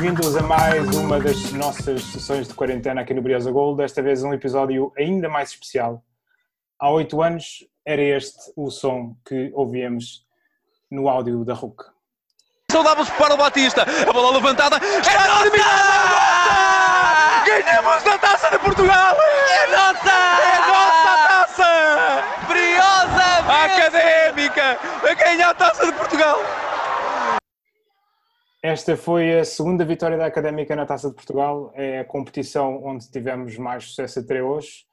bem-vindos a mais uma das nossas sessões de quarentena aqui no Briosa Gol. Desta vez um episódio ainda mais especial. Há oito anos era este o som que ouvíamos no áudio da RUC. Saudámos para o Batista, a bola levantada, está terminada! Ganhamos a taça de Portugal! É nossa! É nossa taça! Briosa! Académica a ganhar a taça de Portugal! Esta foi a segunda vitória da Académica na Taça de Portugal. É a competição onde tivemos mais sucesso até hoje.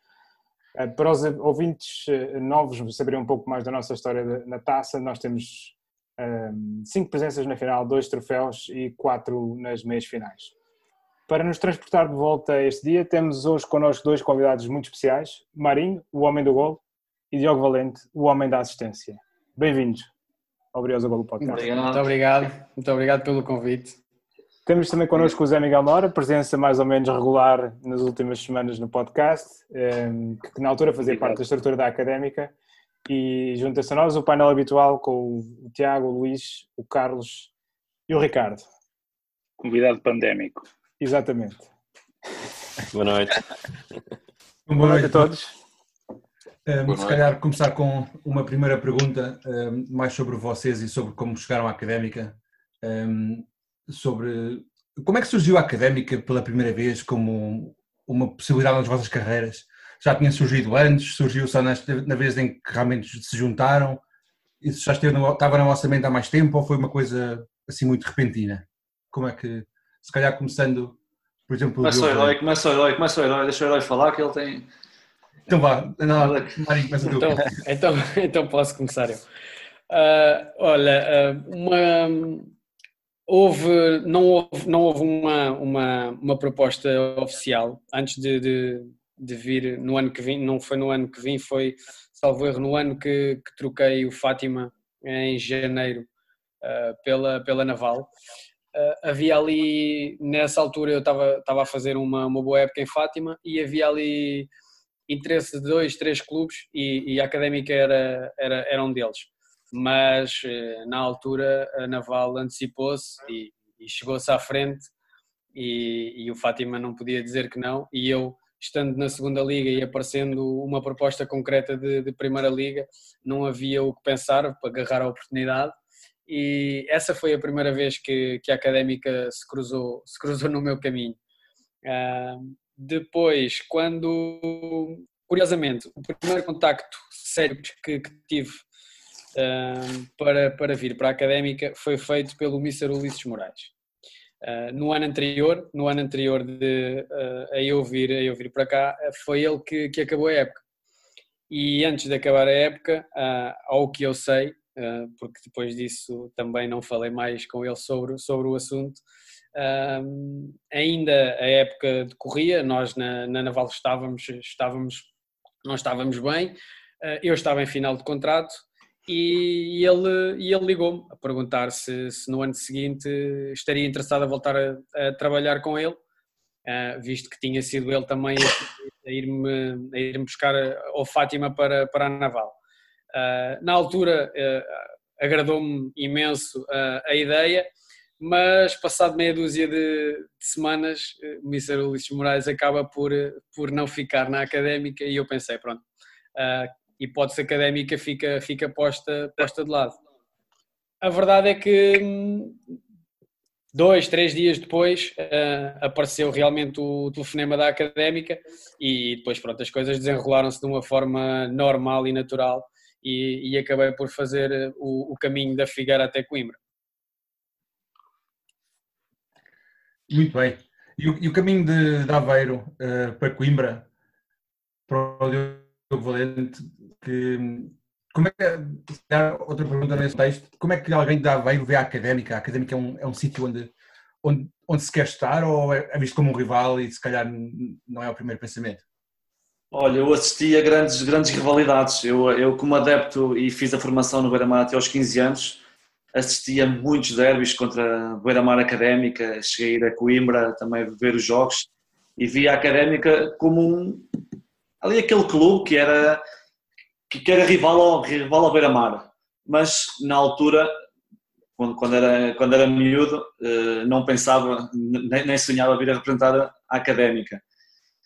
Eh, Para os ouvintes eh, novos saberem um pouco mais da nossa história na Taça, nós temos ehm, cinco presenças na final, dois troféus e quatro nas meias finais. Para nos transportar de volta a este dia, temos hoje connosco dois convidados muito especiais: Marinho, o homem do gol, e Diogo Valente, o homem da assistência. Bem-vindos ao Briosa Gol Podcast. Muito obrigado, muito obrigado pelo convite. Temos também connosco o Zé Miguel Nora, presença mais ou menos regular nas últimas semanas no podcast, ehm, que que na altura fazia parte da estrutura da académica, e junta-se a nós o painel habitual com o Tiago, o Luís, o Carlos e o Ricardo. Convidado pandémico. Exatamente. Boa noite. Boa noite a todos. Um, se calhar começar com uma primeira pergunta um, mais sobre vocês e sobre como chegaram à académica. Um, sobre como é que surgiu a académica pela primeira vez como uma possibilidade nas vossas carreiras? Já tinha surgido antes? Surgiu só nesta, na vez em que realmente se juntaram? Isso já esteve no, estava na vossa mente há mais tempo ou foi uma coisa assim muito repentina? Como é que, se calhar começando, por exemplo, Começa o herói, começa o herói, começa o herói, deixa o herói falar que ele tem. Então vá, não, Mário, começa tu. Então, então, então posso começar eu. Ah, olha, ah, uma, houve, não houve, não houve uma, uma, uma proposta oficial antes de, de, de vir no ano que vim, não foi no ano que vim, foi, salvo erro, no ano que, que troquei o Fátima em janeiro ah, pela, pela Naval. Ah, havia ali, nessa altura eu estava a fazer uma, uma boa época em Fátima e havia ali interesse de dois, três clubes e, e a Académica era, era, era um deles. Mas eh, na altura a Naval antecipou-se e, e chegou-se à frente e, e o Fátima não podia dizer que não e eu estando na segunda liga e aparecendo uma proposta concreta de, de primeira liga não havia o que pensar para agarrar a oportunidade e essa foi a primeira vez que, que a Académica se cruzou, se cruzou no meu caminho. Ah, depois, quando, curiosamente, o primeiro contacto sério que, que tive para, para vir para a Académica foi feito pelo Mr. Ulisses Moraes. Ah, no ano anterior, no ano anterior de ah, a, eu vir, a eu vir para cá, foi ele que, que acabou a época. E antes de acabar a época, ah, ao que eu sei, porque depois disso também não falei mais com ele sobre, sobre o assunto, um, ainda a época decorria, nós na, na Naval estávamos, estávamos, não estávamos bem, uh, eu estava em final de contrato e ele, e ele ligou-me a perguntar se, se no ano seguinte estaria interessado a voltar a, a trabalhar com ele, uh, visto que tinha sido ele também a, a ir-me ir buscar ao Fátima para, para a Naval. Uh, na altura agradou-me imenso a ideia, mas passado meia dúzia de, de semanas, o Mr. Ulisses Moraes acaba por, por não ficar na académica e eu pensei, pronto, a hipótese académica fica, fica posta, posta de lado. A verdade é que hum, dois, três dias depois uh, apareceu realmente o telefonema da académica e depois pronto, as coisas desenrolaram-se de uma forma normal e natural e, e acabei por fazer o, o caminho da Figueira até Coimbra. Muito bem. E o, e o caminho de, de Aveiro uh, para Coimbra, para o Diogo Valente, que, como é que, outra pergunta nesse texto, como é que alguém de Aveiro vê a Académica? A Académica é um, é um sítio onde, onde, onde se quer estar ou é, é visto como um rival e se calhar não é o primeiro pensamento? Olha, eu assisti a grandes, grandes rivalidades. Eu, eu, como adepto e fiz a formação no Beira-Mar até aos 15 anos, assisti a muitos derbys contra a Beira-Mar Académica, cheguei a ir a Coimbra também ver os jogos e vi a Académica como um, ali aquele clube que era, que era rival ao, rival ao Beira-Mar. Mas na altura quando, quando, era, quando era miúdo, uh, não pensava, nem, nem, sonhava vir a representar a, académica.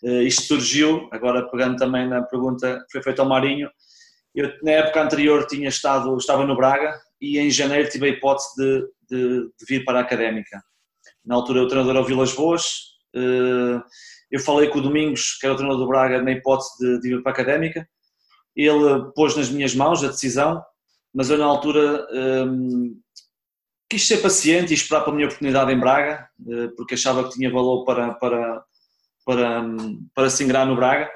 Uh, isto surgiu, agora pegando também na pergunta que foi feita ao Marinho, eu na época anterior tinha estado, estava no Braga e em janeiro tive a hipótese de, de, de vir para a académica. Na altura o treinador era o Vilas Boas, uh, eu falei com o Domingos, que era o treinador do Braga, na hipótese de, de ir para a académica, ele pôs nas minhas mãos a decisão, mas eu na altura um, quis ser paciente e esperar para a minha oportunidade em Braga, eh, porque achava que tinha valor para, para, para, para se ingrar no Braga.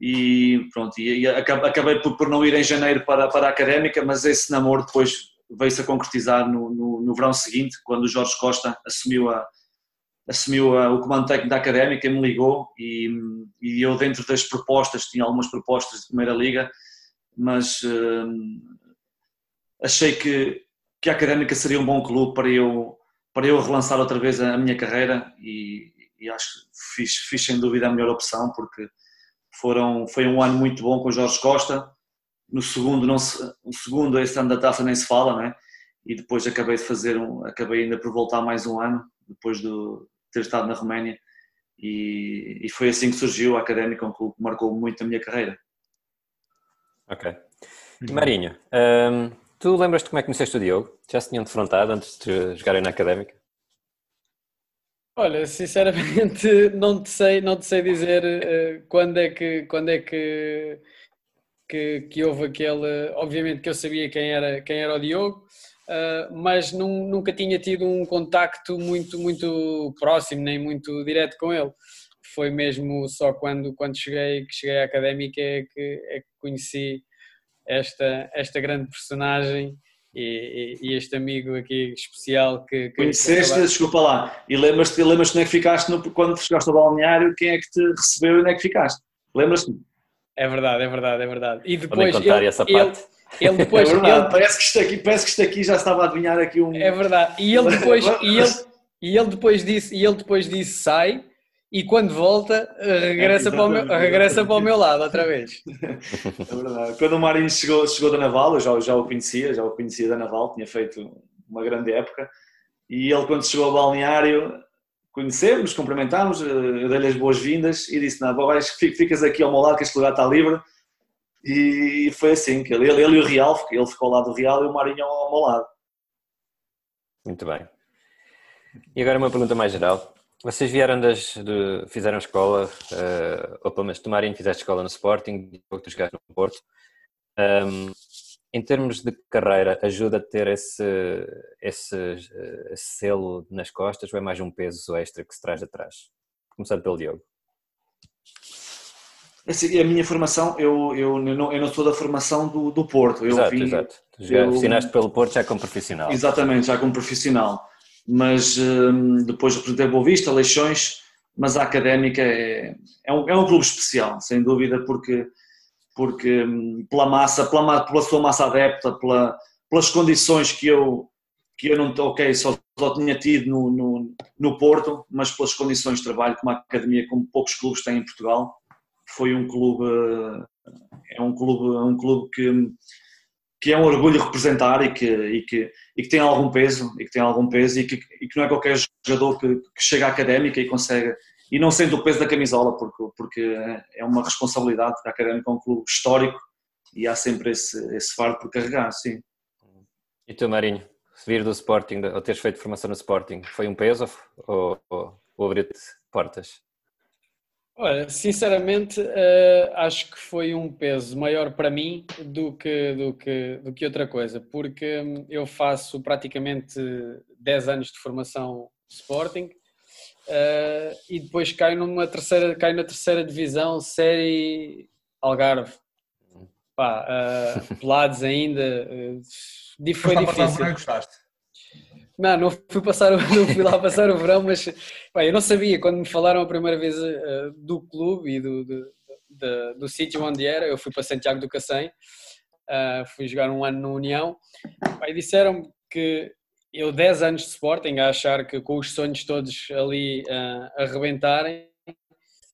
E pronto, e, acabei por, por não ir em janeiro para, para a académica, mas esse namoro depois veio-se a concretizar no, no, no, verão seguinte, quando o Jorge Costa assumiu, a, assumiu a, o comando técnico da académica e me ligou. E, e eu, dentro das propostas, tinha algumas propostas de Primeira Liga, mas hum, achei que que a Académica seria um bom clube para eu, para eu relançar outra vez a minha carreira e, e acho que fiz, fiz sem dúvida a melhor opção porque foram, foi um ano muito bom com o Jorge Costa. No segundo, não se, segundo, esse ano da taça nem se fala, né? E depois acabei de fazer um, acabei ainda por voltar mais um ano depois de ter estado na Roménia e, e foi assim que surgiu a Académica, um clube que marcou muito a minha carreira. Ok. E Marinho, um, Tu lembras-te como é que conheceste o Diogo? Já se tinham defrontado antes de jogarem na Académica? Olha, sinceramente não te sei, não te sei dizer uh, quando é que quando é que, que, que houve aquele. Obviamente que eu sabia quem era, quem era o Diogo, uh, mas num, nunca tinha tido um contacto muito, muito próximo, nem muito direto com ele. Foi mesmo só quando, quando cheguei, que cheguei à académica é que, é que conheci esta, esta grande personagem e, e, este amigo aqui especial que... que Conheceste, que desculpa lá, e lembras-te lembras onde é que ficaste no, quando chegaste ao balneário, quem é que te recebeu e onde é que ficaste? Lembras-te? É verdade, é verdade, é verdade. E depois contar ele, essa parte. Ele, ele depois, é verdade, ele, parece, que isto aqui, parece que isto aqui já estava a adivinhar aqui um... É verdade, e ele depois, e ele, e ele depois disse, e ele depois disse sai, e quando volta regressa, é, para, o meu, regressa para o meu lado outra vez. É verdade. Quando o Marinho chegou, chegou da Naval, eu já, já o conhecia, já o conhecia da Naval, tinha feito uma grande época, e ele quando chegou ao balneário conhecemos, cumprimentámos, eu dei-lhe as boas-vindas e disse, não, vais, ficas aqui ao meu lado que este lugar está livre, e foi assim, que ele, ele e o Real, ele ficou ao lado do Real e o Marinho ao meu lado. Muito bem. E agora uma pergunta mais geral. Vocês vieram das. De, fizeram escola, uh, ou pelo menos tu, Marinho, fizeste escola no Sporting, depois tu chegaste no Porto. Um, em termos de carreira, ajuda a ter esse, esse, esse, selo nas costas ou é mais um peso extra que se traz atrás? Começando pelo Diogo. Assim, a minha formação, eu, eu, não, eu não sou da formação do, do Porto. Eu exato, vim, exato. Tu eu, assinaste pelo Porto já como profissional. Exatamente, já como profissional mas um, depois representei Boa Vista, Leixões, mas a Académica é, é, um, é um clube especial, sem dúvida, porque, porque hum, pela massa, pela, pela sua massa adepta, pela, pelas condições que eu, que eu não, ok, só, só tinha tido no, no, no Porto, mas pelas condições de trabalho que uma academia como poucos clubes têm em Portugal, foi um clube, é um clube, é um clube que que é um orgulho representar e que, e que, e que tem algum peso, e que tem algum peso, e que, e que não é qualquer jogador que, que chega à académica e consegue, e não sente o peso da camisola, porque, porque é uma responsabilidade, porque a académica é um clube histórico e há sempre esse, esse fardo por carregar, sim. E tu, Marinho, vir do Sporting, ou teres feito formação no Sporting, foi um peso ou, ou, ou abrir-te portas? Olha, sinceramente, uh, acho que foi um peso maior para mim do que, do que, do que outra coisa, porque hum, eu faço praticamente 10 anos de formação Sporting uh, e depois caio, numa terceira, caio na terceira divisão, série Algarve. Pá, uh, pelados ainda, uh, foi difícil. Não, não fui, passar, não fui lá passar o verão, mas eu não sabia. Quando me falaram a primeira vez uh, do clube e do, do, do, do sítio onde era, eu fui para Santiago do Cacém, uh, fui jogar um ano na União, e disseram que eu 10 anos de Sporting a achar que com os sonhos todos ali uh, a arrebentarem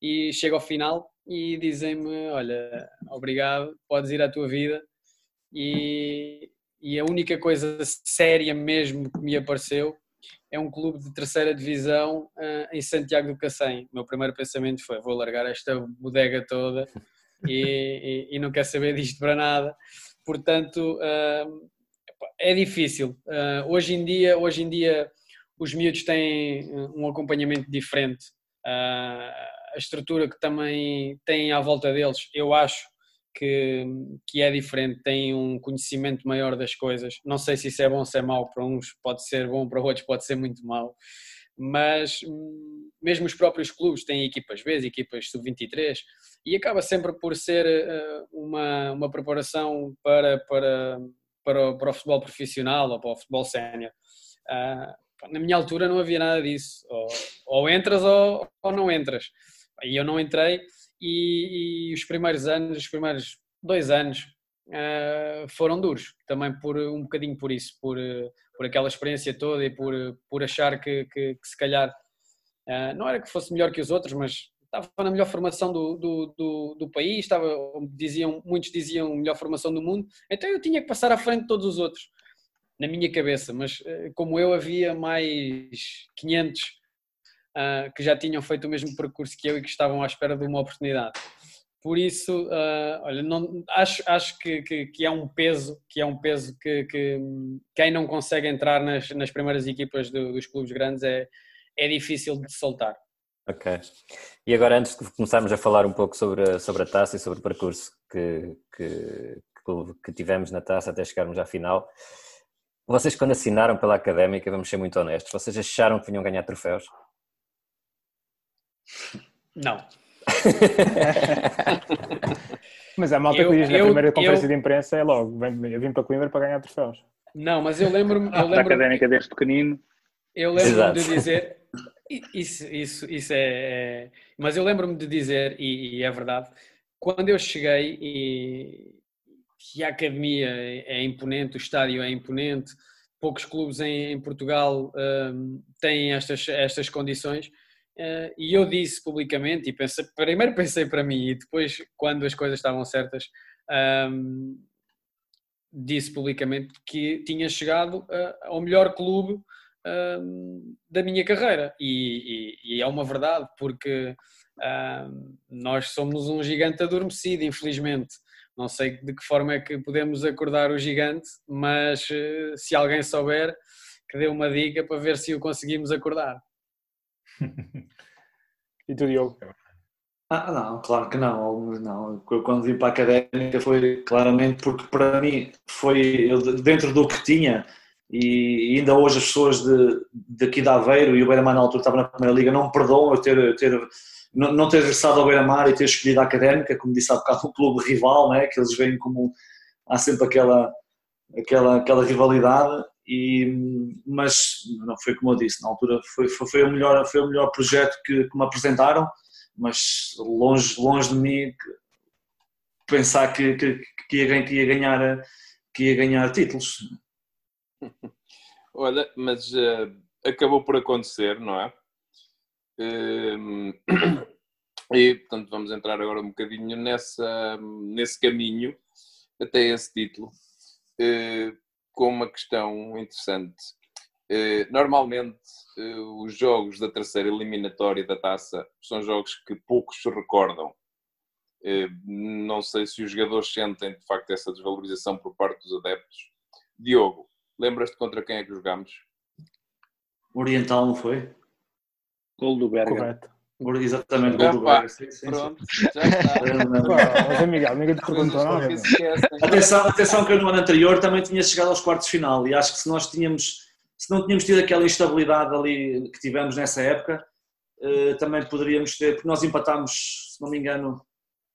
e chego ao final e dizem-me, olha, obrigado, podes ir à tua vida e e a única coisa séria mesmo que me apareceu é um clube de terceira divisão uh, em Santiago do Cacém. O meu primeiro pensamento foi: vou largar esta bodega toda e, e, e não quero saber disto para nada. Portanto, uh, é difícil. Uh, hoje em dia, hoje em dia, os miúdos têm um acompanhamento diferente. a estrutura que também têm à volta deles, eu acho que, que é diferente, têm um conhecimento maior das coisas. Não sei se isso é bom ou se é mau, para uns pode ser bom, para outros pode ser muito mau. Mas hum, mesmo os próprios clubes têm equipas B, equipas sub-23, e acaba sempre por ser uh, uma, uma preparação para, para, para, o, para o futebol profissional ou para o futebol sénior. Uh, na minha altura não havia nada disso. Ou, ou entras ou, ou não entras. E eu não entrei e, e os primeiros anos, os primeiros dois anos uh, foram duros, também por um bocadinho por isso, por, por aquela experiência toda e por, por achar que, que, que se calhar uh, não era que fosse melhor que os outros, mas estava na melhor formação do, do, do, do, país, estava, diziam, muitos diziam melhor formação do mundo, então eu tinha que passar à frente de todos os outros, na minha cabeça, mas como eu havia mais 500 uh, que já tinham feito o mesmo percurso que eu e que estavam à espera de uma oportunidade. Por isso, uh, olha, não, acho, acho que, que, que, é um peso, que é um peso que, que quem não consegue entrar nas, nas primeiras equipas do, dos clubes grandes é, é difícil de soltar. Ok. E agora, antes de começarmos a falar um pouco sobre a, sobre a taça e sobre o percurso que, que, que tivemos na taça até chegarmos à final, vocês, quando assinaram pela académica, vamos ser muito honestos, vocês acharam que vinham ganhar troféus? Não. mas a malta eu, que diz na eu, primeira conferência eu, de imprensa é logo, eu vim para Coimbra para ganhar troféus. Não, mas eu lembro-me... Eu lembro académica desde pequenino. Eu lembro-me de dizer... Isso, isso, isso é, é Mas eu lembro-me de dizer, e, e, é verdade, quando eu cheguei e, e a academia é imponente, o estádio é imponente, poucos clubes em, em Portugal um, têm estas, estas condições, Uh, e eu disse publicamente, e pensei, primeiro pensei para mim, e depois, quando as coisas estavam certas, um, disse publicamente que tinha chegado uh, ao melhor clube um, da minha carreira. E, e, e, é uma verdade, porque um, nós somos um gigante adormecido, infelizmente. Não sei de que forma é que podemos acordar o gigante, mas uh, se alguém souber, que dê uma dica para ver se o conseguimos acordar. e tu, Diogo? Ah, não, claro que não. não. Quando vim para a académica foi claramente porque para mim foi dentro do que tinha e ainda hoje as pessoas de, daqui de Aveiro e o Beira-Mar na altura estava na Primeira Liga não me perdoam eu ter, ter, não, não ter regressado ao Beira-Mar e ter escolhido a Académica, como disse há bocado, um clube rival, né, que eles veem como há sempre aquela, aquela, aquela rivalidade e, mas não foi como eu disse, na altura foi, foi, foi, o, melhor, foi o melhor projeto que, que me apresentaram, mas longe, longe de mim pensar que, que, que, ia, que, ia ganhar, que ia ganhar títulos. Olha, mas uh, acabou por acontecer, não é? Uh, e portanto vamos entrar agora um bocadinho nessa, nesse caminho até esse título. Uh, com uma questão interessante. Eh, normalmente, eh, os jogos da terceira eliminatória da taça são jogos que poucos se recordam. Eh, não sei se os jogadores sentem de facto essa desvalorização por parte dos adeptos. Diogo, lembras-te contra quem é que jogámos? Oriental, não foi? Gol do Berga. Correto. Exatamente, gol do Braga. Sim, sim, Pronto, sim. já está. Pô, Miguel, ninguém te perguntou nada. Atenção, atenção que eu no ano anterior também tinha chegado aos quartos de final e acho que se nós tínhamos, se não tínhamos tido aquela instabilidade ali que tivemos nessa época, eh, também poderíamos ter, porque nós empatámos, se não me engano,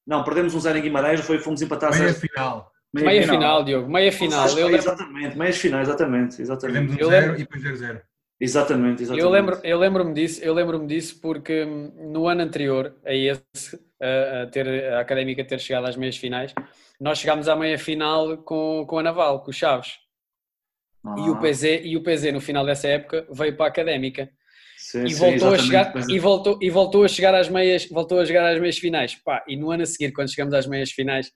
não, perdemos um zero em Guimarães, foi, fomos empatar meia final. Meia, meia final. final, Diogo, meia final. Eu exatamente, meia final, exatamente, exatamente. Perdemos um zero e depois 0-0. Exatamente, exatamente. Eu lembro, eu lembro-me disso, eu lembro-me disso porque no ano anterior a esse, a, ter, a Académica ter chegado às meias finais, nós chegámos à meia final com, com a Naval, com o Chaves. Ah. E, o ah. PZ, e o PZ no final dessa época veio para a Académica. Sim, e voltou sim, a chegar e voltou e voltou a chegar às meias voltou a chegar às meias finais pá, e no ano a seguir quando chegamos às meias finais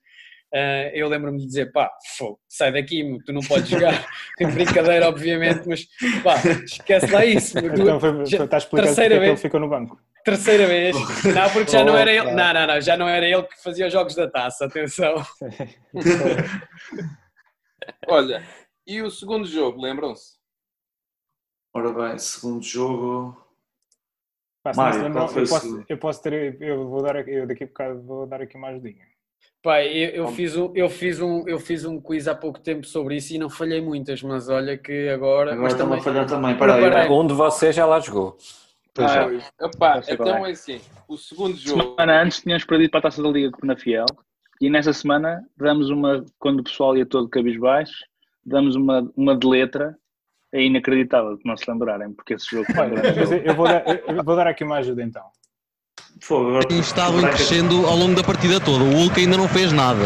uh, eu lembro-me de dizer, pá, fogo, sai daqui, tu não podes jogar. Brincadeira, obviamente, mas pá, esquece lá isso. Tu, então foi, já, está explicado terceira vez, ele ficou no banco. Terceira vez. Não, porque já não era ele. Não, não, não, já não era ele que fazia os jogos da taça, atenção. Olha, e o segundo jogo, lembram-se? Ora bem, segundo jogo. Mário, não, eu, posso, eu posso ter, eu vou dar, eu daqui a bocado vou dar aqui uma ajudinha. Pai, eu, eu, fiz um, eu, fiz um, eu fiz um quiz há pouco tempo sobre isso e não falhei muitas, mas olha que agora. Agora está também... a falhar também. Para aí, um de vocês já lá jogou. Pois ah, é. Epá, então é assim, o segundo jogo. Semana antes tínhamos perdido para a taça da Liga com a Fiel e nessa semana damos uma, quando o pessoal ia todo cabisbaixo, damos uma, uma de letra é inacreditável que não se lembrarem, porque esse jogo foi um eu, vou dar, eu vou dar aqui uma ajuda então. Tem estado em crescendo ao longo da partida toda. O Hulk ainda não fez nada.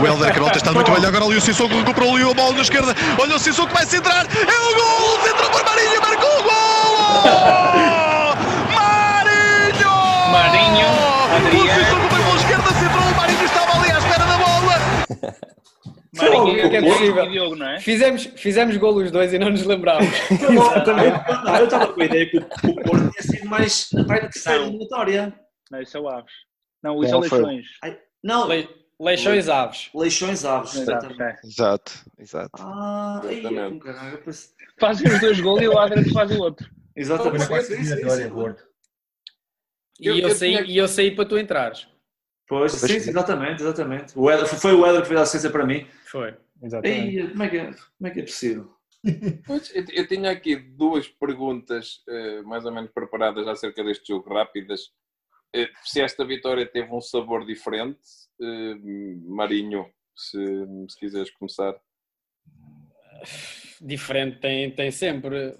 O Helder tem estado muito bem. Agora ali o Sissoko recuperou ali a bola na esquerda. Olha o Sissoko vai centrar. É o gol! Entrou por Marinho, marcou o gol! Marinho! Marinho! O Sissoko foi pela esquerda, centrou. O Marinho estava ali à espera da bola. Marinho, que é possível. Diogo, não é? Fizemos, fizemos gol os dois e não nos lembrávamos. eu estava com a ideia que o Porto tinha sido mais na parte de terceira eliminatória. Não, isso é o Aves. Não, isso é Leixões. Não. Le... Leixões Aves. Leixões Aves. Exato, é. exato. exato. Ah, aí, Fazem os dois gols e o Adriano faz o outro. Exatamente. E eu, eu, saí, tinha... e eu saí para tu entrares. Pois, sim, exatamente, exatamente. O Eder, foi o Éder que fez a assistência para mim. Foi, exatamente. E, como, é que é, como é que é possível? Pois, eu, eu tinha aqui duas perguntas uh, mais ou menos preparadas acerca deste jogo, rápidas. Uh, se esta vitória teve um sabor diferente, uh, Marinho, se, se quiseres começar. Diferente tem, tem sempre,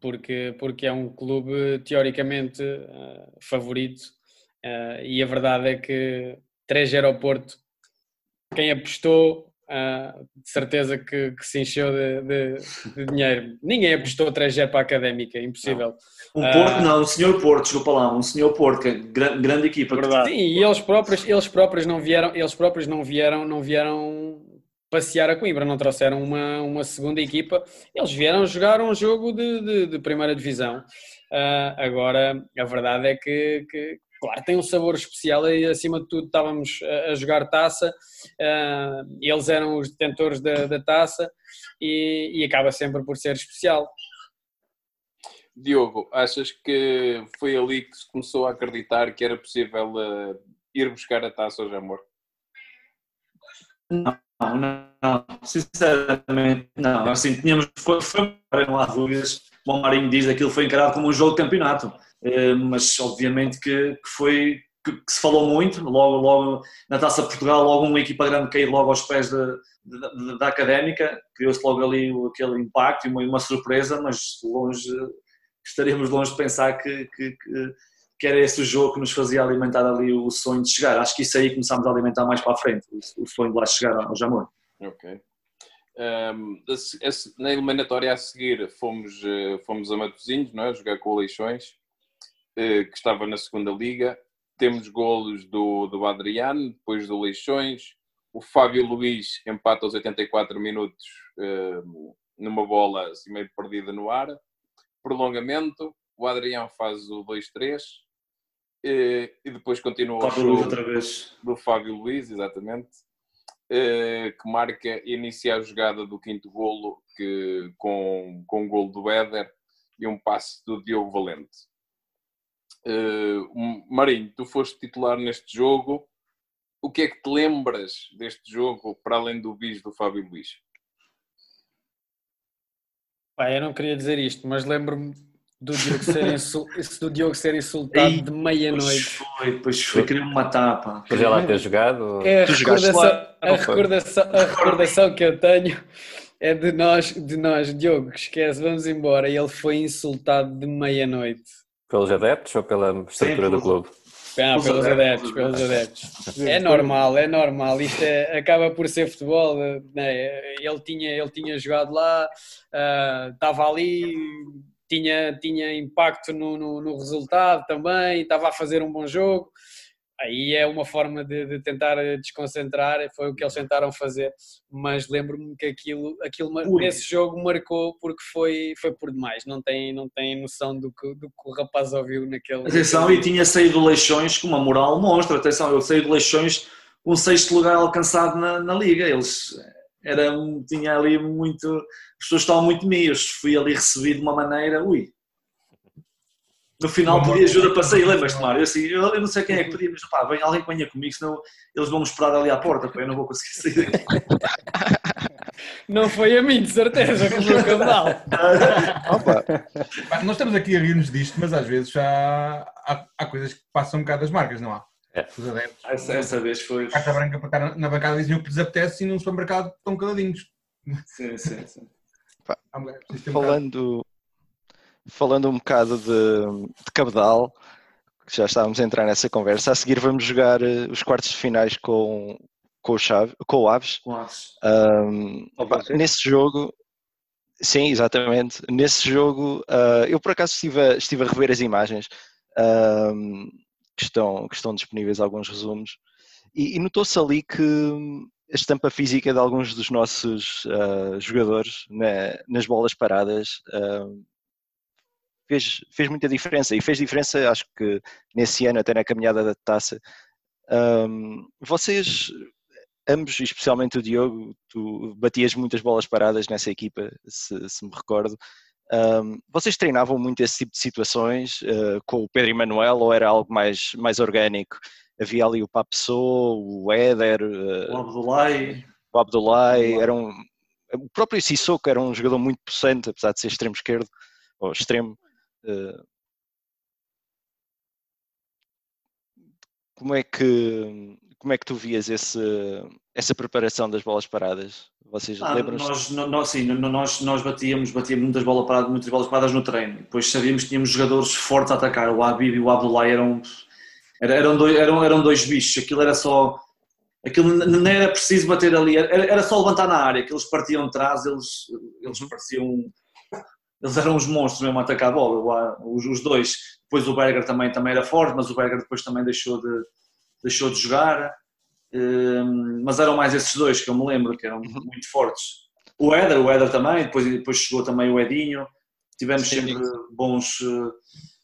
porque, porque é um clube teoricamente favorito Uh, e a verdade é que 3-0 ao Porto, quem apostou, uh, de certeza que, que, se encheu de, de, de dinheiro. Ninguém apostou 3-0 para a Académica, impossível. Não. Um Porto, uh, não, o senhor Porto, desculpa lá, um senhor Porto, que é grande, grande equipa. Verdade. Sim, e eles próprios, eles próprios não vieram, eles próprios não vieram, não vieram passear a Coimbra, não trouxeram uma, uma segunda equipa, eles vieram jogar um jogo de, de, de primeira divisão. Uh, agora, a verdade é que, que, claro, tem um sabor especial e acima de tudo estávamos a, jogar taça, uh, eles eram os detentores da, da taça e, e, acaba sempre por ser especial. Diogo, achas que foi ali que se começou a acreditar que era possível uh, ir buscar a taça ao Jamor? Não, não, não, sinceramente não, assim, tínhamos, foi, foi não há dúvidas, o Marinho diz que aquilo foi encarado como um jogo de campeonato, mas obviamente que, que foi que, que, se falou muito, logo, logo na Taça Portugal, logo uma equipa grande cair logo aos pés da, da, Académica, criou-se logo ali aquele impacto e uma, uma, surpresa, mas longe, estaremos longe de pensar que, que, que, era esse o jogo que nos fazia alimentar ali o sonho de chegar. Acho que isso aí começámos a alimentar mais para a frente, o, sonho de lá chegar ao Jamor. Ok. Um, na eliminatória a seguir fomos, eh, fomos a Matosinhos, não é? jogar com o Leixões. Eh, que estava na segunda liga. Temos golos do, do Adriano, depois do Leixões. O Fábio Luiz empata aos 84 minutos eh, numa bola assim meio perdida no ar. Prolongamento. O Adriano faz o 2-3. Eh, e depois continua o vez. do Fábio Luiz, exatamente. que marca e inicia a jogada do quinto golo que, com, com o golo do Éder e um passe do Diogo Valente. Uh, Marinho, tu foste titular neste jogo. O que é que te lembras deste jogo, para além do bis do Fábio Luís? Pai, eu não queria dizer isto, mas lembro-me do Diogo ser, insul... do Diogo ser insultado Ei, de meia-noite. Pois foi, pois foi, queria uma tapa. Pois ela ter jogado? É a, recordação, a, recordação, a recordação que eu tenho é de nós, de nós, Diogo, esquece, vamos embora. E ele foi insultado de meia-noite. Pelos adeptos ou pela estrutura Sim, do clube? Não, pelos adeptos, pelos adeptos. É normal, é normal. Isto é, acaba por ser futebol. Né? Ele, tinha, ele tinha jogado lá, uh, estava ali, tinha, tinha impacto no, no, no, resultado também, estava a fazer um bom jogo. Aí é uma forma de, de, tentar desconcentrar, foi o que eles tentaram fazer, mas lembro-me que aquilo, aquilo nesse jogo marcou porque foi, foi por demais, não tem, não tem noção do que, do que o rapaz ouviu naquele... Atenção, e tinha saído Leixões com uma moral monstro, atenção, eu saí de Leixões um sexto lugar alcançado na, na Liga, eles... Era, tinha ali muito. As pessoas estavam muito meias. Fui ali recebido de uma maneira. Ui, no final pedi ajuda para sair, lembras-te, Mário? Eu, assim, eu, eu, não sei quem é que pedia, mas pá, vem alguém que venha comigo, senão eles vão me esperar ali à porta, pá, eu não vou conseguir sair daqui. Não foi a mim, de certeza, que o cabedal. Nós estamos aqui a rir-nos disto, mas às vezes já há, há, coisas que passam um bocado das marcas, não há? É. Os adeptos. Essa, essa vez foi. Carta branca para estar na bancada dizem o que lhes apetece e num supermercado estão caladinhos. Sim, sim, sim. Falando, falando um bocado de, de cabedal, já estávamos a entrar nessa conversa, a seguir vamos jogar eh, os quartos de finais com, com, o, Chave, com o Aves. Com Aves. Um, nesse jogo, sim, exatamente. Nesse jogo, uh, eu por acaso estive a, estive a rever as imagens um, que, estão, que estão disponíveis alguns resumos, e, e notou-se ali que a estampa física de alguns dos nossos uh, jogadores né, nas bolas paradas uh, fez, fez muita diferença e fez diferença, acho que nesse ano, até na caminhada da taça. Um, vocês, ambos, especialmente o Diogo, tu batias muitas bolas paradas nessa equipa, se, se me recordo. Um, vocês treinavam muito esse tipo de situações uh, com o Pedro Emanuel ou era algo mais, mais orgânico? Havia ali o Papsou, o Éder, uh, o Abdulai. O Abdulai, era um, o próprio Sissoko era um jogador muito possante, apesar de ser extremo esquerdo, ou extremo. Como é que como é que tu vias esse, essa preparação das bolas paradas? Vocês ah, lembram nós, nós, sim, nós, nós batíamos, batíamos muitas bolas paradas, muitas bolas paradas no treino. Depois sabíamos que tínhamos jogadores fortes a atacar. O Habib e o Abdullah eram, eram, dois, eram, eram dois bichos. Aquilo era só. Aquilo não era preciso bater ali, era, era só levantar na área, que eles partiam de trás, eles, eles uhum. pareciam. Eles eram uns monstros mesmo a atacar a bola, os, os dois. Depois o Berger também, também era forte, mas o Berger depois também deixou de, deixou de jogar. Um, mas eram mais esses dois que eu me lembro, que eram uhum. muito fortes. O Éder, o Éder também, depois, depois chegou também o Edinho. Tivemos Sim. sempre bons,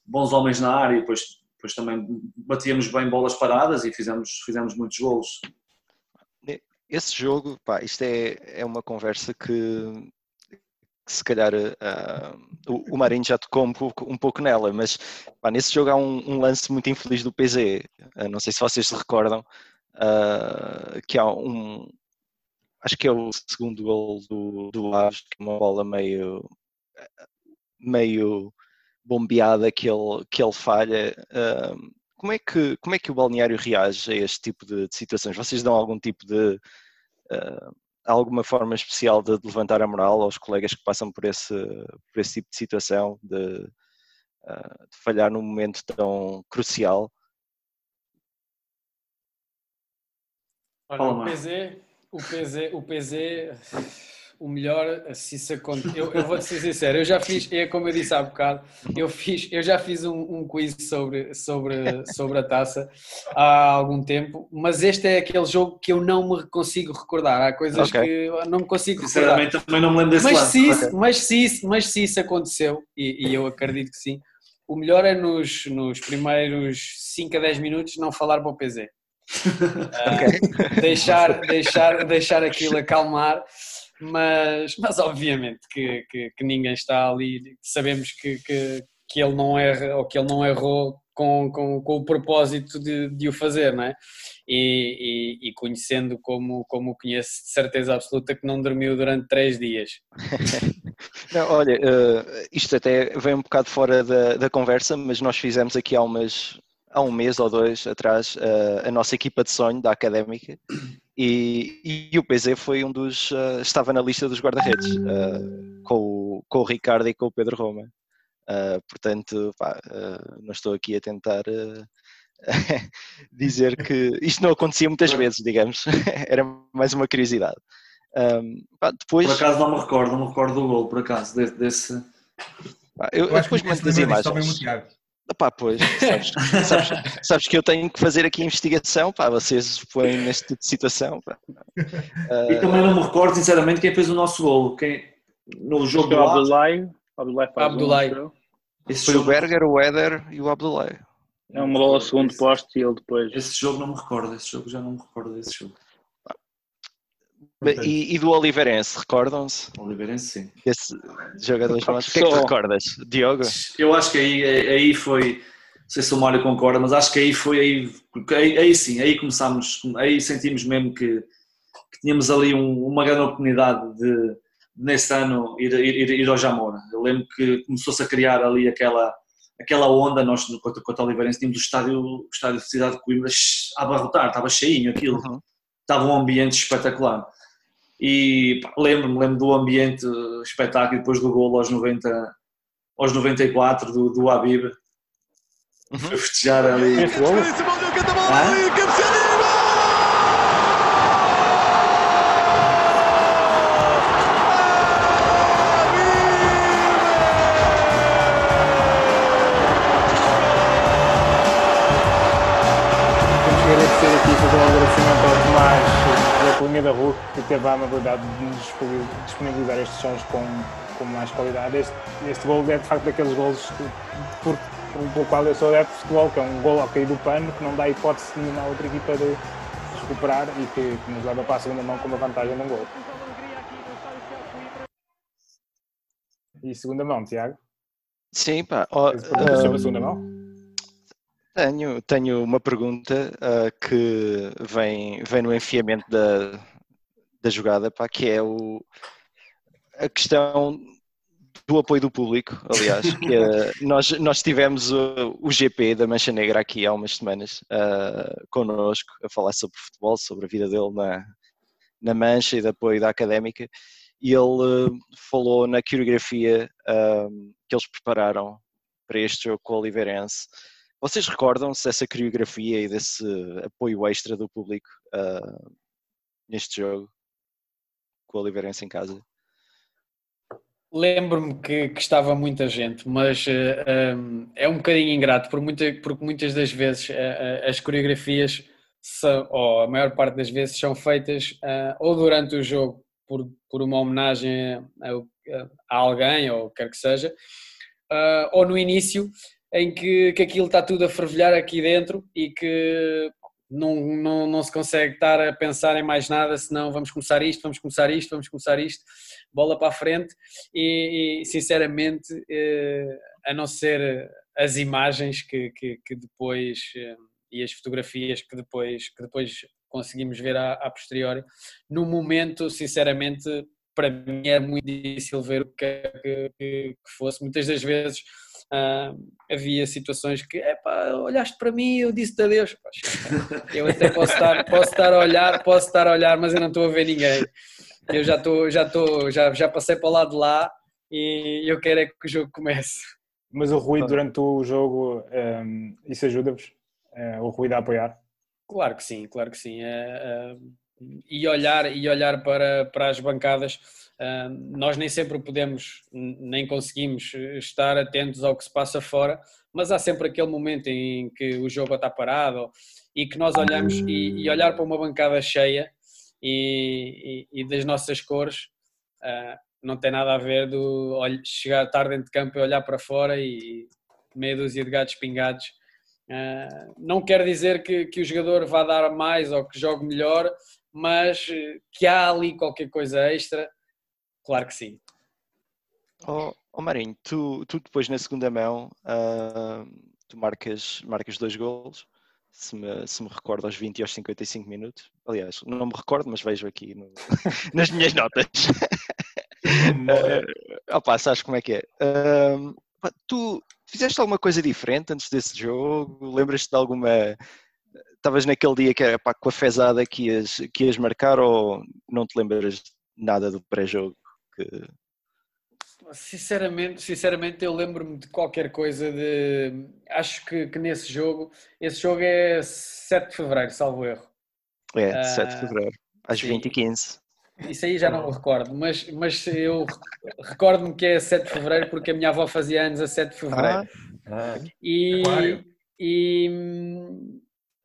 bons homens na área, depois, depois também batíamos bem bolas paradas e fizemos, fizemos muitos golos. Esse jogo, pá, isto é, é uma conversa que que se calhar uh, o, o Marinho já tocou um pouco, um pouco nela, mas pá, nesse jogo há um, um, lance muito infeliz do PZ. Uh, não sei se vocês se recordam, uh, que há um. Acho que é o segundo gol do, do Aves, que é uma bola meio, meio bombeada que ele, que ele falha. como, é que, como é que o balneário reage a este tipo de, de situações? Vocês dão algum tipo de alguma forma especial de, levantar a moral aos colegas que passam por esse, por esse tipo de situação, de, uh, de falhar num momento tão crucial? Olha, o PZ, o PZ, o PZ o melhor, se isso acontecer, eu, eu vou ser sincero, eu já fiz, é como eu disse há bocado, eu, fiz, eu já fiz um, um quiz sobre, sobre, sobre a taça há algum tempo, mas este é aquele jogo que eu não me consigo recordar. Há coisas okay. que eu não me consigo recordar. Sinceramente, também não me lembro desse mas lado. Se isso, okay. mas, se isso, mas se isso aconteceu, e, e eu acredito que sim, o melhor é nos, nos primeiros 5 a 10 minutos não falar para o PZ. Uh, deixar, deixar, deixar aquilo acalmar mas, mas obviamente que, que, que ninguém está ali, sabemos que, que, que, ele não erra ou que ele não errou com, com, com o propósito de, de o fazer, não é? E, e, e, conhecendo como, como o conheço, de certeza absoluta que não dormiu durante três dias. não, olha, uh, isto até vem um bocado fora da, da conversa, mas nós fizemos aqui há umas, há um mês ou dois atrás uh, a nossa equipa de sonho da Académica e, e o PZ foi um dos, uh, estava na lista dos guarda-redes uh, com, o, com o Ricardo e com o Pedro Roma. portanto, pá, não estou aqui a tentar dizer que isto não acontecia muitas vezes, digamos, era mais uma curiosidade. Um, pá, depois... Por acaso não me recordo, não me recordo do gol, por acaso, desse... eu, eu, depois mando as imagens. Pá, pois, sabes, sabes, sabes, que eu tenho que fazer aqui investigação, pá, vocês põem neste tipo de situação. Pá. Uh... E também não me recordo, sinceramente, quem fez o nosso golo. Quem, no jogo do Abdullah. Abdullah. Abdullah. Esse foi jogo... o Berger, o Éder e o Abdullah. É uma bola segundo posto e ele depois. Esse jogo não me recordo, esse jogo já não me recordo desse jogo. E, e, do Oliveirense, recordam-se? Oliveirense, sim. Esse famosos. O que é que te recordas, Diogo? Eu acho que aí, aí foi, não sei se o Mário concorda, mas acho que aí foi, aí, aí, aí sim, aí começámos, aí sentimos mesmo que, que tínhamos ali um, uma grande oportunidade de, nesse ano, ir, ir, ir ao Jamor. Eu lembro que começou-se a criar ali aquela, aquela onda, nós, quanto, quanto ao Oliveirense, tínhamos o estádio, o estádio de Cidade de Coimbra a abarrotar, estava cheinho aquilo, uhum. Estava um ambiente espetacular. E lembro-me, lembro do ambiente espetáculo depois do golo aos 90, aos 94 do, do Habib. Uhum. Foi festejar ali. Ah? Da Rua que teve a amabilidade de nos disponibilizar estes sons com, com mais qualidade. Este, este gol é de facto daqueles golos por, pelo qual eu sou adepto de futebol, que é um gol ao cair do pano, que não dá hipótese nenhuma à outra equipa de recuperar e que, que nos leva para a segunda mão com uma vantagem de um gol. E segunda mão, Tiago? Sim, pá. Oh, a segunda mão? Tenho, tenho uma pergunta uh, que vem, vem no enfiamento da, da jogada, pá, que é o, a questão do apoio do público, aliás. que, uh, nós, nós tivemos o, o, GP da Mancha Negra aqui há umas semanas uh, connosco a falar sobre futebol, sobre a vida dele na, na Mancha e de apoio da Académica, e ele uh, falou na coreografia que eles prepararam para este jogo com o Oliveirense vocês recordam-se dessa coreografia e desse apoio extra do público uh, neste jogo com o Oliveirense em casa? Lembro-me que, que, estava muita gente, mas uh, ah, um, é um bocadinho ingrato, por muita, porque muitas das vezes uh, as coreografias, são, ou a maior parte das vezes, são feitas ou durante o jogo por, por uma homenagem a, a alguém, ou quer que seja, ou no início, em que, que aquilo está tudo a fervilhar aqui dentro e que não, não, não se consegue estar a pensar em mais nada, senão vamos começar isto, vamos começar isto, vamos começar isto, bola para a frente e, e sinceramente, eh, a não ser as imagens que, que, que depois eh, e as fotografias que depois, que depois conseguimos ver a, a posteriori, no momento, sinceramente, para mim é muito difícil ver o que, que, que fosse. Muitas das vezes Uh, havia situações que, epá, olhaste para mim eu disse-te adeus. Eu até posso estar, posso estar a olhar, posso estar a olhar, mas eu não estou a ver ninguém. Eu já estou, já estou, já, já passei para o lado de lá e eu quero é que o jogo comece. Mas o ruído durante o jogo, um, isso ajuda-vos? Uh, o ruído a apoiar? Claro que sim, claro que sim. Uh, e olhar, e olhar para, para as bancadas nós nem sempre podemos, nem conseguimos estar atentos ao que se passa fora, mas há sempre aquele momento em que o jogo está parado e que nós olhamos e, e olhar para uma bancada cheia e, e, e das nossas cores uh, não tem nada a ver do chegar tarde dentro de campo e olhar para fora e meia dúzia de gatos pingados. Uh, não quer dizer que, que o jogador vá dar mais ou que jogue melhor, mas que há ali qualquer coisa extra Claro que sim. Oh, oh Marinho, tu, tu depois na segunda mão uh, tu marcas, marcas dois golos, se me, se me recordo aos 20 e aos 55 minutos. Aliás, não me recordo, mas vejo aqui no, nas minhas notas. uh, opa, sabes como é que é? Uh, tu fizeste alguma coisa diferente antes desse jogo? Lembras-te de alguma. Estavas naquele dia que era pá, com a fezada que ias, que ias marcar ou não te lembras nada do pré-jogo? que. Sinceramente, sinceramente eu lembro-me de qualquer coisa de. Acho que, que, nesse jogo. Esse jogo é 7 de Fevereiro, salvo erro. É, 7 de ah, Fevereiro, às 20h15. Isso aí já não me recordo, mas, mas eu recordo-me que é 7 de Fevereiro porque a minha avó fazia anos a 7 de Fevereiro. Ah, Ah. E, e,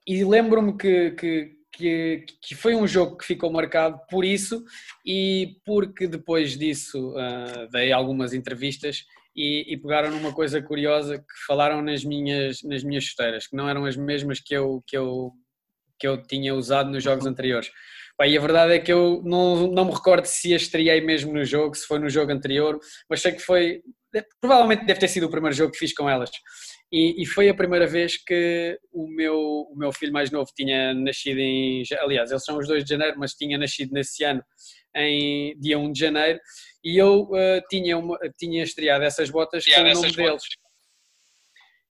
e lembro-me que, que, que, que, foi um jogo que ficou marcado por isso e porque depois disso uh, dei algumas entrevistas e, e, pegaram numa coisa curiosa que falaram nas minhas, nas minhas chuteiras, que não eram as mesmas que eu, que eu, que eu tinha usado nos jogos anteriores. Pá, e a verdade é que eu não, não me recordo se estreiei mesmo no jogo, se foi no jogo anterior, mas sei que foi, provavelmente deve ter sido o primeiro jogo que fiz com elas. E, e, foi a primeira vez que o meu, o meu filho mais novo tinha nascido em. Aliás, eles são os dois de janeiro, mas tinha nascido nesse ano, em dia 1 de janeiro, e eu uh, tinha, uma, tinha estreado essas botas com o nome botas. deles.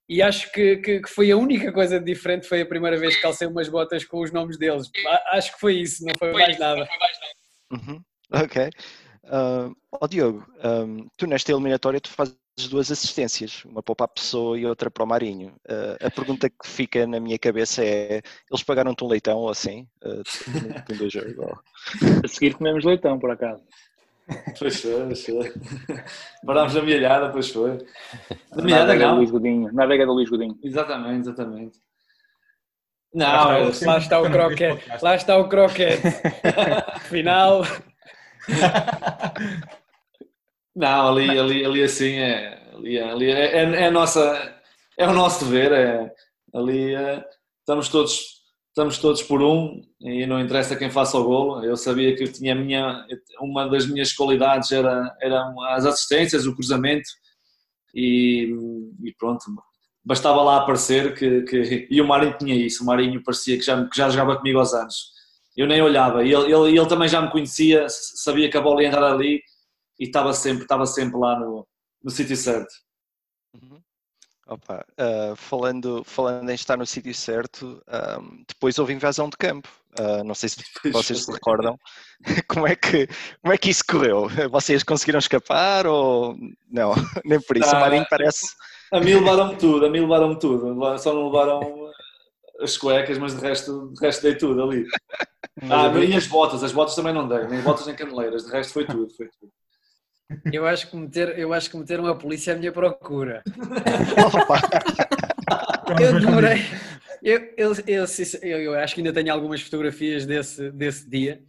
E acho que, que, que, foi a única coisa diferente, foi a primeira vez que calcei umas botas com os nomes deles. Acho que foi isso, não foi, foi mais, isso, nada. Foi mais nada. Uhum. Ok. Uh, oh Diogo, um, tu nesta eliminatória tu fazes duas assistências, uma para o Pessoa e outra para o Marinho. Uh, a pergunta que fica na minha cabeça é: eles pagaram-te um leitão ou assim? Uh, a seguir comemos leitão, por acaso. Pois foi, pois foi. Parámos na milhada, pois foi. Na milhada não. Luís Godinho, na vega do Luís Godinho. Exatamente, exatamente. Não, lá está, lá está o croquete. Lá está o croquete. Final. Não, ali, ali, ali assim é, ali, ali é, é, é, nossa, é o nosso dever, é, ali é, estamos todos estamos todos por um e não interessa quem faça o gol. Eu sabia que eu tinha minha, uma das minhas qualidades era, eram as assistências, o cruzamento e, e pronto, bastava lá aparecer que, que, e o Marinho tinha isso, o Marinho parecia que já, que já jogava comigo aos anos. Eu nem olhava, e ele, ele, ele também já me conhecia, sabia que a bola ia entrar ali e estava sempre, estava sempre lá no, no sítio certo. Uhum. Opa, uh, falando, falando em estar no sítio certo, um, depois houve invasão de campo. Uh, não sei se vocês se recordam. como, é que, como é que isso correu? Vocês conseguiram escapar ou não? Nem por isso. Não, o Marinho parece. A mim levaram-me tudo, a mim levaram-me tudo. Só não levaram as cuecas, mas de resto, de resto dei tudo ali. Ah, e as botas, as botas também não dei, nem botas nem caneleiras, de resto foi tudo, foi tudo. Eu acho que meter, eu acho que meter uma polícia é a minha procura. eu demorei. Eu, eu, eu, eu, acho que ainda tenho algumas fotografias desse, desse dia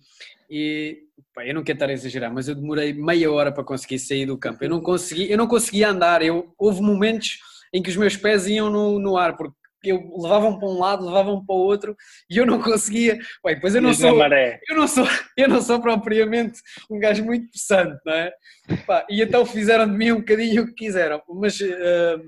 e pá, eu não quero estar a exagerar, mas eu demorei meia hora para conseguir sair do campo. Eu não consegui, eu não conseguia andar. Eu, houve momentos em que os meus pés iam no, no ar, porque eu levavam para um lado, levavam para o outro e eu não conseguia. Ué, pois eu não sou, eu não sou, eu não sou propriamente um gajo muito possante, não é? Pá, e então fizeram de mim um bocadinho o que quiseram, mas, uh,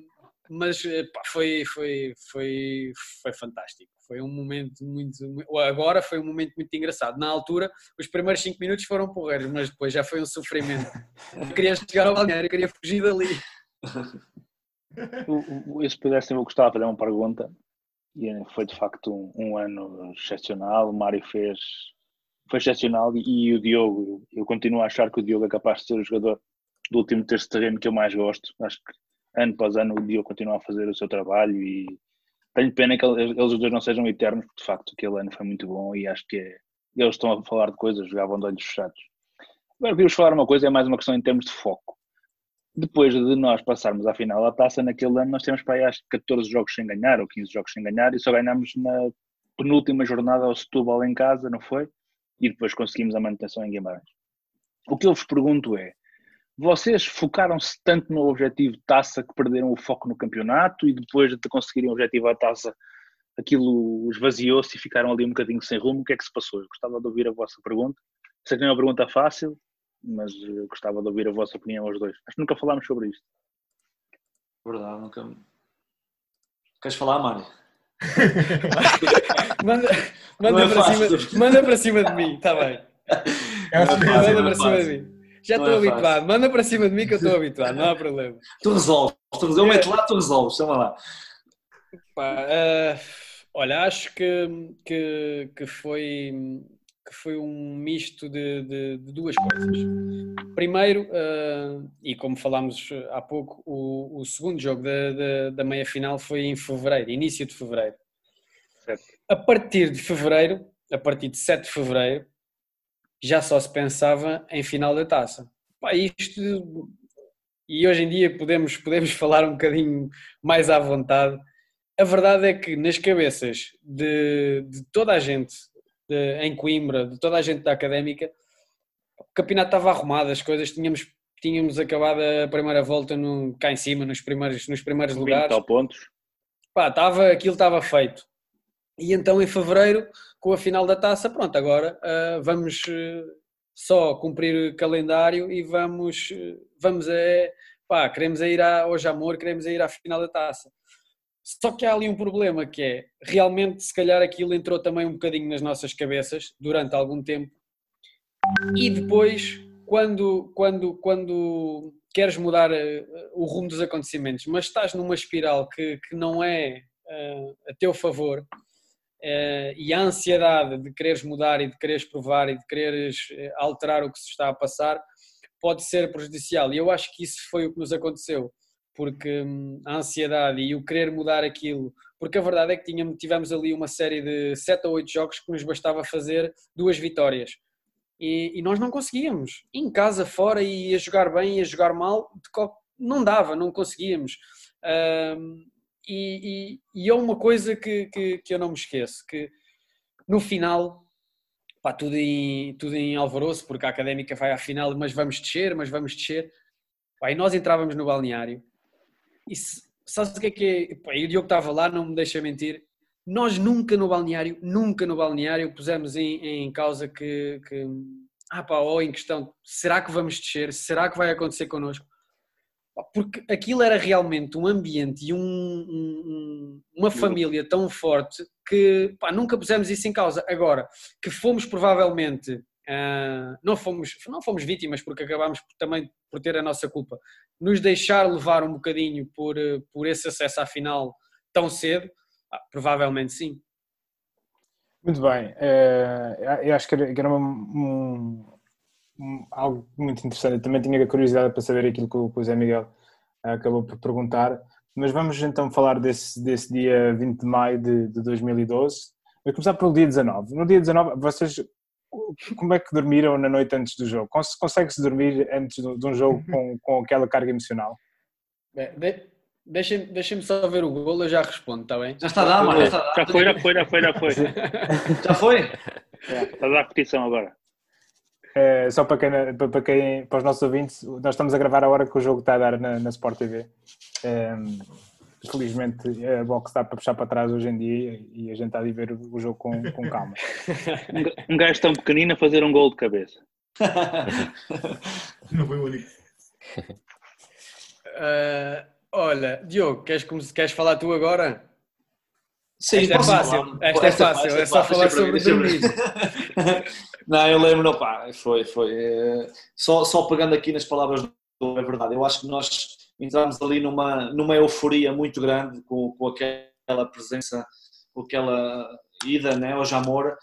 mas pá, foi, foi, foi, foi fantástico. Foi um momento muito. Agora foi um momento muito engraçado. Na altura, os primeiros 5 minutos foram porreiros, mas depois já foi um sofrimento. Eu queria chegar ao balneário, eu queria fugir dali. se pudessem, eu gostava de fazer uma pergunta. E foi de facto um, um ano excepcional. O Mário fez, foi excepcional e, e, o Diogo, eu continuo a achar que o Diogo é capaz de ser o jogador do último terço terreno que eu mais gosto. Acho que ano após ano o Diogo continua a fazer o seu trabalho e tenho pena que eles, os dois não sejam eternos, porque de facto aquele ano foi muito bom e acho que é, eles estão a falar de coisas, jogavam de olhos fechados. Agora, vimos falar uma coisa, é mais uma questão em termos de foco depois de nós passarmos à final da taça, naquele ano nós temos para aí acho 14 jogos sem ganhar ou 15 jogos sem ganhar e só ganhamos na penúltima jornada ao Setúbal em casa, não foi? E depois conseguimos a manutenção em Guimarães. O que eu vos pergunto é, vocês focaram-se tanto no objetivo taça que perderam o foco no campeonato e depois de conseguirem o objetivo da taça aquilo esvaziou-se e ficaram ali um bocadinho sem rumo, o que é que se passou? Eu gostava de ouvir a vossa pergunta. Sei que não é uma pergunta fácil, mas eu gostava de ouvir a vossa opinião aos dois. Acho que nunca falámos sobre isto. Verdade, nunca. Queres falar, Mário? manda, manda, é para cima, manda para cima de mim, está bem. É manda para é cima de mim. Já estou é habituado. Fácil. Manda para cima de mim que eu estou habituado, não há problema. Tu resolves, tu resolves. Eu meto lá, tu resolves, chama lá. Pá, uh, olha, acho que, que, que foi que foi um misto de, de, de duas coisas. Primeiro, uh, e como falámos há pouco, o, o segundo jogo da, da, da meia-final foi em fevereiro, início de fevereiro. Certo. A partir de fevereiro, a partir de 7 de fevereiro, já só se pensava em final da taça. Pá, isto, e hoje em dia podemos, podemos falar um bocadinho mais à vontade. A verdade é que nas cabeças de, de toda a gente de, em Coimbra, de toda a gente da académica, o campeonato estava arrumado, as coisas tínhamos, tínhamos acabado a primeira volta no, cá em cima, nos primeiros, nos primeiros lugares. pontos. Pá, estava, aquilo estava feito. E então em fevereiro, com a final da taça, pronto, agora uh, vamos uh, só cumprir o calendário e vamos, uh, vamos a, pá, queremos ir à, hoje amor, queremos ir à final da taça. Só que há ali um problema que é, realmente, se calhar aquilo entrou também um bocadinho nas nossas cabeças durante algum tempo e depois, quando, quando, quando queres mudar uh, o rumo dos acontecimentos, mas estás numa espiral que, que não é uh, a teu favor uh, e a ansiedade de quereres mudar e de quereres provar e de quereres alterar o que se está a passar pode ser prejudicial. E eu acho que isso foi o que nos aconteceu porque hum, a ansiedade e o querer mudar aquilo, porque a verdade é que tínhamos, tivemos ali uma série de 7 ou 8 jogos que nos bastava fazer duas vitórias. E, e nós não conseguíamos. Em casa, fora, e a jogar bem, e a jogar mal, não dava, não conseguíamos. Um, e, e, e, é uma coisa que, que, que, eu não me esqueço, que no final, pá, tudo, em, tudo em alvoroço, porque a Académica vai à final, mas vamos descer, mas vamos descer. Pá, e nós entrávamos no balneário e sabes o que é que é? E o Diogo estava lá, não me deixa mentir. Nós nunca no balneário, nunca no balneário pusemos em, em causa que, que ah pá, ou em questão, será que vamos descer? Será que vai acontecer connosco? Porque aquilo era realmente um ambiente e um, um, uma família tão forte que pá, nunca pusemos isso em causa. Agora, que fomos provavelmente Uh, não, fomos, não fomos vítimas porque acabámos por, também por ter a nossa culpa. Nos deixar levar um bocadinho por, por esse acesso à final tão cedo, ah, provavelmente sim. Muito bem, uh, eu acho que era, um, um, algo muito interessante. Eu também tinha curiosidade para saber aquilo que o, que o Zé Miguel acabou por perguntar, mas vamos então falar desse, desse dia 20 de maio de, de 2012. Vou começar pelo dia 19. No dia 19, vocês como é que dormiram na noite antes do jogo? Consegue-se dormir antes de um jogo com, com aquela carga emocional? De, Deixem-me deixem só ver o gol, eu já respondo, está bem? Já está a dar, mano. Já, já foi, já foi, já foi, já foi. já foi? É, está a dar a repetição agora. É, só para quem, para, quem, para os nossos ouvintes, nós estamos a gravar a hora que o jogo está a dar na, na Sport TV. É, felizmente a box está para puxar para trás hoje em dia e a gente está a ver o jogo com, com calma. um gajo tão pequenino a fazer um gol de cabeça. Não foi o único. Uh, olha, Diogo, queres, queres falar tu agora? Sim, esta é fácil, esta, esta é fácil, é só falar sobre dormir. não, eu lembro, não, pá, foi, foi. Eh, só, só pegando aqui nas palavras do é verdade, eu acho que nós entramos ali numa, numa euforia muito grande com, com aquela presença, com aquela ida né, ao Jamor.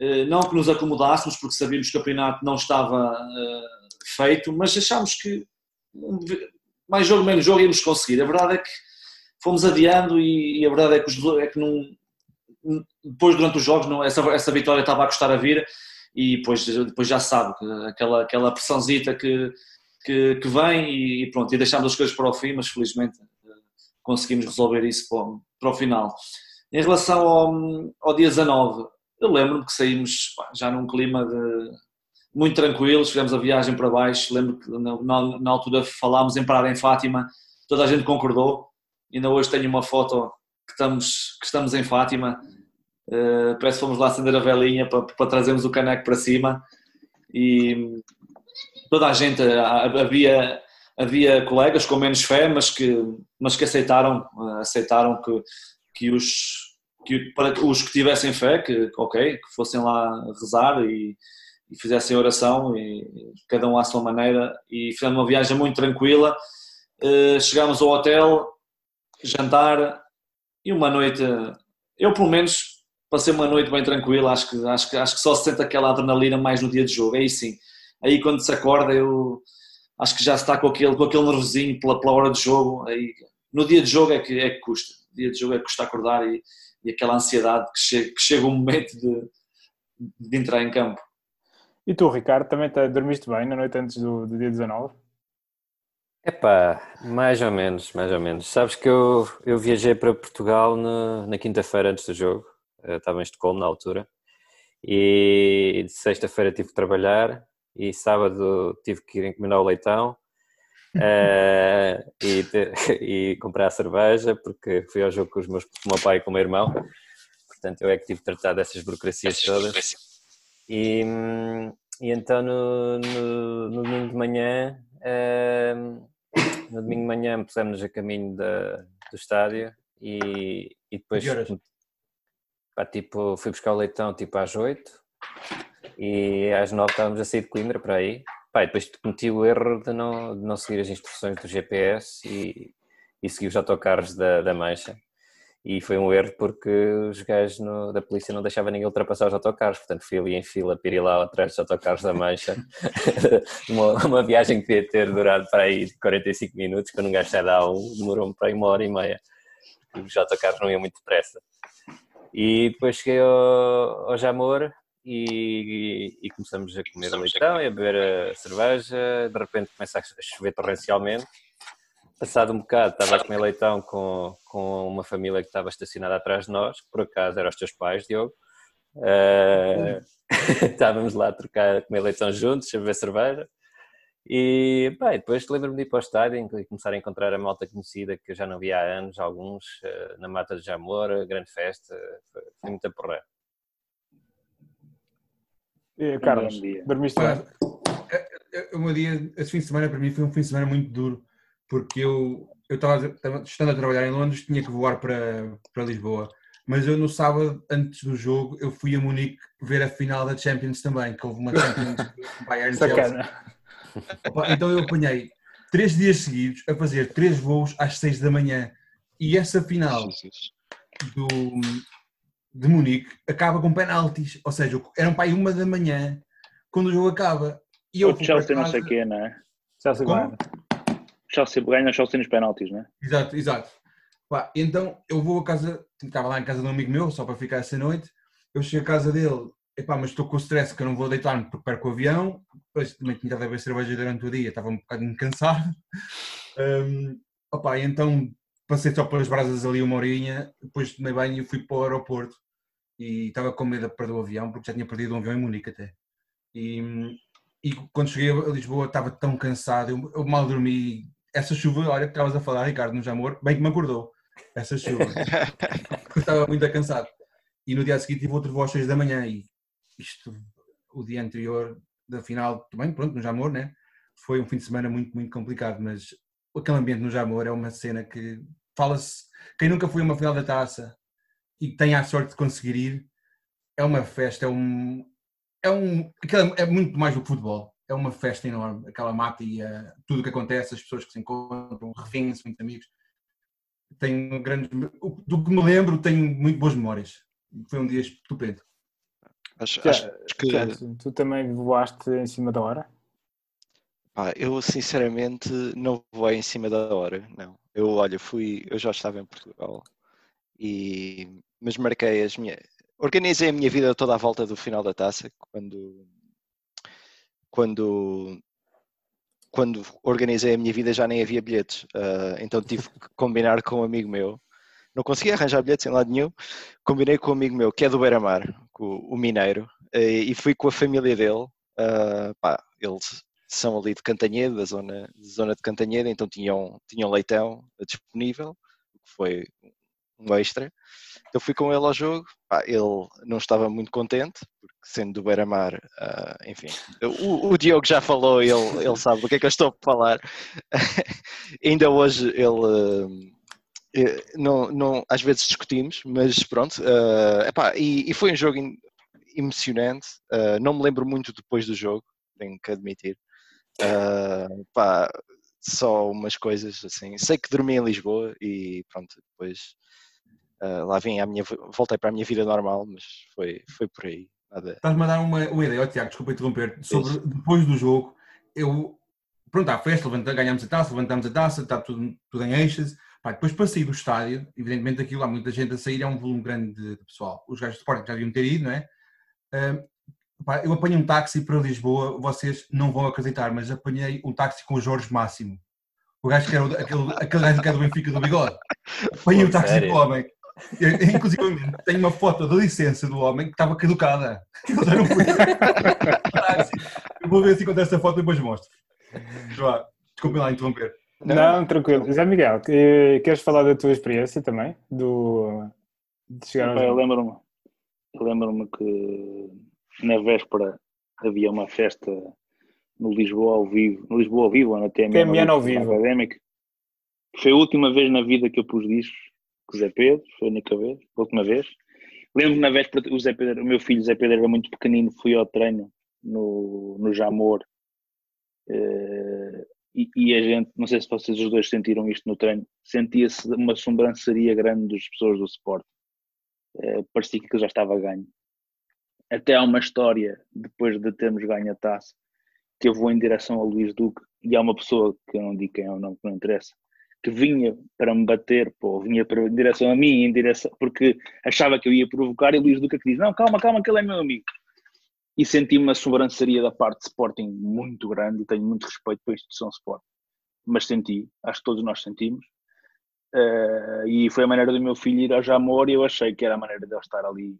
Eh, não que nos acomodássemos, porque sabíamos que o campeonato não estava uh, feito, mas achámos que mais jogo, menos jogo íamos conseguir. A verdade é que fomos adiando e, a verdade é que, os, é que depois, durante os jogos, não, essa, essa vitória estava a custar a vir e depois, depois já sabe, aquela, aquela pressãozita que, que, que vem e pronto, e deixámos as coisas para o fim, mas felizmente eh, conseguimos resolver isso para, para o final. Em relação ao, ao dia 19, eu lembro-me que saímos pá, já num clima de, muito tranquilos, fizemos a viagem para baixo, lembro que na, na, na, altura falámos em parar em Fátima, toda a gente concordou, ainda hoje tenho uma foto que estamos, que estamos em Fátima, uh, parece que fomos lá acender a velinha para, para trazermos o caneco para cima. E toda a gente, havia, havia colegas com menos fé, mas que, mas que aceitaram, aceitaram que, que os que para os que tivessem fé, que ok, que fossem lá rezar e, e fizessem oração e cada um à sua maneira e fizemos uma viagem muito tranquila. Uh, chegámos ao hotel, jantar e uma noite, eu pelo menos passei uma noite bem tranquila, acho que, acho que, acho que só se sente aquela adrenalina mais no dia de jogo, aí sim aí quando se acorda eu acho que já está com aquele, com aquele nervosinho pela, pela hora de jogo, aí, no dia de jogo é que, é que custa, no dia de jogo é que custa acordar e, e aquela ansiedade que chega, que chega o momento de, de entrar em campo. E tu, Ricardo, também te, dormiste bem na noite antes do, do dia 19? Epá, mais ou menos, mais ou menos. Sabes que eu, eu viajei para Portugal na, na quinta-feira antes do jogo, eu estava em Estocolmo na altura, e sexta-feira tive que trabalhar, e sábado tive que ir encomendar o leitão, uh, e, e, comprar a cerveja, porque fui ao jogo com, os meus, com o meu pai e com o meu irmão, portanto eu é que tive que tratar dessas burocracias todas. E, e então no, no, no domingo de manhã uh, no domingo de manhã pusemos-nos a caminho da, do estádio e, e depois pá, tipo, fui buscar o leitão tipo às 8 e às 9 estávamos a sair de Coimbra para aí. Pá, depois cometi o erro de não, de não seguir as instruções do GPS e, e segui os autocarros da, da Mancha e foi um erro porque os gajos no, da polícia não deixavam ninguém ultrapassar os autocarros, portanto fui ali em fila, lá atrás dos autocarros da Mancha, uma, uma, viagem que devia ter durado para aí 45 minutos, quando um gajo sai da A1, demorou-me para aí uma hora e meia, os autocarros não iam muito depressa. E depois cheguei ao, ao Jamor e, e, começamos a comer começamos leitão e a beber a cerveja, de repente começa a chover torrencialmente, Passado um bocado, estava a comer leitão com, com uma família que estava estacionada atrás de nós, que por acaso eram os teus pais, Diogo. Uh, estávamos lá a trocar, a comer leitão juntos, a beber cerveja. E pá, depois lembro-me de ir para o estádio e começar a encontrar a malta conhecida que eu já não via há anos, alguns, uh, na Mata de Jamor, grande festa, foi, foi muito a porra. E, Carlos, dormiste bem? O meu dia, esse fim de semana para mim foi um fim de semana muito duro porque eu, eu estava, estando a trabalhar em Londres, tinha que voar para, para Lisboa. Mas eu no sábado, antes do jogo, eu fui a Munique ver a final da Champions também, que houve uma Champions Bayern Chelsea. Então eu apanhei três dias seguidos a fazer três voos às seis da manhã. E essa final do, de Munique acaba com penaltis. Ou seja, era um pai uma da manhã quando o jogo acaba. E eu o Chelsea não sei o quê, não é? Chelsea Como? Chelsea ganha Chelsea nos penaltis, não é? Exato, exato. Pá, então eu vou a casa, estava lá em casa de um amigo meu, só para ficar essa noite. Eu chego à casa dele, epá, mas estou com o stress que eu não vou deitar-me porque perco o avião. Depois também tinha estado a beber cerveja durante o dia, estava um bocadinho cansado. Um, opá, então passei só pelas brasas ali uma horinha, depois tomei banho e fui para o aeroporto. E estava com medo de perder o avião, porque já tinha perdido um avião em Munique até. E, e quando cheguei a Lisboa estava tão cansado, eu, eu mal dormi essa chuva, olha que estavas a falar, Ricardo, no Jamor, bem que me acordou. Essa chuva. estava muito cansado. E no dia seguinte tive outro voo às 6 da manhã e isto, o dia anterior da final, também, pronto, no Jamor, né? Foi um fim de semana muito, muito complicado, mas aquele ambiente no Jamor é uma cena que fala-se. Quem nunca foi a uma final da taça e tem a sorte de conseguir ir, é uma festa, é um. É, um, é muito mais do que futebol é uma festa enorme, aquela mata e uh, tudo o que acontece, as pessoas que se encontram, revêem-se, muitos amigos. Tenho grandes. Do que me lembro, tenho muito boas memórias. Foi um dia estupendo. Acho, acho que... tu também voaste em cima da hora? Ah, eu sinceramente não voei em cima da hora, não. Eu, olha, fui, eu já estava em Portugal e mas marquei as minhas, organizei a minha vida toda à volta do final da taça quando quando, quando organizei a minha vida já nem havia bilhetes, uh, então tive que combinar com um amigo meu. Não consegui arranjar bilhetes em lado nenhum. Combinei com um amigo meu que é do Beira-Mar, o Mineiro, e fui com a família dele. Uh, pá, eles são ali de Cantanhede, da zona, zona de Cantanhede, então tinham, tinham leitão disponível, que foi um extra. Então fui com ele ao jogo, pá, ele não estava muito contente, porque sendo do Beira-Mar, uh, enfim, o, o, Diogo já falou, ele, ele sabe do que é que eu estou a falar. Ainda hoje ele... Uh, não, não, às vezes discutimos, mas pronto, uh, epá, e, e, foi um jogo emocionante. Não me lembro muito depois do jogo, tenho que admitir. Uh, só umas coisas assim. Sei que dormi em Lisboa e pronto, depois uh, lá vim a minha, voltei para a minha vida normal, mas foi, foi por aí. Estás-me a dar uma, uma ideia, oh, Tiago, desculpa interromper, sobre Isso. depois do jogo, eu, pronto, à festa, ganhamos a taça, levantamos a taça, está tudo, tudo em eixas, Pá, depois para sair do estádio, evidentemente aquilo há muita gente a sair, é um volume grande de, de pessoal. Os gajos de Sporting já deviam ter ido, não é? Uh, pá, eu apanhei um táxi para Lisboa, vocês não vão acreditar, mas apanhei um táxi com o Jorge Máximo. O gajo que era o, aquele, aquele gajo que era do Benfica do bigode. Foi o táxi do homem. Eu, inclusive, tenho uma foto da licença do homem que estava caducada. Eu já não fui. eu vou ver se encontro essa foto e depois mostro. Desculpe lá interromper. Não, não tranquilo. Zé Miguel, queres falar da tua experiência também? Do, de chegar aos... Eu lembro-me lembro que na véspera havia uma festa no Lisboa ao vivo, no Lisboa ao vivo, na TMN, TMN ao vivo. Académico. Foi a última vez na vida que eu pus discos com o Zé Pedro, foi a única vez, a última vez. Lembro-me na véspera, o, Zé Pedro, o meu filho Zé Pedro era muito pequenino, fui ao treino no, no Jamor uh, e, e, a gente, não sei se vocês os dois sentiram isto no treino, sentia-se uma sobranceria grande das pessoas do Sport. Uh, parecia que já estava ganho. Até há uma história, depois de termos ganho a taça, que eu vou em direção ao Luís Duque e há uma pessoa, que eu não digo quem é o nome, que não interessa, que vinha para me bater, pô, vinha para, em direção a mim, em direção, porque achava que eu ia provocar, e Luís Duque que diz, não, calma, calma, que ele é meu amigo. E senti uma sobranceria da parte de Sporting muito grande, e tenho muito respeito pela instituição Sporting, mas senti, acho que todos nós sentimos, uh, e foi a maneira do meu filho ir ao Jamor, e eu achei que era a maneira de ele estar ali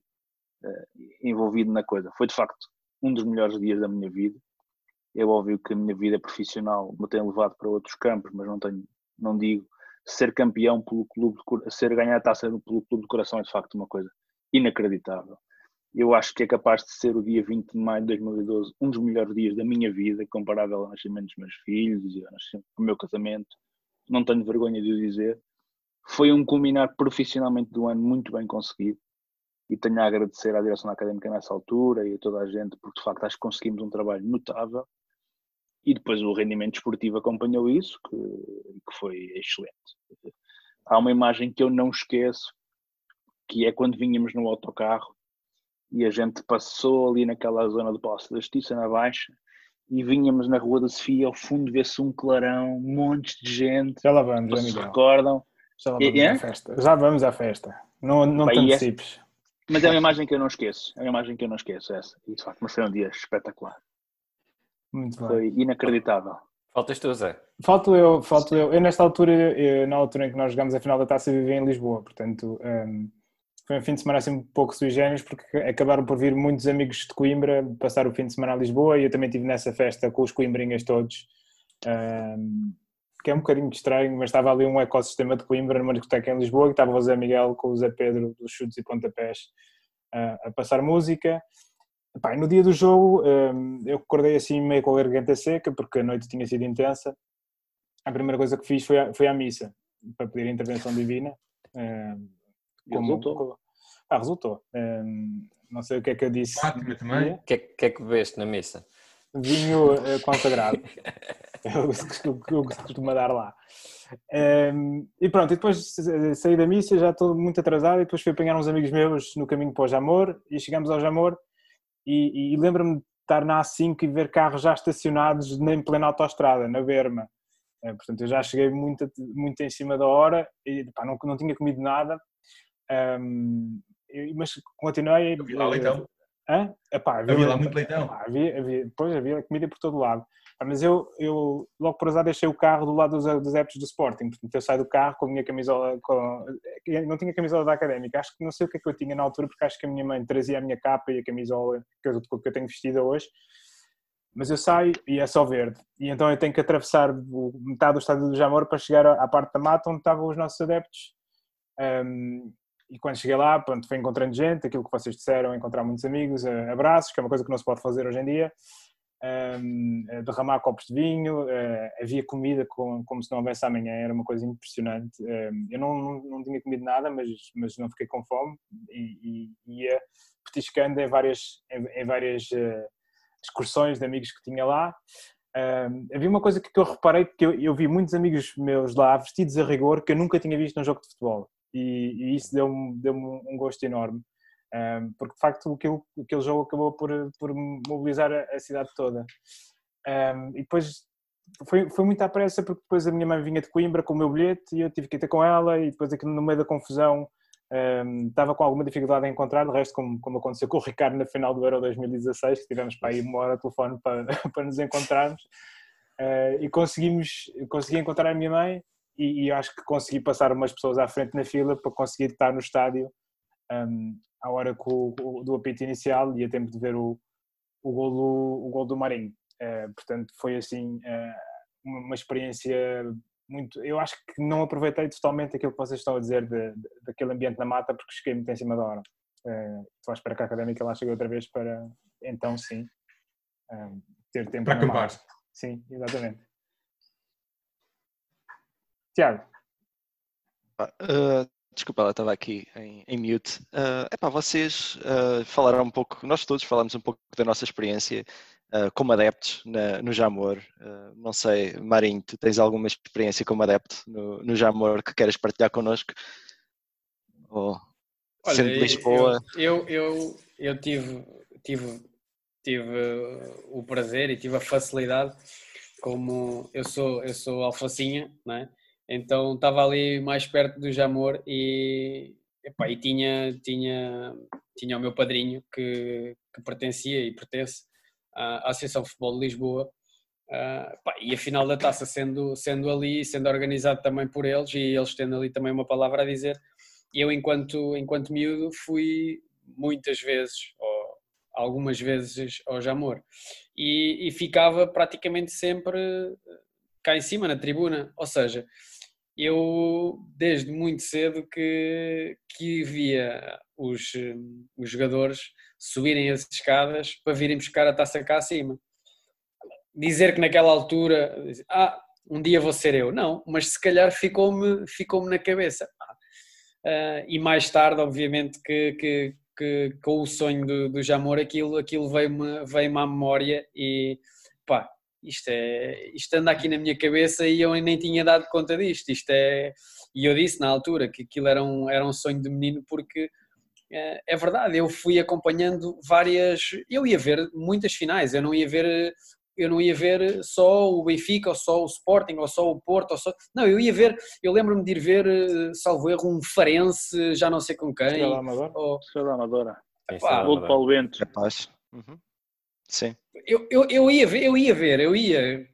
envolvido na coisa. Foi de facto um dos melhores dias da minha vida, é óbvio que a minha vida profissional me tem levado para outros campos, mas não tenho não digo ser campeão pelo clube, de, ser ganhar a taça pelo clube de coração é de facto uma coisa inacreditável. Eu acho que é capaz de ser o dia 20 de maio de 2012 um dos melhores dias da minha vida, comparável ao nascimento dos meus filhos e ao meu casamento. Não tenho vergonha de o dizer. Foi um culminar profissionalmente do ano muito bem conseguido e tenho a agradecer à direção académica nessa altura e a toda a gente, porque de facto acho que conseguimos um trabalho notável e depois o rendimento esportivo acompanhou isso, que, que foi excelente. Há uma imagem que eu não esqueço, que é quando vinhamos no autocarro e a gente passou ali naquela zona do Palácio da Justiça, na Baixa, e vinhamos na Rua da Sofia, ao fundo vê-se um clarão, montes de gente. Já lá vamos, se recordam. Já lá vamos é? à festa. Já vamos à festa. Não, não Bem, te é- antecipes. É, mas é uma imagem que eu não esqueço. É uma imagem que eu não esqueço, essa. E de facto, mas foi um dia espetacular. Muito bem. Foi inacreditável. Faltas tu, Zé. Falto eu, falto eu. Eu, nesta altura, eu, na altura em que nós jogamos a final da taça, vivia em Lisboa, portanto, um, foi um fim de semana assim um pouco sui generis, porque acabaram por vir muitos amigos de Coimbra passar o fim de semana a Lisboa e eu também estive nessa festa com os coimbrinhas todos, um, que é um bocadinho estranho, mas estava ali um ecossistema de Coimbra numa discoteca em Lisboa, que estava o Zé Miguel com o Zé Pedro dos chutes e pontapés uh, a passar música. Epá, no dia do jogo hum, eu acordei assim meio com a garganta seca porque a noite tinha sido intensa. A primeira coisa que fiz foi, a, foi à missa para pedir a intervenção divina. Hum, como, resultou? Ah, resultou. Hum, não sei o que é que eu disse. Fátima também. O que, é, que é que bebeste na missa? Vinho uh, consagrado. é o que eu costumo dar lá. Um, e pronto, e depois saí da missa, já estou muito atrasado, e depois fui apanhar uns amigos meus no caminho para o Jamor, e chegamos ao Jamor, e, e lembro-me de estar na A5 e ver carros já estacionados nem plena autoestrada, na Berma. É, portanto, eu já cheguei muito, muito em cima da hora e pá, não, não tinha comido nada, um, mas continuei. Eu vi lá leitão. Hã? Epá, havia, havia lá muito leitão. havia, havia, depois havia comida por todo lado. Mas eu, eu logo por azar deixei o carro do lado dos, apps do Sporting, portanto eu saio do carro com a minha camisola, com, não tinha camisola da Académica, acho que não sei o que é que eu tinha na altura, porque acho que a minha mãe trazia a minha capa e a camisola que eu, que eu tenho vestida hoje, mas eu saio e é só verde, e então eu tenho que atravessar metade do estádio do Jamor para chegar à parte da mata onde estavam os nossos adeptos, um, e quando cheguei lá, pronto, fui encontrando gente, aquilo que vocês disseram, encontrar muitos amigos, abraços, que é uma coisa que não se pode fazer hoje em dia, derramar copos de vinho, uh, havia comida com, como se não houvesse amanhã, era uma coisa impressionante. Um, eu não, não, não, tinha comido nada, mas, mas não fiquei com fome e, e ia petiscando em várias, em, em várias uh, excursões de amigos que tinha lá. Um, havia uma coisa que, eu reparei, que eu, eu, vi muitos amigos meus lá vestidos a rigor que eu nunca tinha visto num jogo de futebol e, e isso deu-me deu um gosto enorme porque de facto aquele, aquele jogo acabou por, por mobilizar a, a cidade toda. Um, e depois foi, foi muito à pressa, porque depois a minha mãe vinha de Coimbra com o meu bilhete e eu tive que ir ter com ela, e depois aqui no meio da confusão um, estava com alguma dificuldade em encontrar, de resto, como, como aconteceu com o Ricardo na final do Euro 2016, que tivemos para aí uma hora de telefone para, para nos encontrarmos. Uh, e conseguimos, consegui encontrar a minha mãe e, e, acho que consegui passar umas pessoas à frente na fila para conseguir estar no estádio um, à hora com, do apito inicial e a tempo de ver o, o, gol, do, o gol do Marinho. Uh, portanto, foi assim uh, uma, uma, experiência muito. Eu acho que não aproveitei totalmente aquilo que vocês estão a dizer de, de, daquele ambiente na mata porque cheguei muito em cima da hora. Uh, estou à espera que a académica lá chegue outra vez para então sim ter tempo para acampar. Sim, exatamente. Tiago. Uh, desculpa, ela estava aqui em, em mute. Uh, epá, vocês uh, falaram um pouco, nós todos falamos um pouco da nossa experiência uh, como adeptos na, no Jamor. Uh, não sei, Marinho, tu tens alguma experiência como adepto no, no Jamor que queres partilhar connosco? Ou, Olha, sendo de Lisboa? Eu, eu, eu, eu tive, tive, tive o prazer e tive a facilidade, como eu sou, eu sou alfacinha, não é? Então estava ali mais perto do Jamor e, epá, e tinha, tinha, tinha o meu padrinho que, que pertencia e pertence à Associação de Futebol de Lisboa. Uh, pá, e a final da taça sendo, sendo ali, sendo organizado também por eles e eles tendo ali também uma palavra a dizer, eu enquanto, enquanto miúdo fui muitas vezes, ou algumas vezes ao Jamor e, e ficava praticamente sempre cá em cima na tribuna, ou seja, eu desde muito cedo que, que via os, os jogadores subirem as escadas para virem buscar a taça cá acima. Dizer que naquela altura, ah, um dia vou ser eu, não, mas se calhar ficou-me ficou na cabeça. Uh, e mais tarde, obviamente, que, que, que com o sonho do, do Jamor, aquilo, aquilo veio-me veio à memória e isto, é, isto anda aqui na minha cabeça e eu nem tinha dado conta disto. Isto é, e eu disse na altura que aquilo era um, era um sonho de menino porque é, é verdade, eu fui acompanhando várias, eu ia ver muitas finais, eu não ia ver eu não ia ver só o Benfica, ou só o Sporting, ou só o Porto, ou só... Não, eu ia ver, eu lembro-me de ir ver, eh, salvo erro, um Farense, já não sei com quem. Estrela Amadora. Ou... Estrela Amadora. Gol de Paulo Bento. Capaz. Uhum. Sim. Eu, eu, eu, ia ver, eu ia ver, eu ia,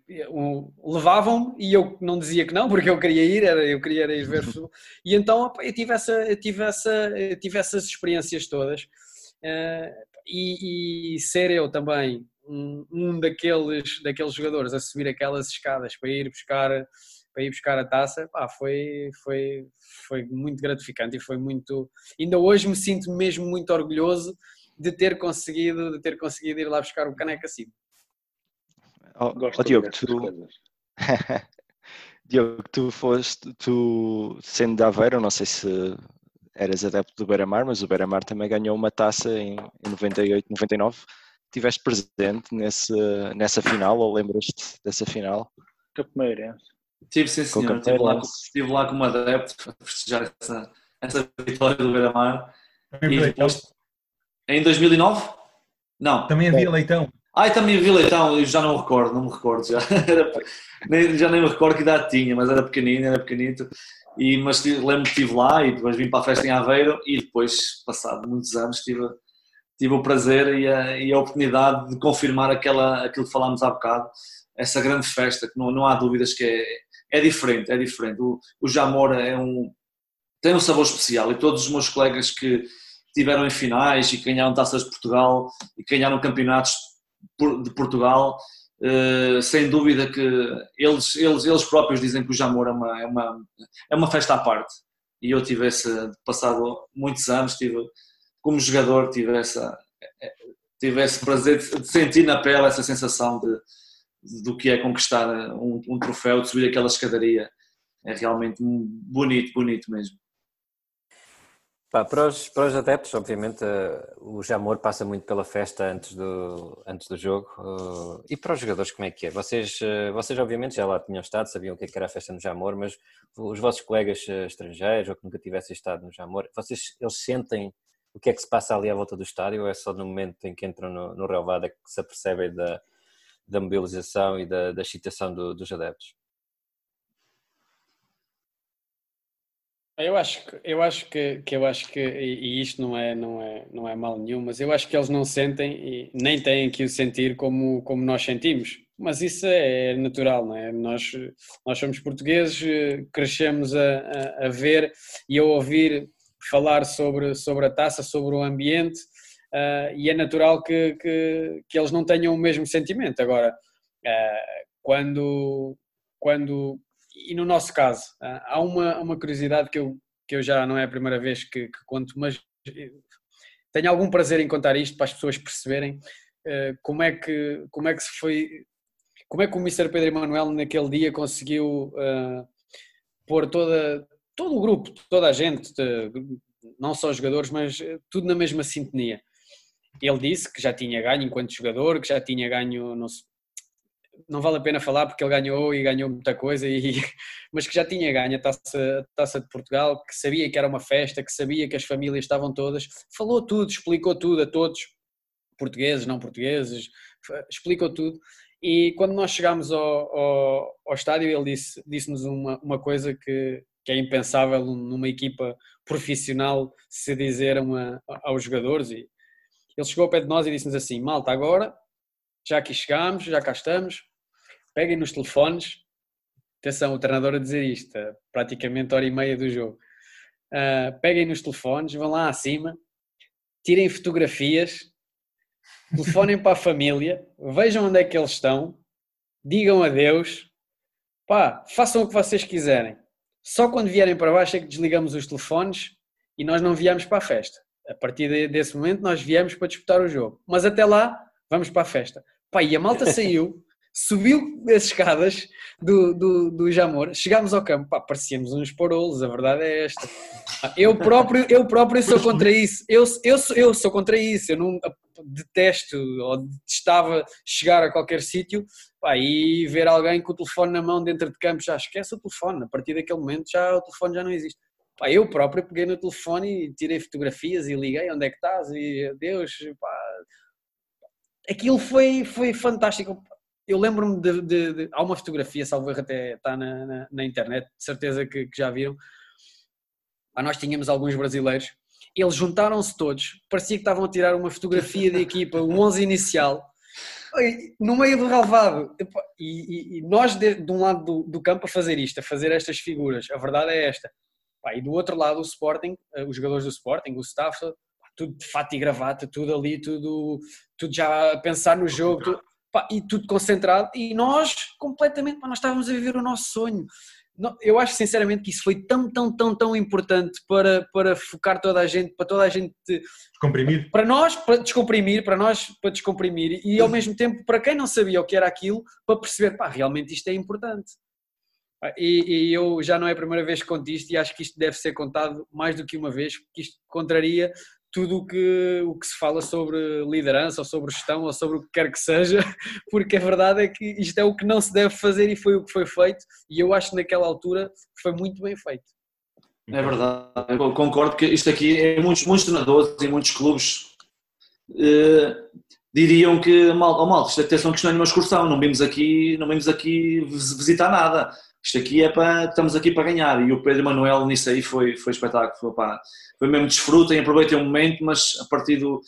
levavam e eu não dizia que não, porque eu queria ir, era, eu queria ir ver e então eu tive, essa, eu tive, essa, eu tive essas experiências todas uh, e, e, ser eu também um, um, daqueles, daqueles jogadores a subir aquelas escadas para ir buscar para ir buscar a taça, pá, foi, foi, foi muito gratificante e foi muito, ainda hoje me sinto mesmo muito orgulhoso de ter conseguido, de ter conseguido ir lá buscar o caneco acima. Oh, oh Diogo, tu... Diogo, tu foste, tu sendo de Aveiro, não sei se eras adepto do Beira-Mar, mas o Beira-Mar também ganhou uma taça em, em 98, 99. Tiveste presente nesse, nessa final ou lembras-te dessa final? Capimeirense. Tive, sim, senhor. Estive lá, estive lá como adepto a festejar essa, essa vitória do Beira-Mar. E depois, em 2009? Não. Também havia leitão. Ah, também havia leitão, eu já não me recordo, não me recordo já. Era, nem, já nem me recordo que idade tinha, mas era pequenino, era pequenito. E, mas lembro que estive lá e depois vim para a festa em Aveiro e depois, passado muitos anos, tive, tive o prazer e a, e a oportunidade de confirmar aquela, aquilo que falámos há bocado, essa grande festa, que não, não há dúvidas que é, é diferente, é diferente. O, o Jamora é um, tem um sabor especial e todos os meus colegas que, estiveram em finais e ganharam taças de Portugal e ganharam campeonatos de Portugal. Uh, sem dúvida que eles, eles, eles próprios dizem que o Jamor é uma, é uma, é uma festa à parte. E eu tive esse, passado muitos anos, tive, como jogador, tive, essa, tive esse prazer de sentir na pele essa sensação de, do que é conquistar um, um troféu, de subir aquela escadaria. É realmente bonito, bonito mesmo. Pá, para, os, para os adeptos, obviamente, uh, o Jamor passa muito pela festa antes do, antes do jogo. Uh, e para os jogadores, como é que é? Vocês, uh, vocês, obviamente, já lá tinham estado, sabiam o que, é que era a festa no Jamor, mas os vossos colegas estrangeiros ou que nunca tivessem estado no Jamor, vocês, eles sentem o que é que se passa ali à volta do estádio ou é só no momento em que entram no, no relvado que se apercebem da, da mobilização e da, da excitação do, dos adeptos? Eu acho que eu acho que, que eu acho que e isto não é não é não é mal nenhum, mas eu acho que eles não sentem e nem têm que o sentir como como nós sentimos. Mas isso é natural, não é? Nós, nós somos portugueses, crescemos a, a, a ver e a ouvir falar sobre, sobre a taça, sobre o ambiente, uh, e é natural que, que, que, eles não tenham o mesmo sentimento. Agora, uh, quando, quando, e no nosso caso, uh, há uma, uma curiosidade que eu, que eu já não é a primeira vez que, que conto, mas tenho algum prazer em contar isto para as pessoas perceberem como, é que, como é que se foi, como é que o Mr. Pedro Emanuel naquele dia conseguiu pôr toda, todo o grupo, toda a gente, não só os jogadores, mas tudo na mesma sintonia. Ele disse que já tinha ganho enquanto jogador, que já tinha ganho, não, não vale a pena falar porque ele ganhou e ganhou muita coisa, e, mas que já tinha ganho a taça, a taça de Portugal, que sabia que era uma festa, que sabia que as famílias estavam todas, falou tudo, explicou tudo a todos, portugueses, não portugueses, explicou tudo. E quando nós chegámos ao, ao, ao estádio, ele disse-nos disse uma, uma coisa que, que é impensável numa equipa profissional se dizer uma, aos jogadores. E ele chegou ao pé de nós e disse-nos assim: Malta, agora já aqui chegámos, já cá estamos, peguem nos telefones. Atenção, o treinador a dizer isto, praticamente hora e meia do jogo. Uh, peguem nos telefones, vão lá acima, tirem fotografias, telefonem para a família, vejam onde é que eles estão, digam adeus, pá, façam o que vocês quiserem. Só quando vierem para baixo é que desligamos os telefones e nós não viemos para a festa. A partir desse momento nós viemos para disputar o jogo. Mas até lá, vamos para a festa. Pá, e a malta saiu, subiu as escadas do, do, do Jamor, chegámos ao campo, pá, parecíamos uns parolos, a verdade é esta. Eu próprio, eu próprio sou contra isso. Eu, eu, eu sou contra isso. Eu não detesto ou detestava chegar a qualquer sítio e ver alguém com o telefone na mão dentro de campo, já esquece o telefone. A partir daquele momento já o telefone já não existe. Pá, eu próprio peguei no telefone e tirei fotografias e liguei onde é que estás e Deus, pá. Aquilo foi, foi fantástico. Eu lembro-me de, de, de, Há uma fotografia, salvo erro, até está na, na, na internet, de certeza que, que já viram. Pá, nós tínhamos alguns brasileiros eles juntaram-se todos, parecia que estavam a tirar uma fotografia da equipa, o 11 inicial, no meio do relvado. E, e, e nós, de, de, um lado do, do, campo, a fazer isto, a fazer estas figuras, a verdade é esta. E do outro lado, o Sporting, eh, os jogadores do Sporting, o staff, tudo de fato e gravata, tudo ali, tudo, tudo já a pensar no jogo, tudo, e tudo concentrado. E nós, completamente, nós estávamos a viver o nosso sonho eu acho sinceramente que isso foi tão, tão, tão, tão importante para, para focar toda a gente, para toda a gente. Descomprimir. Para nós, para descomprimir, para nós, para descomprimir, e ao mesmo tempo, para quem não sabia o que era aquilo, para perceber, pá, realmente isto é importante. E, e, eu já não é a primeira vez que conto isto e acho que isto deve ser contado mais do que uma vez, porque isto contraria tudo o que, o que se fala sobre liderança ou sobre gestão ou sobre o que quer que seja, porque a verdade é que isto é o que não se deve fazer e foi o que foi feito, e eu acho que naquela altura foi muito bem feito. É verdade, eu concordo que isto aqui, é muitos, muitos treinadores e muitos clubes eh, diriam que, mal, oh, mal, isto atenção que isto não é uma excursão, não vimos aqui, não vimos aqui visitar nada, isto aqui é para, estamos aqui para ganhar, e o Pedro Manuel nisso aí foi, foi espetáculo, foi, pá, foi mesmo desfrutem, aproveitem o momento, mas a partir, do,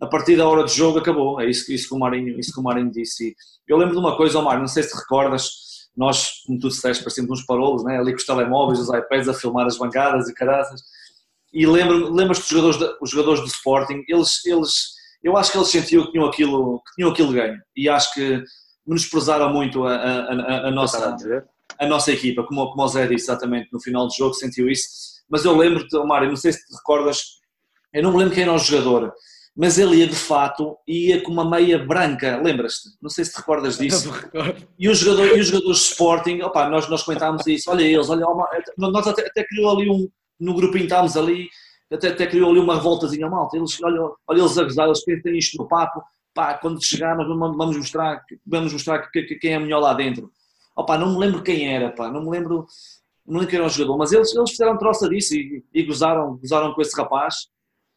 a partir da hora do jogo acabou. É isso, isso, que o Marinho, isso que o Marinho disse. E eu lembro de uma coisa, Omar, não sei se te recordas, nós, como tu disseste, parecíamos uns parolos, né? ali com os telemóveis, os iPads a filmar as bancadas e caraças. E lembro, lembras que os jogadores, os jogadores do Sporting, eles, eles, eu acho que eles sentiam que tinham aquilo, que tinham aquilo ganho. E acho que menosprezaram muito a, a, a, a nossa, a nossa equipa, como, como o Zé disse exatamente no final do jogo, sentiu isso mas eu lembro-te, Mário, não sei se te recordas, eu não me lembro quem era o jogador, mas ele ia de fato ia com uma meia branca, lembras-te? Não sei se te recordas disso. E os jogadores, e os jogadores de Sporting, opa, nós, nós comentámos isso, olha eles, olha, nós até, até criou ali um, no grupinho estávamos ali, até, até criou ali uma revoltazinha malta, eles, olha, olha eles a gozar, eles pensam isto no papo, pá, quando chegar nós vamos mostrar, vamos mostrar que, que, quem é melhor lá dentro. Opa, não me lembro quem era, pá, não me lembro, não lembro quem era o jogador, mas eles, eles fizeram troça disso e, e gozaram, gozaram com esse rapaz,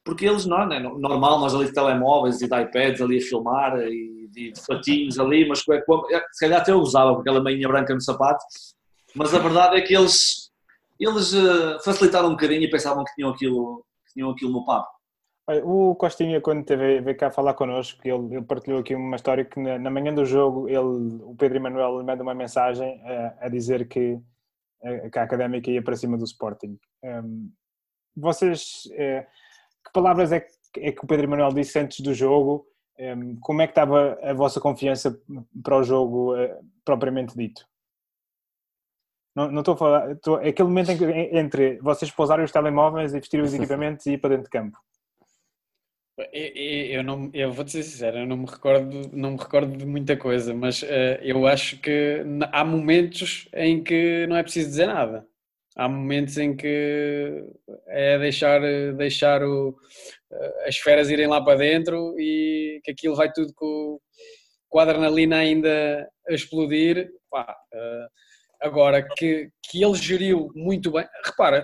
porque eles, não, é normal, nós ali de telemóveis e de iPads ali a filmar e de, fatinhos ali, mas é, se calhar até eu usava com aquela meinha branca no sapato, mas a verdade é que eles, eles uh, facilitaram um bocadinho e pensavam que tinham aquilo, que tinham aquilo no papo. O Costinha, quando teve, veio cá falar connosco, ele, ele partilhou aqui uma história que na, na manhã do jogo ele, o Pedro Emanuel manda uma mensagem a, a dizer que, a, que a Académica ia para cima do Sporting. Um, vocês, é, que palavras é que, é que o Pedro Emanuel disse antes do jogo? Um, como é que estava a vossa confiança para o jogo uh, propriamente dito? Não, não estou a falar, estou, é aquele momento em que, entre vocês pousarem os telemóveis e vestirem os equipamentos e ir para dentro de campo. Eu, não, eu vou te ser sincero, eu não me recordo, não me recordo de muita coisa, mas uh, eu acho que há momentos em que não é preciso dizer nada. Há momentos em que é deixar, deixar o, eh, as feras irem lá para dentro e que aquilo vai tudo com, com a adrenalina ainda a explodir. Pá, uh, agora, que, que ele geriu muito bem. Repara,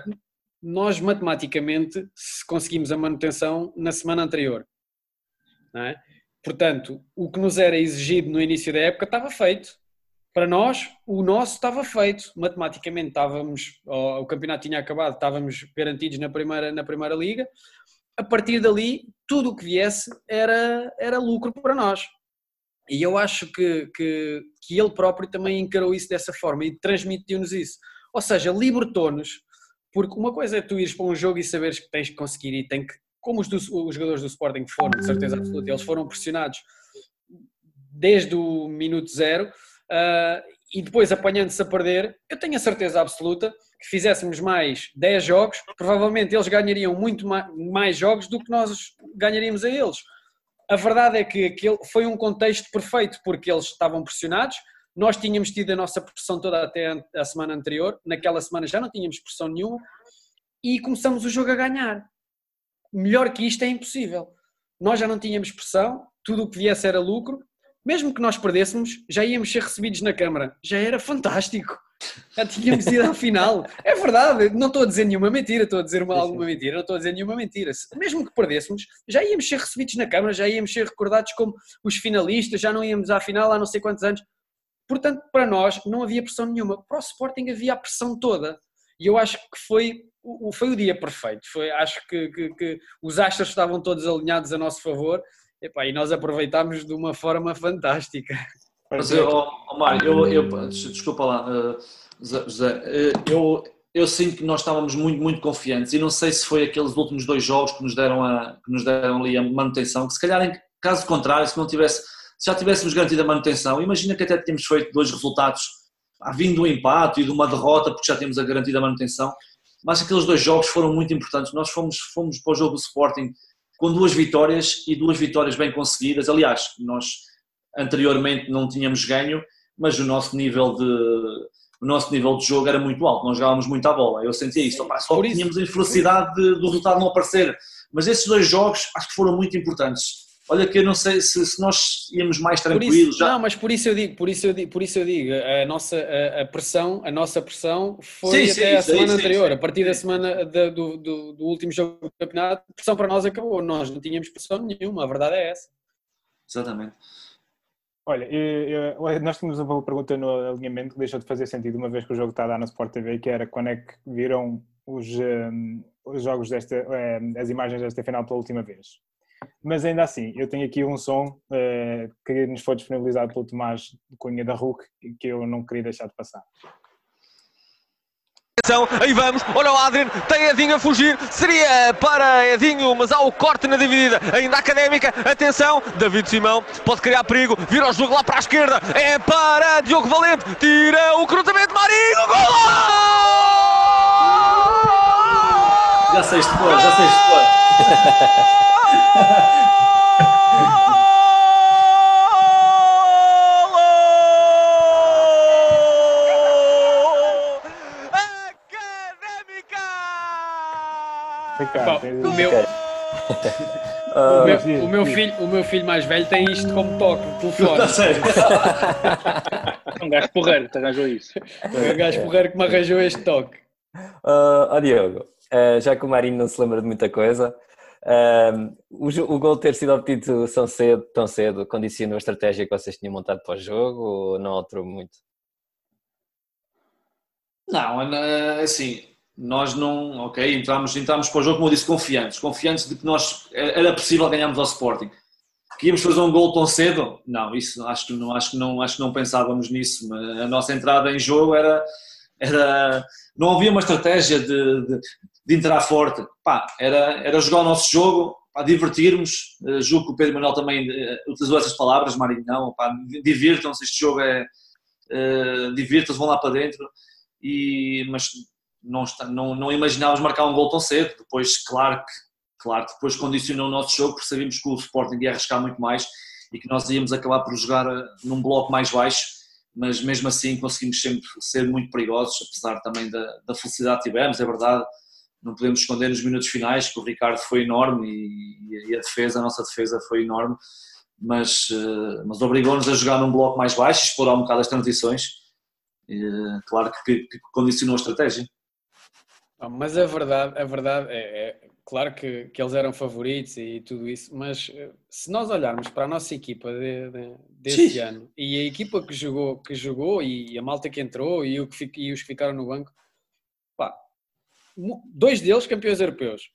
nós matematicamente conseguimos a manutenção na semana anterior. É? Portanto, o que nos era exigido no início da época estava feito. Para nós, o nosso estava feito. Matematicamente estávamos, o campeonato tinha acabado, estávamos garantidos na primeira, na primeira liga. A partir dali, tudo o que viesse era, era lucro para nós. E eu acho que, que, que ele próprio também encarou isso dessa forma e transmitiu-nos isso. Ou seja, libertou-nos porque uma coisa é tu ires para um jogo e saberes que tens que conseguir e tem que, como os, do, os jogadores do Sporting foram, de certeza absoluta, eles foram pressionados desde o minuto zero uh, e depois apanhando-se a perder, eu tenho a certeza absoluta que fizéssemos mais 10 jogos, provavelmente eles ganhariam muito mais jogos do que nós ganharíamos a eles. A verdade é que aquele foi um contexto perfeito porque eles estavam pressionados, nós tínhamos tido a nossa pressão toda até a semana anterior, naquela semana já não tínhamos pressão nenhuma e começamos o jogo a ganhar. Melhor que isto é impossível. Nós já não tínhamos pressão, tudo o que viesse era lucro, mesmo que nós perdêssemos, já íamos ser recebidos na Câmara. Já era fantástico. Já tínhamos ido à final. É verdade, não estou a dizer nenhuma mentira, estou a dizer uma, alguma mentira, não estou a dizer nenhuma mentira. Mesmo que perdêssemos, já íamos ser recebidos na Câmara, já íamos ser recordados como os finalistas, já não íamos à final há não sei quantos anos. Portanto, para nós não havia pressão nenhuma. Para o Sporting havia a pressão toda. E eu acho que foi, foi o dia perfeito. Foi, acho que, que, que os astros estavam todos alinhados a nosso favor e nós aproveitámos de uma forma fantástica. Mas, oh, oh, Mário, eu, eu, desculpa lá, uh, José, uh, eu, eu sinto que nós estávamos muito, muito confiantes e não sei se foi aqueles últimos dois jogos que nos deram, a, que nos deram ali a manutenção, que se calhar, em caso contrário, se não tivesse se já tivéssemos garantido a manutenção, imagina que até tínhamos feito dois resultados, vindo um empate e de uma derrota, porque já temos a garantida a manutenção, mas aqueles dois jogos foram muito importantes. Nós fomos, fomos para o jogo do Sporting com duas vitórias e duas vitórias bem conseguidas. Aliás, nós anteriormente não tínhamos ganho, mas o nosso nível de, o nosso nível de jogo era muito alto, nós jogávamos muito à bola. Eu sentia isso, Opa, só tínhamos a infelicidade de, do resultado não aparecer. Mas esses dois jogos acho que foram muito importantes olha que eu não sei se, se nós íamos mais tranquilos isso, já. Não, mas por isso eu digo, por isso eu digo, por isso eu digo a nossa a, a pressão, a nossa pressão foi sim, até sim, a semana sim, anterior, a partir da semana de, do, do, do, último jogo do campeonato, a pressão para nós acabou, nós não tínhamos pressão nenhuma, a verdade é essa. Exatamente. Olha, eu, eu, nós tínhamos uma pergunta no alinhamento que deixou de fazer sentido uma vez que o jogo está a dar na Sport TV, que era quando é que viram os, um, os jogos desta, um, as imagens desta final pela última vez. Mas ainda assim, eu tenho aqui um som uh, que nos foi disponibilizado pelo Tomás Cunha da RUC que eu não queria deixar de passar. Aí vamos, olha o Adrian, tem Edinho a fugir, seria para Edinho, mas há o corte na dividida, ainda académica, atenção, David Simão pode criar perigo, vira o jogo lá para a esquerda, é para Diogo Valente, tira o cruzamento, Marinho, gol! Já sei expor, já sei. expor. o meu, o, meu, o, meu filho, o meu filho mais velho tem isto como toque, telefone. um gajo porreiro que arranjou isso. Um gajo porreiro que me arranjou este toque. Uh, oh Diogo, uh, já que o Marinho não se lembra de muita coisa, um, o, o gol ter sido obtido tão cedo, tão cedo condicionou a estratégia que vocês tinham montado para o jogo ou não alterou muito? Não, assim, nós não, ok, entramos, entramos para o jogo, como eu disse, confiantes, confiantes de que nós era possível ganharmos ao Sporting. Que íamos fazer um gol tão cedo? Não, isso acho que não, acho que não, acho que não pensávamos nisso. A nossa entrada em jogo era, era não havia uma estratégia de, de, de entrar forte. Pá, era, era jogar o nosso jogo, pá, divertirmos. Uh, julgo que o Pedro Manuel também uh, utilizou essas palavras, Marinho, não, pá, divirtam-se, este jogo é. Uh, divirtam-se, vão lá para dentro. E, mas não, não, não imaginávamos marcar um gol tão cedo. Depois, claro que, claro depois condicionou o nosso jogo, porque sabíamos que o Sporting ia arriscar muito mais e que nós íamos acabar por jogar num bloco mais baixo, mas mesmo assim conseguimos sempre ser muito perigosos, apesar também da, da felicidade que tivemos, é verdade. Não podemos esconder nos minutos finais que o Ricardo foi enorme e, e a defesa, a nossa defesa foi enorme, mas, eh, mas obrigou-nos a jogar num bloco mais baixo, explorar um bocado as transições. E, eh, claro que, que condicionou a estratégia. Mas a verdade, a verdade é, é claro que, que, eles eram favoritos e tudo isso, mas eh, se nós olharmos para a nossa equipa de, de, desse Sim. ano e a equipa que jogou, que jogou e a malta que entrou e, o que, e os que ficaram no banco, dois deles campeões europeus.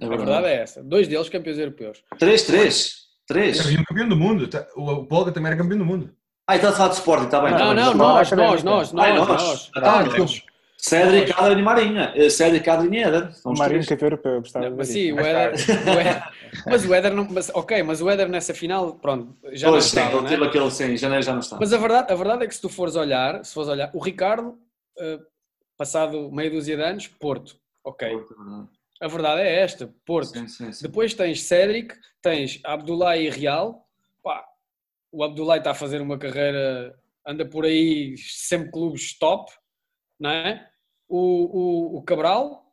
É a verdade é essa. Dois deles campeões europeus. Três, três. Três. Havia um campeão do mundo. Tá, o Polga também era campeão do mundo. Ah, então está a falar de Sporting, está bem. Não, tá não, nós, nós, nós, nós, nós, nós. Ah, nós. Cédric, Adrian e Marinha. Eh, Cédric, Adrian e Eder. O Marinho campeão europeu, gostava mas sim, o Éder, mas o Éder não, mas, ok, mas o Éder nessa final, pronto, já pois, não estava, sim, né? aquele, sim, janeiro já não está. Mas a verdade, a verdade é que se tu fores olhar, se fores olhar, o Ricardo, uh, passado meia dúzia de anos, Porto, ok. Porto, a verdade é esta, Porto. Sim, sim, sim. Depois tens Cédric, tens Abdullah e Real, pá, o Abdullah está a fazer uma carreira, anda por aí sempre clubes top, não é? o, o, o Cabral,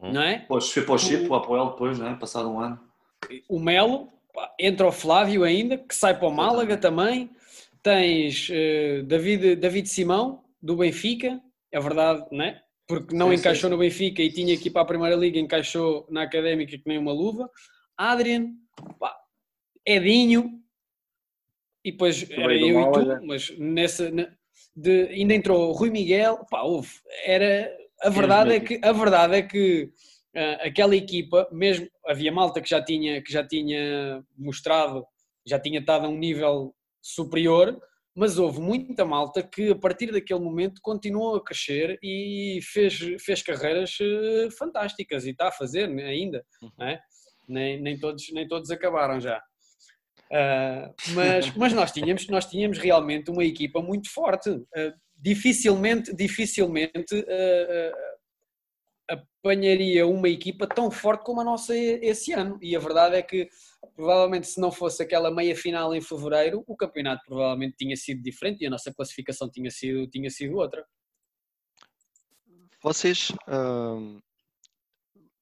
hum. não é? Depois foi para o Chip, o Apoel depois, não é? Passado um ano. O Melo, entra o Flávio ainda, que sai para o Málaga também. Tens uh, David, David Simão, do Benfica, é verdade, não é? Porque não sim, encaixou sim. no Benfica e tinha que ir para a Primeira Liga, encaixou na Académica que nem uma luva. Adrian, pá, Edinho, e depois era eu e tu, mas nessa, de, ainda entrou Rui Miguel, pá, houve, era, a verdade é que, a verdade é que uh, aquela equipa, mesmo, havia malta que já tinha, que já tinha mostrado, já tinha estado a um nível superior, mas houve muita malta que a partir daquele momento continuou a crescer e fez, fez carreiras uh, fantásticas e está a fazer ainda, não é? nem, nem, todos, nem todos acabaram já. Uh, mas, mas nós, tínhamos, nós tínhamos realmente uma equipa muito forte. Uh, dificilmente, dificilmente uh, apanharia uma equipa tão forte como a nossa esse ano. E a verdade é que, provavelmente, se não fosse aquela meia final em fevereiro, o campeonato provavelmente tinha sido diferente e a nossa classificação tinha sido, tinha sido outra. Vocês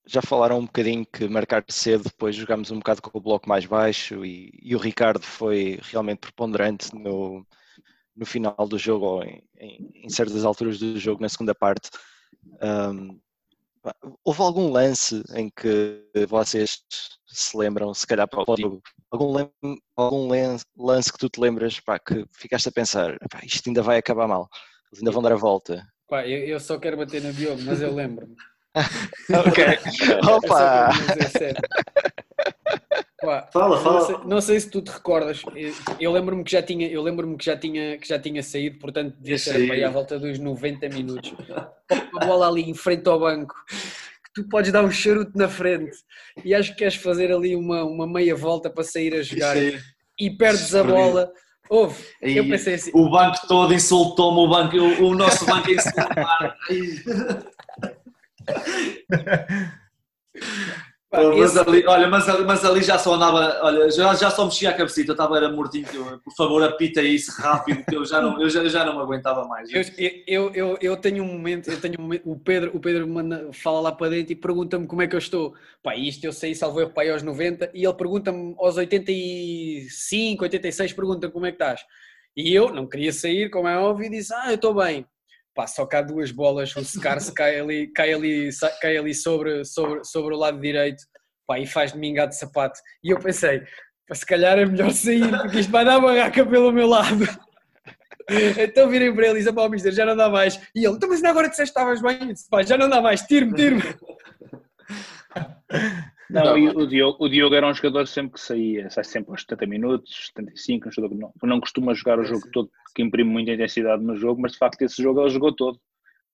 já falaram um bocadinho que marcar cedo, depois jogámos um bocado com o bloco mais baixo e, e o Ricardo foi realmente preponderante no, no final do jogo ou em, em, em, certas alturas do jogo, na segunda parte. Um, houve algum lance em que vocês se lembram, se calhar para o jogo, algum, algum lance que tu te lembras pá, que ficaste a pensar, pá, isto ainda vai acabar mal, eles ainda vão dar a volta? Pá, eu, eu só quero bater no Diogo, mas eu lembro-me. ok. Opa! fala, fala. Não sei, não sei, se tu te recordas. Eu, eu lembro-me que já tinha, eu lembro-me que já tinha, que já tinha saído, portanto devia ser aí à volta dos 90 minutos. Uma bola ali em frente ao banco. Que tu podes dar um charuto na frente. E acho que queres fazer ali uma, uma meia volta para sair a jogar. E perdes a bola. Houve, eu pensei assim. O banco todo insultou-me, o, banco, o, o nosso banco mas ali, olha, mas, mas ali já só andava, olha, já, já só mexia a cabecita, eu estava era mortinho, por favor apita isso rápido, que eu já não, eu já, eu já não me aguentava mais. Eu, eu, eu, eu, tenho um momento, eu tenho um momento, o Pedro, o Pedro manda, fala lá para dentro e pergunta-me como é que eu estou. Pá, isto eu sei, salvo erro, pai aos 90, e ele pergunta-me aos 85, 86, pergunta como é que estás. E eu não queria sair, como é óbvio, e disse, ah, eu estou bem pá, só há duas bolas, o Scarce cai ali, cai ali, cai ali sobre, sobre, sobre o lado direito pá, e faz de de sapato. E eu pensei, se calhar é melhor sair, porque isto vai dar barraca pelo meu lado. Então virem para ele e para o Mister, já não dá mais. E ele, então mas agora disseste que estavas bem? Disse, Pá, já não dá mais, tire-me, tire-me. Não, e o Diogo, o Diogo era um jogador sempre que saía, sai sempre aos 70 minutos, 75, um jogador que não, não costuma jogar o jogo todo, porque imprime muita intensidade no jogo, mas de facto esse jogo ele jogou todo,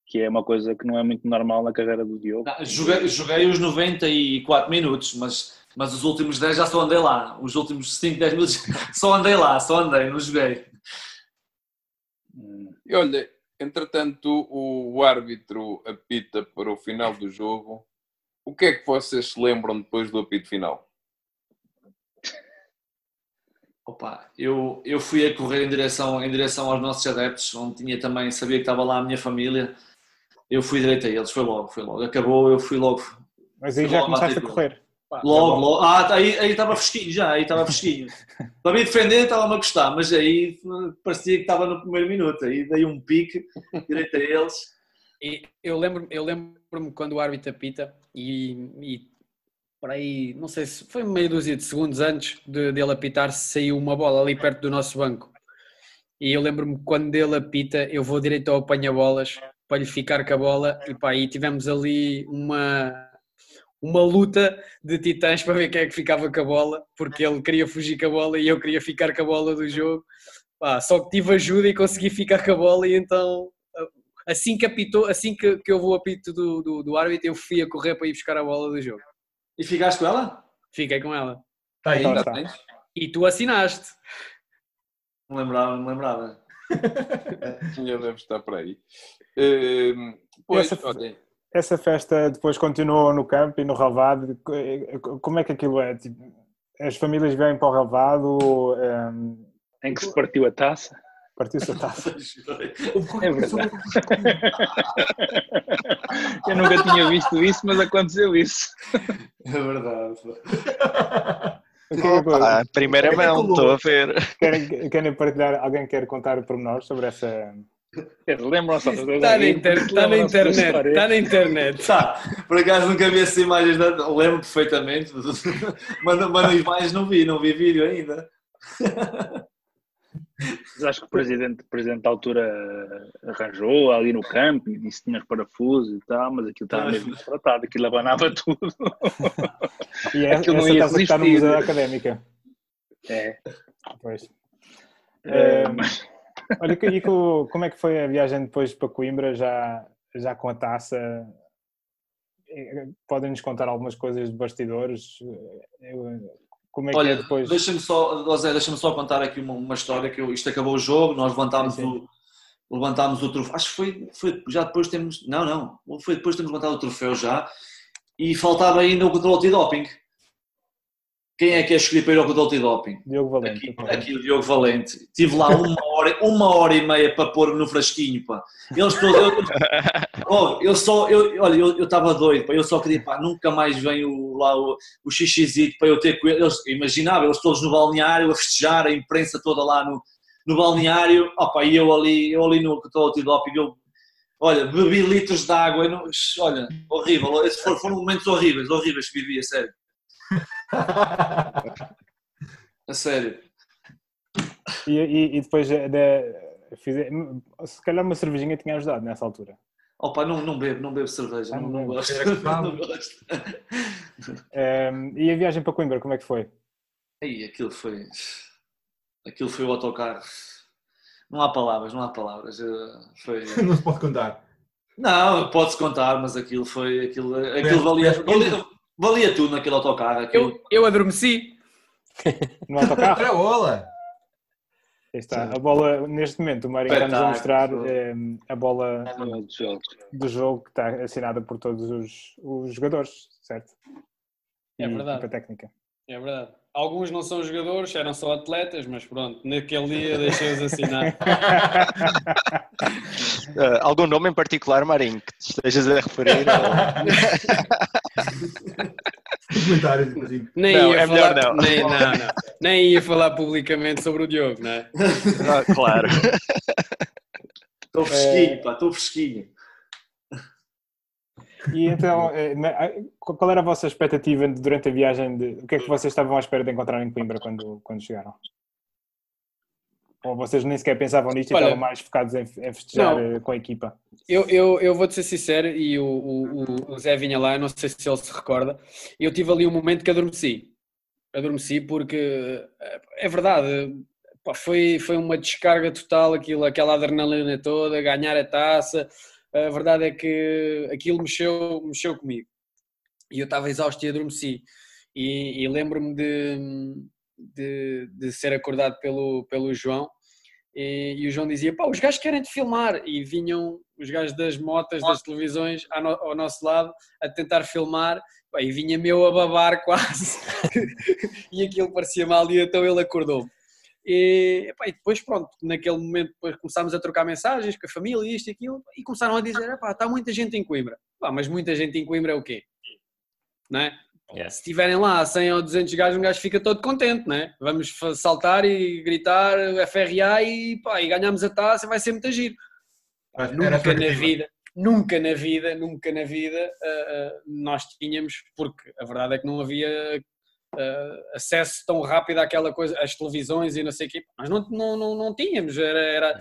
que é uma coisa que não é muito normal na carreira do Diogo. Não, joguei, joguei os 94 minutos, mas, mas os últimos 10 já só andei lá. Os últimos 5, 10 minutos só andei lá, só andei, não joguei. E olha, entretanto, o árbitro apita para o final do jogo. O que é que vocês se lembram depois do apito final? Opa, eu, eu fui a correr em direção, em direção aos nossos adeptos, onde tinha também, sabia que estava lá a minha família. Eu fui direito a eles, foi logo, foi logo. Acabou, eu fui logo. Mas aí já logo começaste a correr. Logo, logo. Ah, aí, aí estava fresquinho já, aí estava fresquinho. Para me defender estava-me a gostar, mas aí parecia que estava no primeiro minuto. Aí dei um pique direito a eles. E eu lembro-me eu lembro quando o árbitro apita e, e por aí, não sei se foi meia dúzia de segundos antes de, dele apitar, saiu uma bola ali perto do nosso banco. E eu lembro-me quando ele apita, eu vou direito ao apanha-bolas para lhe ficar com a bola e pá, e tivemos ali uma, uma luta de titãs para ver quem é que ficava com a bola, porque ele queria fugir com a bola e eu queria ficar com a bola do jogo. Pá, só que tive ajuda e consegui ficar com a bola e então assim que apitou, assim que, que eu vou apito do, do, do árbitro, eu fui a correr para ir buscar a bola do jogo. E ficaste com ela? Fiquei com ela. Está aí. Está. E tu assinaste. Não lembrava, não lembrava. Já deve estar por aí. Hum, pois, Essa- Essa festa depois continuou no campo e no relvado. Como é que aquilo é? Tipo, as famílias vêm para o relvado, ehm, Em que se partiu a taça. Partiu-se a taça. É verdade. Eu nunca tinha visto isso, mas aconteceu isso. É verdade. Ah, primeira mão, estou a ver. Querem, querem partilhar? Alguém quer contar pormenores sobre essa. Lembram-se Está na, inter- está na internet. Está na internet. Tá, por acaso nunca vi essas imagens, da- lembro perfeitamente, mas, mas as imagens não vi, não vi vídeo ainda. Mas acho que o presidente, o presidente da altura arranjou ali no campo e disse que tinha os parafusos e tal, mas aquilo estava mesmo tratado, aquilo abanava tudo. E é, Aquilo não ia que está no resistir. Museu da Académica. É. Pois. Eh, Ehm, olha, e co- como é que foi a viagem depois para Coimbra, já, já com a taça? Eh, Podem-nos contar algumas coisas de bastidores? Eh, eu- Como é que é Olha, depois? deixa-me só, Zé, deixa-me só contar aqui uma, uma história que eu- isto acabou o jogo, nós levantámos o levantámos o troféu, acho que foi, foi já depois temos, não, não, foi depois de termos levantado o troféu já e faltava ainda o controle antidoping. Quem é que é escolhido para ir ao antidoping? Diogo Valente. Aqui, aqui o Diogo Valente. Tive lá uma hora, uma hora e meia para pôr no frasquinho, pá. Eles todos, eu, oh, eu só, eu, olha, eu estava doido, pá. eu só queria, pá, nunca mais vem o, lá o, o xixizito para eu ter com eles. Imaginava, eles todos no balneário a festejar, a imprensa toda lá no, no balneário, opa, e eu ali, eu ali no antidoping, eu, olha, bebi litros de água, não- olha, horrível, esses foram, foram momentos horríveis, horríveis que vivi, a sério. A sério. E, e- e depois de, de- fizer- se calhar uma cervejinha tinha ajudado nessa altura. Opa, não, não bebo, não bebo cerveja, Ah, não, não não gosto. Não gosto. Ehm, e a viagem para Coimbra, como é que foi? Aí, aquilo foi. Aquilo foi o autocarro. Não há palavras, não há palavras. eh, Foi... Não se pode contar. Não, pode-se contar, mas aquilo foi. Aquilo, aquilo valia, valia, valia tudo naquele autocarro. Aquilo... Eu, eu adormeci. No autocarro? Para a bola! Aí está. A bola, neste momento, o Mário está-nos a mostrar ehm, a bola do jogo que está assinada por todos os, os jogadores, certo? É E verdade. equipa técnica. É verdade. Alguns não são jogadores, eram só atletas, mas pronto, naquele dia deixei-os assinar. Ah, algum nome em particular, Marinho, que te estejas a referir? Comentários, imagino. Nem Não, ia é falar, melhor não. Nem, não, não. Nem ia falar publicamente sobre o Diogo, não é? Ah, claro. Estou fresquinho, pá, estou fresquinho. E então, eh, qual era a vossa expectativa durante a viagem? De, o que é que vocês estavam à espera de encontrar em Coimbra quando, quando chegaram? Ou vocês nem sequer pensavam nisto Olha, e estavam mais focados em, em festejar não, com a equipa? Eu, eu, eu vou-te ser sincero, e o, o, o Zé vinha lá, não sei se ele se recorda, eu tive ali um momento que adormeci. Adormeci porque, é verdade, foi, foi uma descarga total aquilo, aquela adrenalina toda, ganhar a taça. A verdade é que aquilo mexeu, mexeu comigo. E eu estava exausto e adormeci. E, e lembro-me de, de, de, ser acordado pelo, pelo João. E, e, o João dizia: pá, os gajos querem te filmar. E vinham os gajos das motas, das televisões ao, no, ao nosso lado a tentar filmar. Pá, e vinha meu a babar quase. e aquilo parecia mal. E então ele acordou-me. E, epá, e, depois, pronto, naquele momento depois começámos a trocar mensagens com a família, isto e aquilo, e começaram a dizer, epá, está muita gente em Coimbra. Epá, mas muita gente em Coimbra é o quê? Não é? Yeah. Se estiverem lá 100 ou 200 gajos, um gajo fica todo contente, não é? Vamos saltar e gritar FRA e, pá, e ganhamos a taça, vai ser muito agir. nunca na vida, nunca na vida, nunca na vida uh, uh, nós tínhamos, porque a verdade é que não havia uh, acesso tão rápido àquela coisa, às televisões e não sei o quê. Mas não, não, não, não tínhamos, era, era...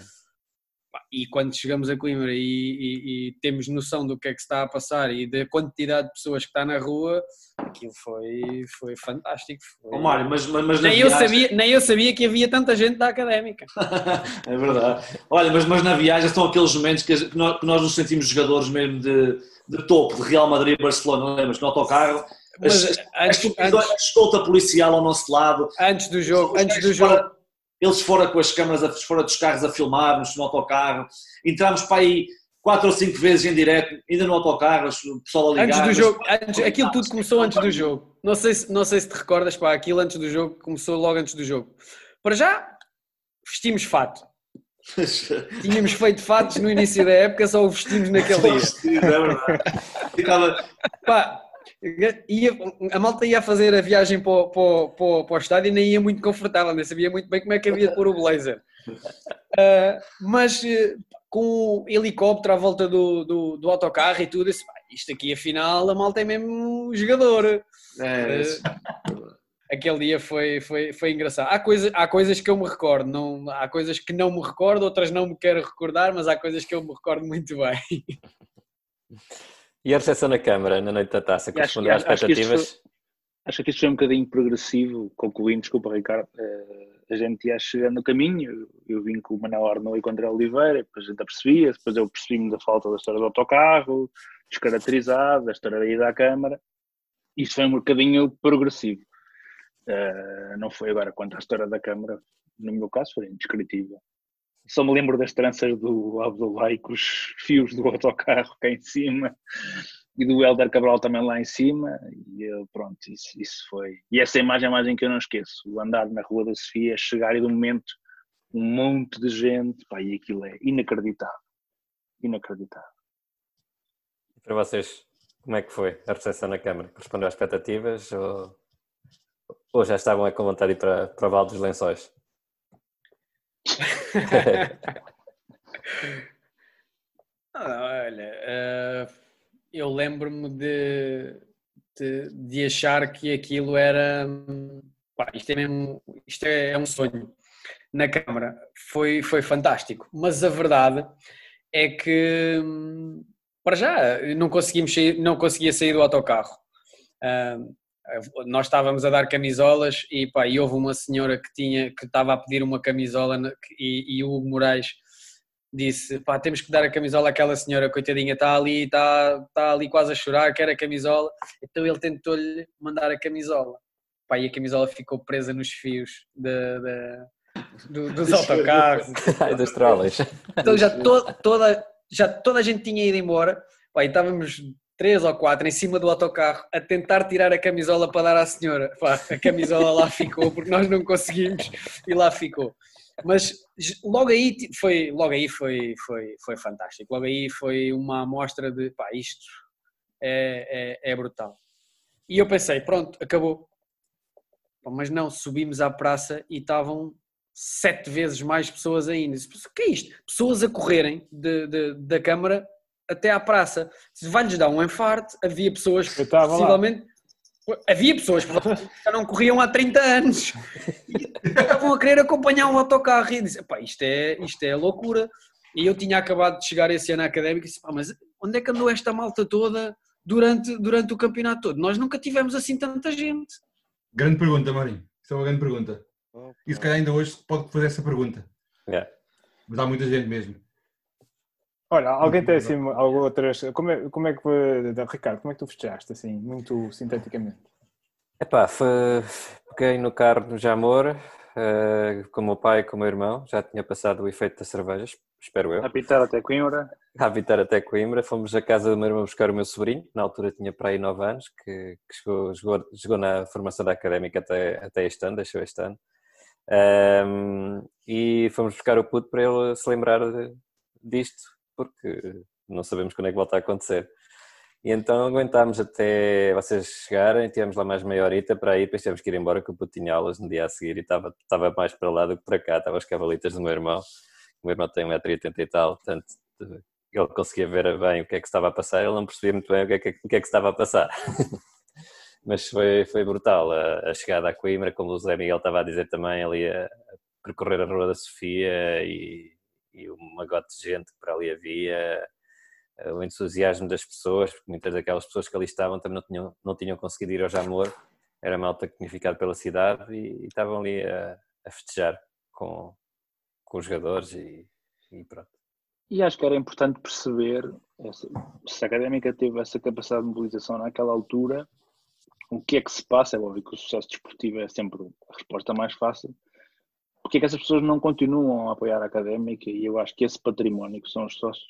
E quando chegamos a Coimbra e, e, e, temos noção do que é que está a passar e da quantidade de pessoas que está na rua, aquilo foi, foi fantástico. Foi... Oh, Mário, mas, mas, mas nem, eu sabia, nem eu sabia que havia tanta gente da académica. é verdade. Olha, mas, mas na viagem estão aqueles momentos que nós, que nós nos sentimos jogadores mesmo de, de topo, de Real Madrid e Barcelona, lembras? No autocarro mas, antes, a escolta policial ao nosso lado. Antes do jogo, antes do jogo. Fora, eles fora com as câmaras fora dos carros a filmar-nos no autocarro. Entramos para aí quatro ou cinco vezes em direto, ainda no autocarro, o pessoal a ligar. Antes do jogo, antes, aquilo tudo começou antes do jogo. Não sei, se, não sei se te recordas, pá, aquilo antes do jogo começou logo antes do jogo. Para já, vestimos fato. Tínhamos feito fatos no início da época, só o vestimos naquele dia. É verdade. Ficava... Pá, Ia, a malta ia fazer a viagem para, para, para, para o estádio e nem ia muito confortável, nem sabia muito bem como é que havia de pôr o blazer. Uh, mas uh, com o helicóptero à volta do, do, do autocarro e tudo, disse, isto aqui afinal a malta é mesmo jogador. É, uh, aquele dia foi, foi, foi engraçado. Há, coisa, há coisas que eu me recordo, não, há coisas que não me recordo, outras não me quero recordar, mas há coisas que eu me recordo muito bem. E a recepção na Câmara, na noite da taça, correspondeu às expectativas? Acho que, acho que isto foi um bocadinho progressivo, concluindo, desculpa Ricardo, uh, a gente ia chegando no caminho, eu vim com o Manuel Arnoux e com o André Oliveira, depois a gente apercebia, depois eu percebi-me da falta da história do autocarro, descaracterizado, da história da ida à Câmara, isso foi um bocadinho progressivo. Uh, não foi agora quanto à história da Câmara, no meu caso foi indescritível. Só me lembro das tranças do Abdullah com os fios do autocarro cá em cima e do Helder Cabral também lá em cima. E eu, pronto, isso, isso foi. E essa imagem é a imagem que eu não esqueço: o andar na Rua da Sofia, chegar e um momento um monte de gente, pá, e aquilo é inacreditável. Inacreditável. E para vocês, como é que foi a recepção na Câmara? Correspondeu às expectativas ou, ou já estavam com vontade de ir para, para o Val dos Lençóis? ah, olha, uh, eu lembro-me de, de, de, achar que aquilo era. Pá, isto é mesmo. Isto é, um sonho. Na Câmara foi, foi fantástico, mas a verdade é que para já não conseguimos sair, não conseguia sair do autocarro. Uh, nós estávamos a dar camisolas e, pá, e houve uma senhora que tinha que estava a pedir uma camisola e, e o Hugo Moraes disse, pá, temos que dar a camisola àquela senhora, coitadinha, está ali, está, está ali quase a chorar, quer a camisola, então ele tentou-lhe mandar a camisola, pá, e a camisola ficou presa nos fios de, de, do, dos autocarros. das trolas. Então já to, toda, já toda a gente tinha ido embora, pá, e estávamos três ou quatro em cima do autocarro a tentar tirar a camisola para dar à senhora. Pá, a camisola lá ficou porque nós não conseguimos e lá ficou. Mas logo aí foi, logo aí foi, foi, foi fantástico. Logo aí foi uma amostra de pá, isto é, é, é brutal. E eu pensei, pronto, acabou. Mas não, subimos à praça e estavam sete vezes mais pessoas ainda. O que é isto? Pessoas a correrem de, de, da Câmara até à praça. Se vai-lhes dar um enfarte, havia pessoas que possivelmente. Lá. Havia pessoas que já não corriam há 30 anos e estavam a querer acompanhar um autocarro e disse, pá, isto é, isto é loucura. E eu tinha acabado de chegar esse ano à académica e disse, pá, mas onde é que andou esta malta toda durante, durante o campeonato todo? Nós nunca tivemos assim tanta gente. Grande pergunta, Marinho. Isso é uma grande pergunta. E se calhar ainda hoje pode fazer essa pergunta. Yeah. Mas há muita gente mesmo. Olha, alguém tem assim alguma outras. Como é, como é que. Ricardo, como é que tu festejaste assim, muito sinteticamente? Epá, foi, peguei no carro no Jamor, uh, com o meu pai e com o meu irmão, já tinha passado o efeito das cervejas, espero eu. Habitar até Coimbra. Habitar até Coimbra, fomos à casa do meu irmão buscar o meu sobrinho, na altura tinha para aí 9 anos, que, que chegou, chegou, chegou, na formação da académica até, até este ano, deixou este ano. Um, e fomos buscar o puto para ele se lembrar de, disto, porque não sabemos quando é que volta a acontecer. E então aguentámos até vocês chegarem, tivemos lá mais meia horita para ir, depois tivemos que ir embora que o puto tinha aulas no dia a seguir e estava, estava mais para lá do que para cá, estava as cavalitas do meu irmão. O meu irmão tem 1,80m e tal, portanto ele conseguia ver bem o que é que estava a passar, ele não percebia muito bem o que é que, o que, é que estava a passar. Mas foi, foi brutal a, a, chegada a Coimbra, como o José Miguel estava a dizer também, ali a percorrer a Rua da Sofia e e uma gota de gente que para ali havia, eh, o entusiasmo das pessoas, porque muitas daquelas pessoas que ali estavam também não tinham, não tinham conseguido ir ao Jamor, era malta que tinha ficado pela cidade e, e estavam ali a, a, festejar com, com os jogadores e, e, pronto. E acho que era importante perceber se a Académica teve essa capacidade de mobilização naquela altura, o que é que se passa? É óbvio que o sucesso desportivo é sempre a resposta mais fácil, porque é que essas pessoas não continuam a apoiar a académica? E eu acho que esse património que são os sócios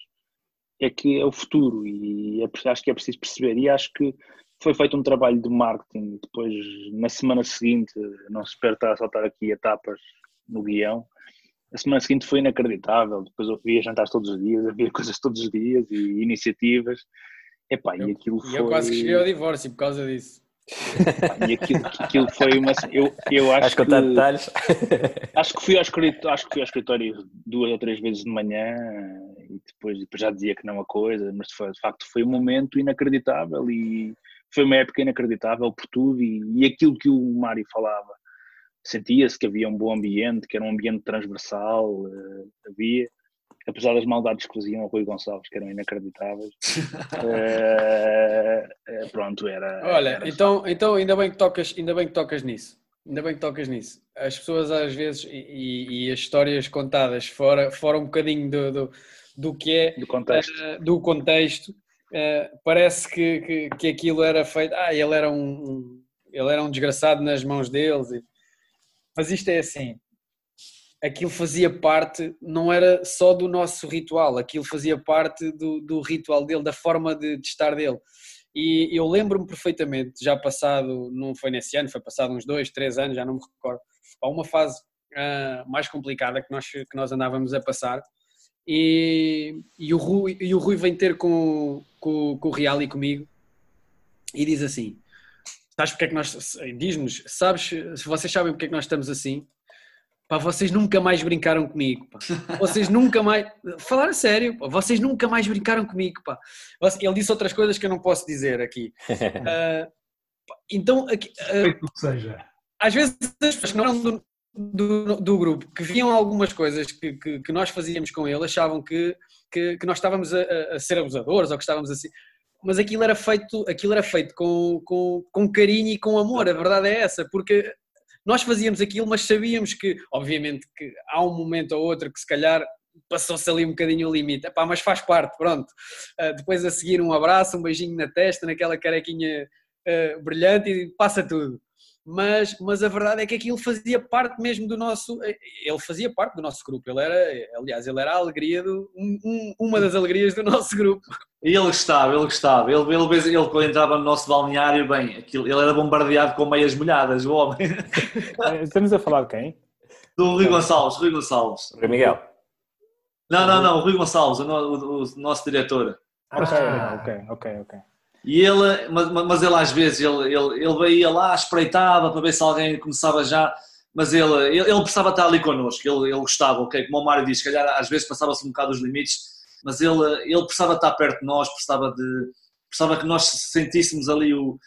é que é o futuro e é, acho que é preciso perceber. E acho que foi feito um trabalho de marketing. Depois na semana seguinte não se espero estar a saltar aqui etapas no guião. A semana seguinte foi inacreditável. Depois eu via jantares todos os dias havia coisas todos os dias e iniciativas. Epá, eu, e aquilo foi... eu quase que cheguei ao divórcio por causa disso e aquilo, aquilo foi uma. Eu, eu acho que. detalhes. Acho que, fui ao escritório, acho que fui ao escritório duas ou três vezes de manhã e depois, depois já dizia que não a coisa, mas foi, de facto foi um momento inacreditável e foi uma época inacreditável por tudo. E, e aquilo que o Mário falava, sentia-se que havia um bom ambiente, que era um ambiente transversal, uh, havia apesar das maldades que faziam ao Rui Gonçalves, que eram inacreditáveis, é, é, pronto, era. Olha, era então, então ainda, bem que tocas, ainda bem que tocas nisso. Ainda bem que tocas nisso. As pessoas às vezes, e, e as histórias contadas fora, fora um bocadinho do, do, do que é do contexto, uh, do contexto uh, parece que, que, que, aquilo era feito. Ah, ele era um, um, ele era um desgraçado nas mãos deles. Mas isto é assim: aquilo fazia parte, não era só do nosso ritual, aquilo fazia parte do, do ritual dele, da forma de, de estar dele. E eu lembro-me perfeitamente, já passado, não foi nesse ano, foi passado uns dois, três anos, já não me recordo, há uma fase uh, mais complicada que nós, que nós andávamos a passar. E, e, o, Rui, e o Rui vem ter com, com, com o Real e comigo e diz assim: Sabes porque é que nós. Diz-nos, sabes, se vocês sabem porque é que nós estamos assim, Pá, vocês nunca mais brincaram comigo, pá. Vocês nunca mais. Falar a sério, pá. Vocês nunca mais brincaram comigo, pá. Ele disse outras coisas que eu não posso dizer aqui. Uh, então, aqui, uh, seja. às vezes as pessoas que não eram do, do, do, grupo, que viam algumas coisas que, que, que, nós fazíamos com ele, achavam que, que, que nós estávamos a, a, ser abusadores ou que estávamos assim. Mas aquilo era feito, aquilo era feito com, com, com carinho e com amor, a verdade é essa, porque nós fazíamos aquilo, mas sabíamos que, obviamente, que há um momento ou outro que se calhar passou-se ali um bocadinho o limite. Epá, mas faz parte, pronto. Uh, depois a seguir um abraço, um beijinho na testa, naquela carequinha uh, brilhante e passa tudo mas, mas a verdade é que aquilo fazia parte mesmo do nosso, ele fazia parte do nosso grupo, ele era, aliás, ele era a alegria, do, um, uma das alegrias do nosso grupo. E ele gostava, ele gostava, ele, ele, ele, ele quando entrava no nosso balneário, bem, aquilo, ele era bombardeado com meias molhadas, o homem. Estamos a falar de quem? Do Rui Gonçalves, Rui Gonçalves. Rui Miguel. Não, não, não, o Rui Gonçalves, o, o, o nosso diretor. Ok, ah. ok, ok, ok. E ele, mas, mas ele às vezes, ele, ele, ele ia lá, espreitava para ver se alguém começava já, mas ele, ele, ele precisava estar ali connosco, ele, ele gostava, ok? Como o Mário diz, calhar às vezes passava-se um bocado os limites, mas ele, ele precisava estar perto de nós, precisava, de, precisava que nós sentíssemos ali o,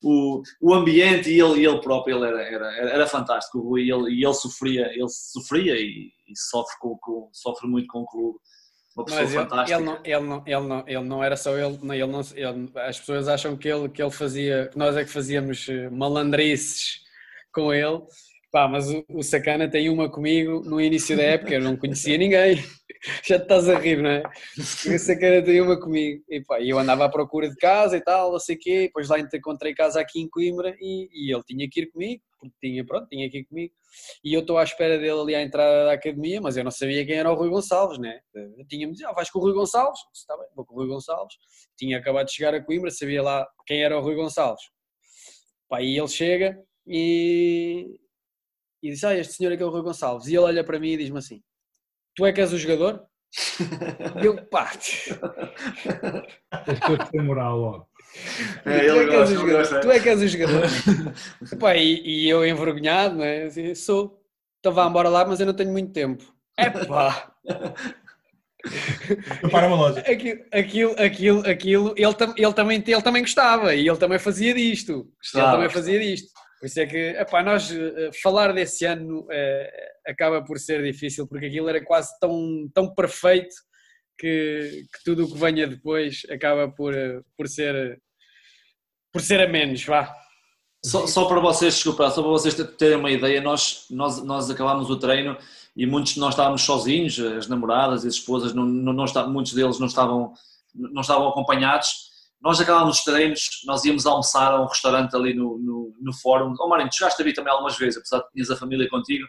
o, o ambiente e ele, ele próprio ele era, era, era fantástico. E ele, ele sofria, ele sofria e, e sofre, com, com, sofre muito com o clube uma pessoa Mas ele, fantástica. ele, não, ele, não, ele, não, ele não era só ele, não, ele não, ele, as pessoas acham que ele, que ele fazia, que nós é que fazíamos eh, malandrices com ele, pá, mas o, o Sacana tem uma comigo no início da época, eu não conhecia ninguém, já te estás a rir, não é? O Sacana tem uma comigo, e pá, eu andava à procura de casa e tal, não sei o quê, depois lá encontrei casa aqui em Coimbra e, e ele tinha que ir comigo, porque tinha, pronto, tinha que ir comigo, e eu estou à espera dele ali à entrada da academia, mas eu não sabia quem era o Rui Gonçalves, né? Tinha-me dito, ah, vais com o Rui Gonçalves? Está bem, vou com o Rui Gonçalves. Tinha acabado de chegar a Coimbra, sabia lá quem era o Rui Gonçalves. Pá, e ele chega e, e diz, ah, este senhor aqui é o Rui Gonçalves. E ele olha para mim e diz-me assim, tu é que és o jogador? E eu, pá... Estou sem moral logo. É, tu, ele é que és gosta, o jogador, tu é que és o jogador. Epá, e, e eu envergonhado, não é? Assim, sou. Então vá embora lá, mas eu não tenho muito tempo. Epá! Para uma loja. Aquilo, aquilo, aquilo, aquilo ele, tam- ele, também, ele também gostava e ele também fazia disto. Gostava, ele também fazia disto. Por isso é que, epá, nós eh, falar desse ano eh, acaba por ser difícil, porque aquilo era quase tão, tão perfeito que, que tudo o que venha depois acaba por, eh, por ser por ser a menos, vá. Só, só para vocês, desculpa, só para vocês terem uma ideia, nós, nós, nós acabámos o treino e muitos de nós estávamos sozinhos, as namoradas as esposas, não, não, não está- muitos deles não estavam, não estavam acompanhados. Nós acabámos os treinos, nós íamos almoçar a um restaurante ali no, no, no fórum. Oh Marinho, tu chegaste a vir também algumas vezes, apesar de tinhas a família contigo,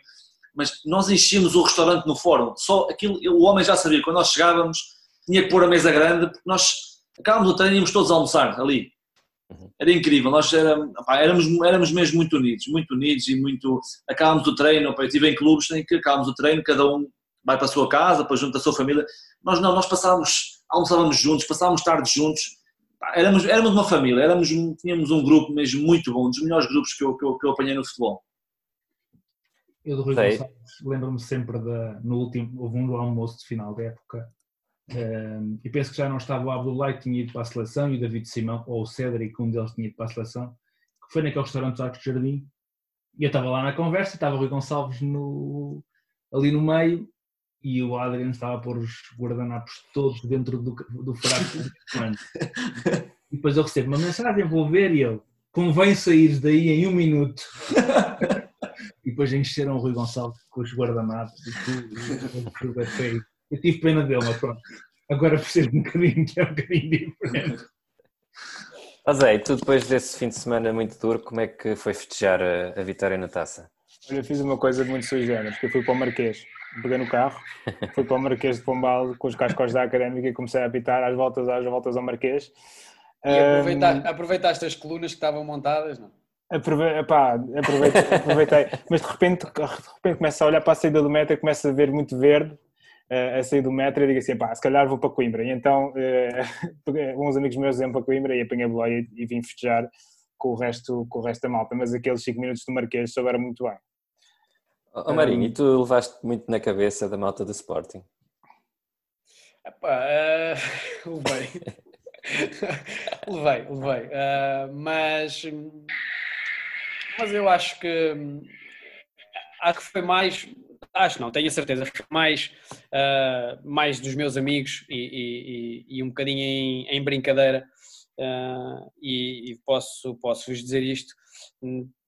mas nós enchíamos o restaurante no fórum. Só aquilo, o homem já sabia, quando nós chegávamos, tinha que pôr a mesa grande, porque nós acabámos o treino e íamos todos almoçar ali. Era incrível, nós era, pá, éramos, éramos mesmo muito unidos, muito unidos e muito. Acabámos o treino, pá, eu estive em clubes em que acabámos o treino, cada um vai para a sua casa, depois junto da sua família. Nós não, nós passávamos, almoçávamos juntos, passávamos tarde juntos, Pá, éramos, éramos uma família, éramos, um- tínhamos um grupo mesmo muito bom, um dos melhores grupos que eu, que eu, que eu apanhei no futebol. Eu do Rui Sei. Gonçalves lembro-me sempre da, no último, houve um do almoço de final da época ehm, e penso que já não estava o Abdullah que tinha ido para a seleção e o David Simão, ou o Cédric, um deles tinha ido para a seleção, que foi naquele restaurante dos Arcos de Jardim e eu estava lá na conversa, estava o Rui Gonçalves no, ali no meio e o Adriano estava a pôr os guardanapos todos dentro do, do fraco. E depois eu recebo uma mensagem, vou ver e ele, convém sair daí em um minuto. E depois encheram o Rui Gonçalves com os guardanapos e tudo. tudo é feio. Eu tive pena dele, mas pronto. Agora percebo um bocadinho que é um bocadinho diferente. Ó Zé, e tu depois desse fim de semana muito duro, como é que foi festejar a, a vitória na taça? Eu fiz uma coisa muito sui porque eu fui para o Marquês, peguei no carro, fui para o Marquês de Pombal com os cascos da Académica e comecei a apitar às voltas, às voltas ao Marquês. E aproveita- aproveitaste as colunas que estavam montadas, não? Aprove... Epá, aproveitei, aproveitei, mas de repente, de repente começo a olhar para a saída do metro e começo a ver muito verde eh, a sair do metro e digo assim, pá, se calhar vou para Coimbra. E então peguei- uns amigos meus iam para Coimbra e apanhei a boleia e, e vim festejar com o, resto, com o resto da malta, mas aqueles 5 minutos do Marquês souberam muito bem. Ó Marinho, e tu levaste muito na cabeça da malta do Sporting? Epá, eh, levei. levei, levei. Eh, mas, mas eu acho que acho que foi mais, acho não, tenho a certeza, foi mais, eh, mais dos meus amigos e, e- e- um bocadinho em, em brincadeira. eh, e, e posso, posso vos dizer isto.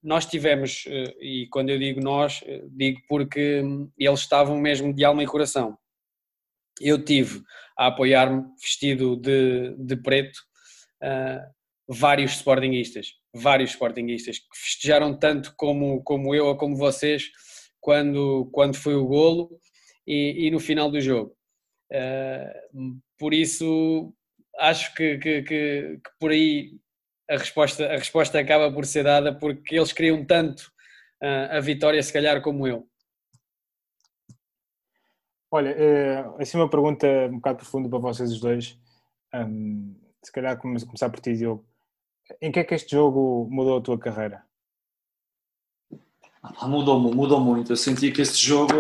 Nós tivemos, eh, e quando eu digo nós, eh, digo porque hum, eles estavam mesmo de alma e coração eu tive a apoiar-me vestido de, de preto ah, vários sportinguistas, vários sportinguistas que festejaram tanto como, como eu ou como vocês quando, quando foi o golo e, e no final do jogo. Ah, por isso acho que, que, que- que por aí a resposta, a resposta acaba por ser dada porque eles queriam tanto ah, a vitória se calhar como eu. Olha, eh, assim uma pergunta um bocado profunda para vocês os dois. Hum, se calhar come- começar por ti, Diogo. Em que é que este jogo mudou a tua carreira? Ah, Mudou, mudou muito. Eu senti que este jogo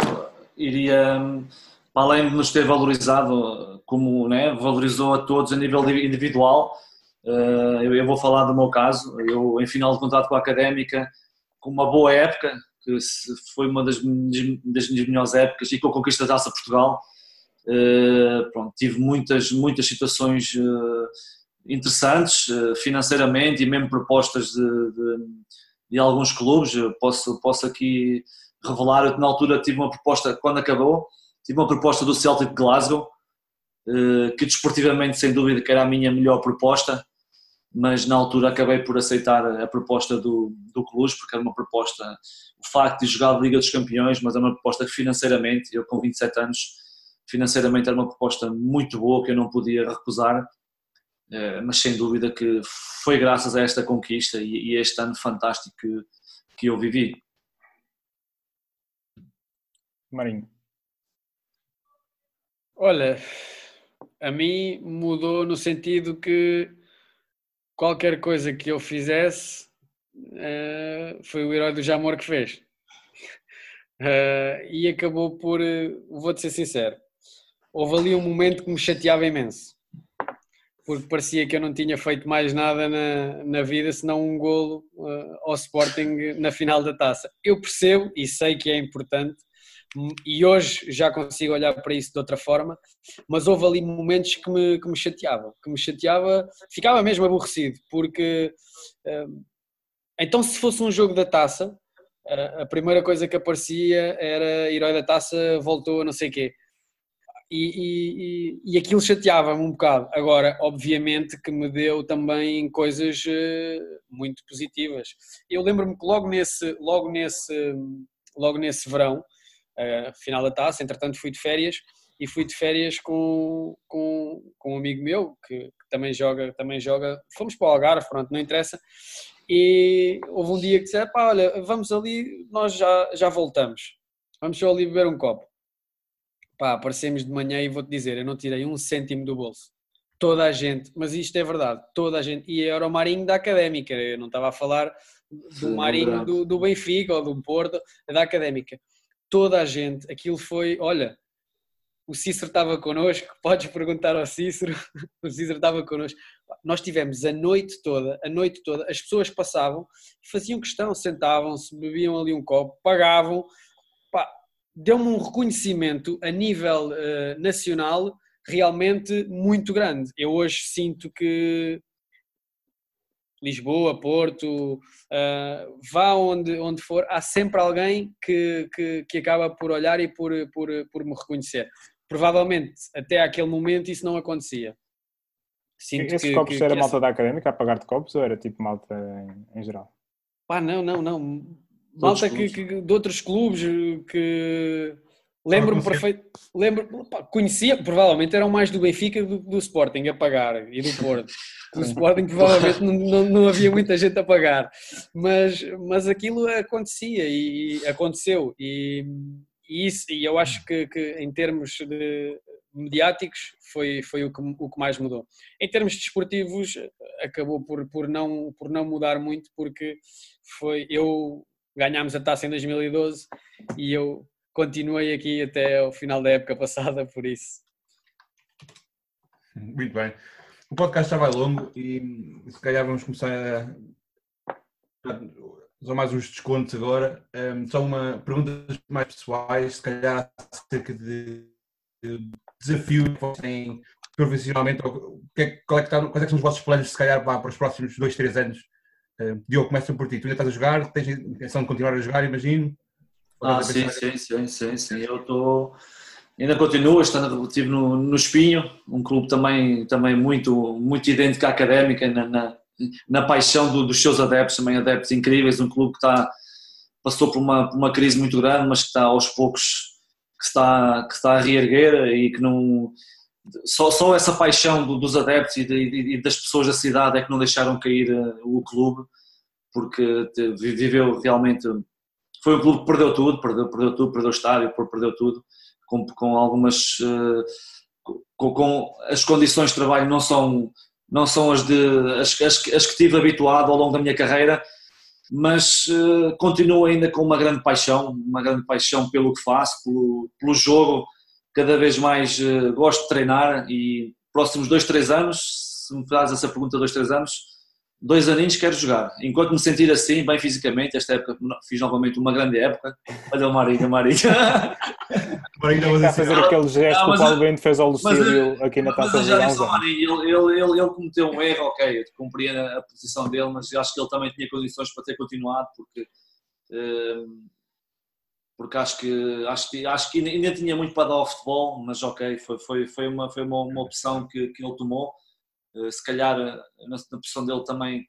iria, hum, para além de nos ter valorizado, como né, valorizou a todos a nível individual, eu vou falar do meu caso. Eu, em final de contrato com a Académica, com uma boa época, que foi uma das, das minhas melhores épocas e com a conquista da Taça Portugal. Pronto, tive muitas, muitas situações interessantes financeiramente e mesmo propostas de, de, de alguns clubes. posso, posso aqui revelar, eu na altura tive uma proposta, quando acabou, tive uma proposta do Celtic de Glasgow, que desportivamente sem dúvida que era a minha melhor proposta, mas na altura acabei por aceitar a proposta do, do Cluj, porque era uma proposta, o facto de jogar a Liga dos Campeões, mas era uma proposta que financeiramente, eu com 27 anos, financeiramente era uma proposta muito boa que eu não podia recusar, eh, mas sem dúvida que foi graças a esta conquista e, e este ano fantástico que, que eu vivi. Marinho. Olha, a mim mudou no sentido que qualquer coisa que eu fizesse uh, foi o herói do Jamor que fez. Uh, e acabou por, uh, vou-te ser sincero, houve ali um momento que me chateava imenso, porque parecia que eu não tinha feito mais nada na, na vida senão um golo ao Sporting na final da taça. Eu percebo e sei que é importante e hoje já consigo olhar para isso de outra forma, mas houve ali momentos que me, que me chateavam, que me chateava, ficava mesmo aborrecido, porque hum, então se fosse um jogo da taça, a primeira coisa que aparecia era herói da taça voltou a não sei quê. E, e, e aquilo chateava-me um bocado. Agora, obviamente que me deu também coisas eh, muito positivas. Eu lembro-me que logo nesse, logo nesse, logo nesse verão, a final da taça, entretanto fui de férias e fui de férias com, com, com um amigo meu que, que, também joga, também joga, fomos para o Algarve, pronto, não interessa, e houve um dia que disse, pá, olha, vamos ali, nós já, já voltamos, vamos só ali beber um copo. Pá, aparecemos de manhã e vou-te dizer, eu não tirei um cêntimo do bolso. Toda a gente, mas isto é verdade, toda a gente, e era o Marinho da Académica, eu não estava a falar do Marinho do, do Benfica ou do Porto, da Académica toda a gente, aquilo foi, olha, o Cícero estava connosco, podes perguntar ao Cícero, o Cícero estava connosco. Nós tivemos a noite toda, a noite toda, as pessoas passavam, faziam questão, sentavam-se, bebiam ali um copo, pagavam. Deu-me um reconhecimento a nível uh, nacional realmente muito grande. Eu hoje sinto que Lisboa, Porto, uh, vá onde, onde for, há sempre alguém que, que, que, acaba por olhar e por, por, por me reconhecer. Provavelmente até aquele momento isso não acontecia. Sinto Esses que, copos que, era malta essa... da académica a pagar de copos ou era tipo malta em, em geral? Pá, não, não, não. Malta que, que, de outros clubes que Lembro-me perfeito, lembro, conhecia, provavelmente eram mais do Benfica do, do Sporting a pagar e do Porto. Do Sporting provavelmente não, não, não, havia muita gente a pagar, mas, mas aquilo acontecia e aconteceu e, e isso, e eu acho que, que em termos de mediáticos foi, foi o, que, o que mais mudou. Em termos desportivos acabou por, por, não, por não mudar muito porque foi, eu ganhámos a taça em 2012 e eu continuei aqui até o final da época passada, por isso. Muito bem. O podcast já vai longo e se calhar vamos começar a. Só mais uns descontos agora. Um, só uma perguntas mais pessoais, se calhar acerca de, de desafio que vocês profissionalmente. Que é, qual é que está, quais é que são os vossos planos, se calhar, para, para os próximos dois, três anos? Uh, Diogo, começa por ti. Tu ainda estás a jogar, tens a intenção de continuar a jogar, imagino. Ah, sim, sim, sim, sim, sim. Eu estou. Ainda continuo, estando, estive no, no Espinho, um clube também, também muito, muito idêntico à académica, na, na, na paixão do, dos seus adeptos, também adeptos incríveis, um clube que está, passou por uma, por uma crise muito grande, mas que está aos poucos que está, que está a reerguer e que não. Só, só essa paixão do, dos adeptos e, de, e, das pessoas da cidade é que não deixaram cair eh, o clube, porque viveu realmente foi um clube que perdeu tudo, perdeu, perdeu tudo, perdeu o estádio, perdeu tudo, com, com algumas. Uh, com, com, as condições de trabalho não são, não são as, de, as, as, as que tive habituado ao longo da minha carreira, mas uh, continuo ainda com uma grande paixão, uma grande paixão pelo que faço, pelo, pelo jogo, cada vez mais uh, gosto de treinar e próximos dois, três anos, se me fazes essa pergunta dois, três anos, dois aninhos quero jogar. Enquanto me sentir assim, bem fisicamente, esta época fiz novamente uma grande época. Olha o Marinho, Marinho. Marinho vai fazer aquele gesto que o Paulo Bento fez ao Lucílio aqui na Taça ao Marinho, ele, ele, ele, ele cometeu um erro, ok, eu cumpria a posição dele, mas acho que ele também tinha condições para ter continuado, porque... Uh, porque acho que, acho que, acho que ainda tinha muito para dar ao futebol, mas ok, foi, foi, foi, uma, foi uma, uma opção que, que ele tomou. Eh, se calhar eh, na, na posição dele também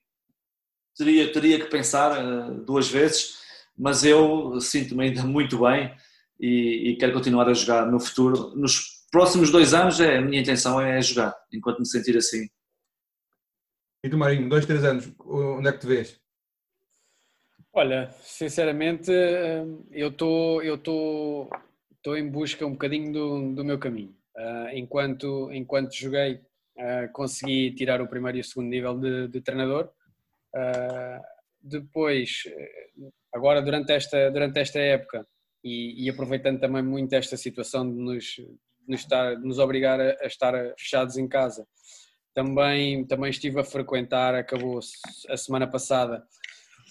teria, teria que pensar uh, duas vezes, mas eu sinto-me ainda muito bem e, e, quero continuar a jogar no futuro. Nos próximos dois anos, é, a minha intenção é jogar, enquanto me sentir assim. E tu, Marinho, dois, três anos, onde é que te vês? Olha, sinceramente, eh, eu estou eu tô, tô em busca um bocadinho do, do meu caminho. Uh, enquanto, enquanto joguei, uh, consegui tirar o primeiro e o segundo nível de, de treinador. Uh, depois, agora durante esta, durante esta época, e, e, aproveitando também muito esta situação de nos, de nos, estar, de nos obrigar a, a, estar fechados em casa, também, também estive a frequentar, acabou a semana passada,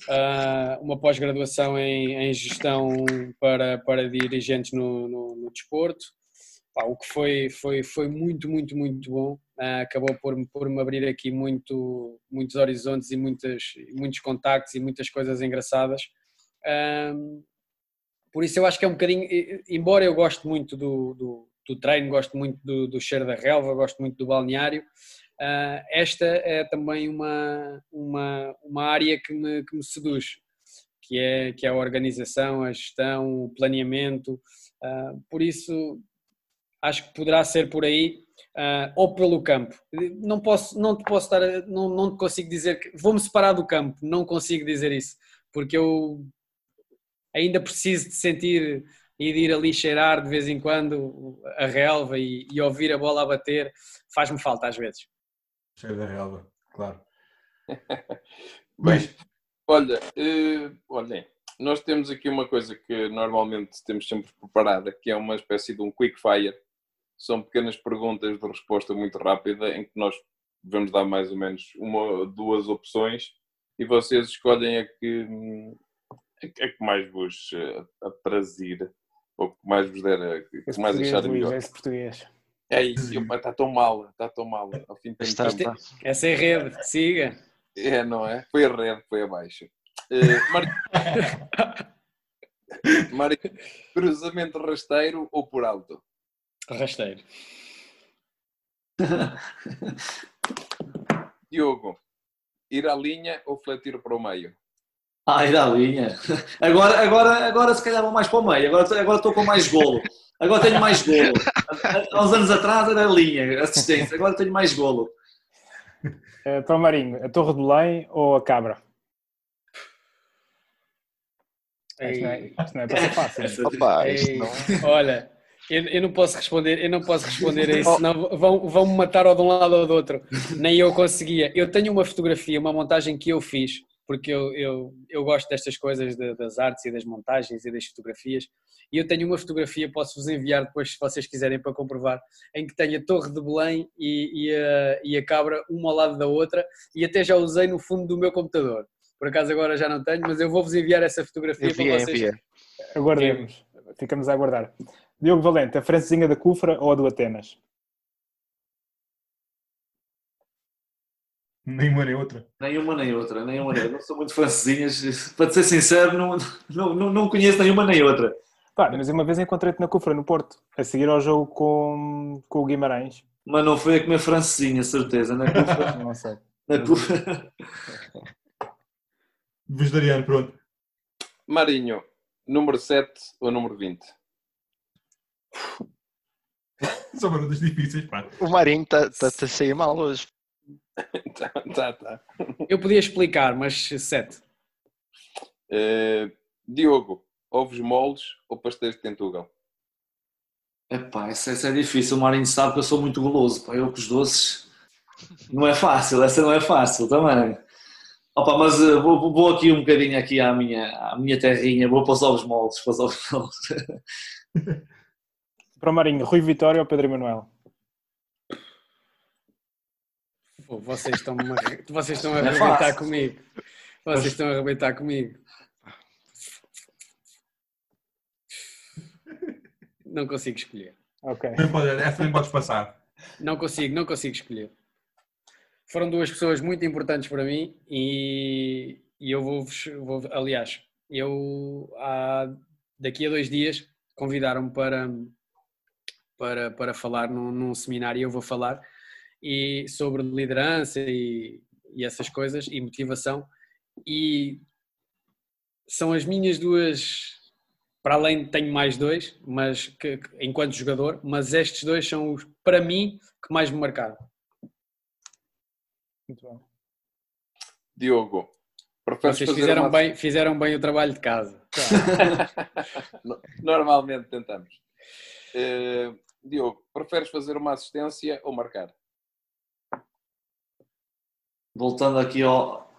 uh, uma pós-graduação em, em, gestão para, para dirigentes no, no, no desporto, Pá, o que foi, foi, foi muito, muito, muito bom. Uh, acabou por, por me abrir aqui muito, muitos horizontes e muitas, muitos contactos e muitas coisas engraçadas. Por isso eu acho que é um bocadinho, embora eu goste muito do, do, do treino, gosto muito do, do cheiro da relva, gosto muito do balneário, Uh, esta é também uma, uma, uma área que me, que me seduz, que é, que é a organização, a gestão, o planeamento. Uh, por isso, acho que poderá ser por aí uh, ou pelo campo. Não posso, não te posso estar, não, não te consigo dizer que vou-me separar do campo, não consigo dizer isso, porque eu ainda preciso de sentir e de ir ali cheirar de vez em quando a relva e, e ouvir a bola a bater, faz-me falta às vezes. Cheio da relva, claro. Mas, olha, uh, olhem, nós temos aqui uma coisa que normalmente temos sempre preparada, que é uma espécie de um quick fire. São pequenas perguntas de resposta muito rápida, em que nós vamos dar mais ou menos uma ou duas opções e vocês escolhem a que, a que mais vos eh, aprazir, ou que mais vos der, a, que mais acharem melhor. Esse português. É isso, está tão mal, está tão mal. Ao fim está, está. Essa é rede, siga. É, não é? Foi a rede, foi abaixo. Uh, Mar... Mar... Cruzamento rasteiro ou por alto? Rasteiro. Diogo, ir à linha ou fletir para o meio? Ah, ir à linha. Agora, agora, agora se calhar vou mais para o meio. Agora, agora estou com mais golo. Agora tenho mais golo. Há uns anos atrás era linha, assistência. Agora tenho mais golo. Uh, para o Marinho, a Torre de Belém ou a Cabra? Isto não, é, isto não é para ser fácil. Opa, não... Olha, eu, eu, não posso responder, eu não posso responder a isso, senão vão, vão me matar ou de um lado ou do outro. Nem eu conseguia. Eu tenho uma fotografia, uma montagem que eu fiz porque eu, eu, eu gosto destas coisas de, das artes e das montagens e das fotografias. E eu tenho uma fotografia, posso-vos enviar depois, se vocês quiserem, para comprovar, em que tenho a Torre de Belém e, e, a, e a cabra uma ao lado da outra, e até já usei no fundo do meu computador. Por acaso agora já não tenho, mas eu vou-vos enviar essa fotografia envia, para vocês. Envia. Aguardemos, ficamos a aguardar. Diogo Valente, a francesinha da Cufra ou a do Atenas? Nenhuma nem outra. Nenhuma nem outra, nenhuma nem outra. Não sou muito francesinhas. Para ser sincero, não, não, não, não conheço nenhuma nem outra. Pá, mas uma vez encontrei-te na Cufra, no Porto, a seguir ao jogo com, com o Guimarães. Mas não foi a comer francesinha, certeza, na Cufra. não sei. Na Cufra. Vegetariano, pronto. Marinho, número 7 ou número 20? São perguntas difíceis, pá. O Marinho está tá, tá a sair mal hoje. tá, tá, tá. Eu podia explicar, mas sete. Uh, Diogo, ovos moles ou pastéis de Tentugal? Epá, essa, essa é difícil. O Marinho sabe que eu sou muito goloso. Pá, eu com os doces não é fácil. Essa não é fácil também. Opa, mas uh, vou, vou, aqui um bocadinho aqui à minha, à minha terrinha. Vou para os ovos moldes. Para os ovos moldes. para o Marinho, Rui Vitória ou Pedro Emanuel? Pô, vocês estão, a, vocês estão a é arrebentar comigo. Vocês estão a arrebentar comigo. Não consigo escolher. Ok. Essa nem podes passar. Não consigo, não consigo escolher. Foram duas pessoas muito importantes para mim e, e eu vou, vou, aliás, eu há, daqui a dois dias convidaram-me para, para, para falar num, num seminário e eu vou falar e sobre liderança e, e essas coisas e motivação e são as minhas duas para além tenho mais dois mas que, enquanto jogador mas estes dois são os para mim que mais me marcaram muito bom Diogo vocês fizeram, uma... bem, fizeram bem o trabalho de casa. Normalmente tentamos. Diogo, preferes fazer uma assistência ou marcar? voltando aqui ao,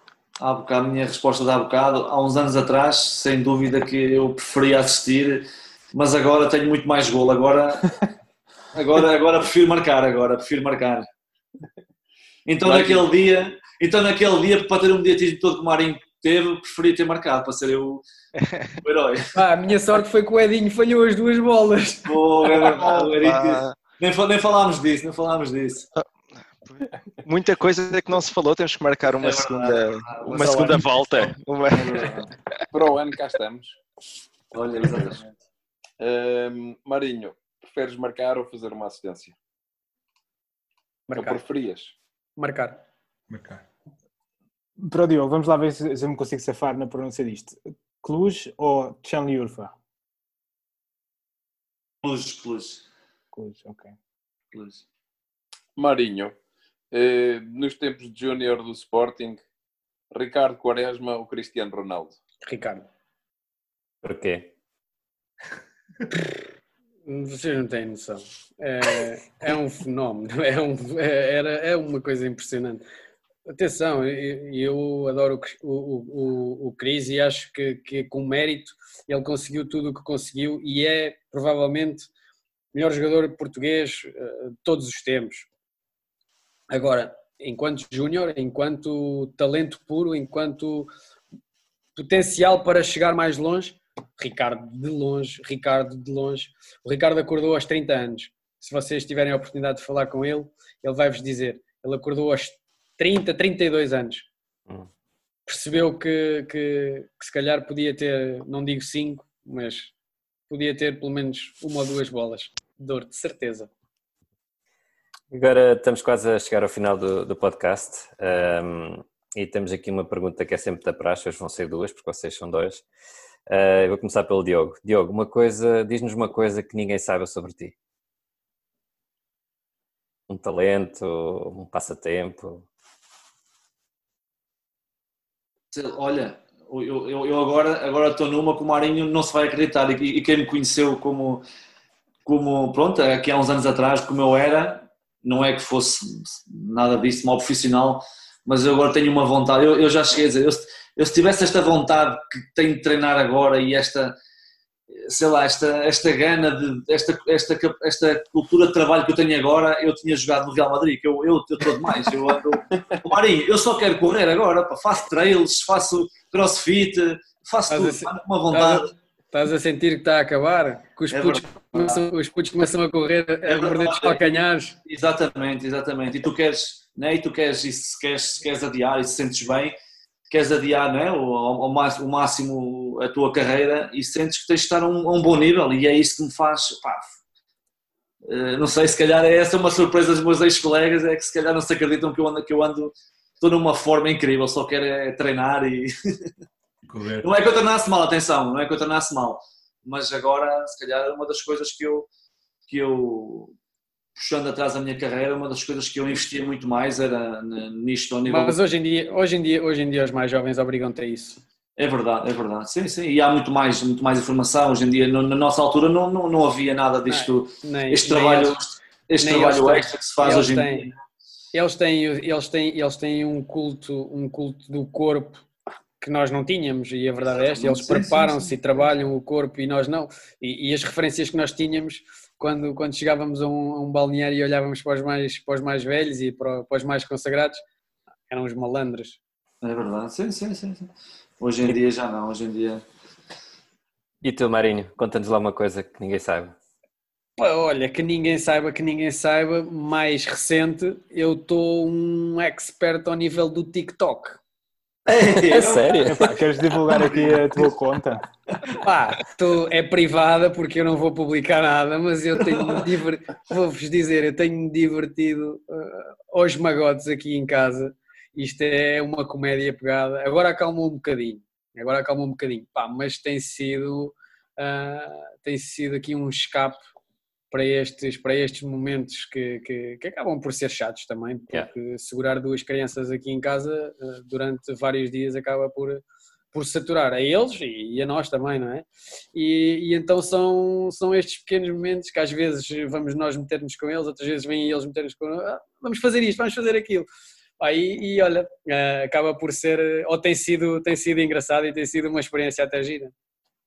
bocado, à minha resposta de há bocado, há uns anos atrás, sem dúvida que eu preferia assistir, mas agora tenho muito mais golo, agora, agora, agora prefiro marcar, agora prefiro marcar. Então naquele dia, então naquele dia, para ter um mediatismo todo que o Marinho teve, preferi ter marcado, para ser eu o herói. Ah, a minha sorte foi que o Edinho falhou as duas bolas. Oh, é verdade, nem, nem falámos disso, nem falámos disso. Muita coisa que não se falou, temos que marcar uma é segunda, uma segunda volta. Uma... Para o ano cá estamos. Olha, exatamente. Uh, Marinho, preferes marcar ou fazer uma assistência? Marcar. Ou preferias? Marcar. Marcar. Para o Diogo, vamos lá ver se, se eu me consigo safar na pronúncia disto. Cluj ou Chanliurfa? Cluj, Cluj. Cluj, ok. Cluj. Marinho, eh, nos tempos de Júnior do Sporting, Ricardo Quaresma ou Cristiano Ronaldo? Ricardo. Porquê? Vocês não têm noção. É, é um fenómeno, é, um, é, era, é uma coisa impressionante. Atenção, eu, adoro o, Cris e acho que, que com mérito ele conseguiu tudo o que conseguiu e é provavelmente o melhor jogador português uh, de todos os tempos. Agora, enquanto júnior, enquanto talento puro, enquanto potencial para chegar mais longe, Ricardo de longe, Ricardo de longe. O Ricardo acordou aos 30 anos. Se vocês tiverem a oportunidade de falar com ele, ele vai-vos dizer. Ele acordou aos 30, 32 anos. Hum. Percebeu que, que, que, se calhar podia ter, não digo 5, mas podia ter pelo menos uma ou duas bolas de dor, de certeza. Agora estamos quase a chegar ao final do, do podcast um, e temos aqui uma pergunta que é sempre da praxe, hoje vão ser duas, porque vocês são dois. Uh, vou começar pelo Diogo. Diogo, uma coisa, diz-nos uma coisa que ninguém saiba sobre ti. Um talento, um passatempo. Olha, eu, eu, agora, agora estou numa que o Marinho não se vai acreditar e, e quem me conheceu como, como, pronto, aqui há uns anos atrás, como eu era, não é que fosse nada disso, mal profissional, mas eu agora tenho uma vontade, eu, eu já cheguei a dizer, eu, eu, se tivesse esta vontade que tenho de treinar agora e esta, sei lá, esta, esta gana, de, esta, esta, esta cultura de trabalho que eu tenho agora, eu tinha jogado no Real Madrid, que eu, eu, eu estou demais, eu o Marinho, eu só quero correr agora, pá, faço trails, faço crossfit, faço tudo, assim, uma vontade Estás a sentir que está a acabar? Que os, é putos, começam, os putos começam a correr, a é morder os calcanhares. Exatamente, exatamente. E tu queres, né? e tu queres, e se queres, se queres adiar e se sentes bem, queres adiar né? o, ao, máximo, máximo a tua carreira e sentes que tens de estar a um, a um bom nível e é isso que me faz. Pá, eh, não sei, se calhar é essa uma surpresa dos meus ex-colegas, é que se calhar não se acreditam que eu ando, que eu ando estou numa forma incrível, só quero é treinar e. Correto. Não é que eu tornasse mal, atenção, não é que eu tornasse mal, mas agora, se calhar, uma das coisas que eu, que eu puxando atrás da minha carreira, uma das coisas que eu investia muito mais era nisto ao nível. Mas hoje em dia, hoje em dia, hoje em dia os mais jovens obrigam-te a isso. É verdade, é verdade. Sim, sim. E há muito mais, muito mais informação. Hoje em dia, na nossa altura, não, não, não havia nada disto. Nem, este trabalho, eles, este trabalho extra que se faz hoje têm, em dia. Eles têm, eles, têm, eles têm um culto, um culto do corpo que nós não tínhamos, e a verdade é esta, eles preparam-se e trabalham o corpo e nós não. E, e, as referências que nós tínhamos, quando, quando chegávamos a um, a um balneário e olhávamos para os, mais, para os mais velhos e para, para os mais consagrados, eram os malandros. É verdade, sim, sim, sim. sim. Hoje em dia já não, hoje em dia. E tu, Marinho, conta-nos lá uma coisa que ninguém saiba. Olha, que ninguém saiba, que ninguém saiba, mais recente, eu estou um expert ao nível do TikTok. É sério? Epá, queres divulgar aqui a tua conta? Pá, tô, é privada porque eu não vou publicar nada, mas eu tenho divertido, vou-vos dizer, eu tenho-me divertido uh, aos magotes aqui em casa. Isto é uma comédia pegada. Agora acalmou um bocadinho, agora acalmou um bocadinho, pá, mas tem sido, uh, tem sido aqui um escape para estes, para estes momentos que, que, que, acabam por ser chatos também, porque yeah. segurar duas crianças aqui em casa uh, durante vários dias acaba por, por saturar a eles e, a nós também, não é? E, e, então são, são estes pequenos momentos que às vezes vamos nós meter-nos com eles, outras vezes vêm eles meter-nos com ah, vamos fazer isto, vamos fazer aquilo. Aí, e olha, uh, acaba por ser, ou tem sido, tem sido engraçado e tem sido uma experiência até gira.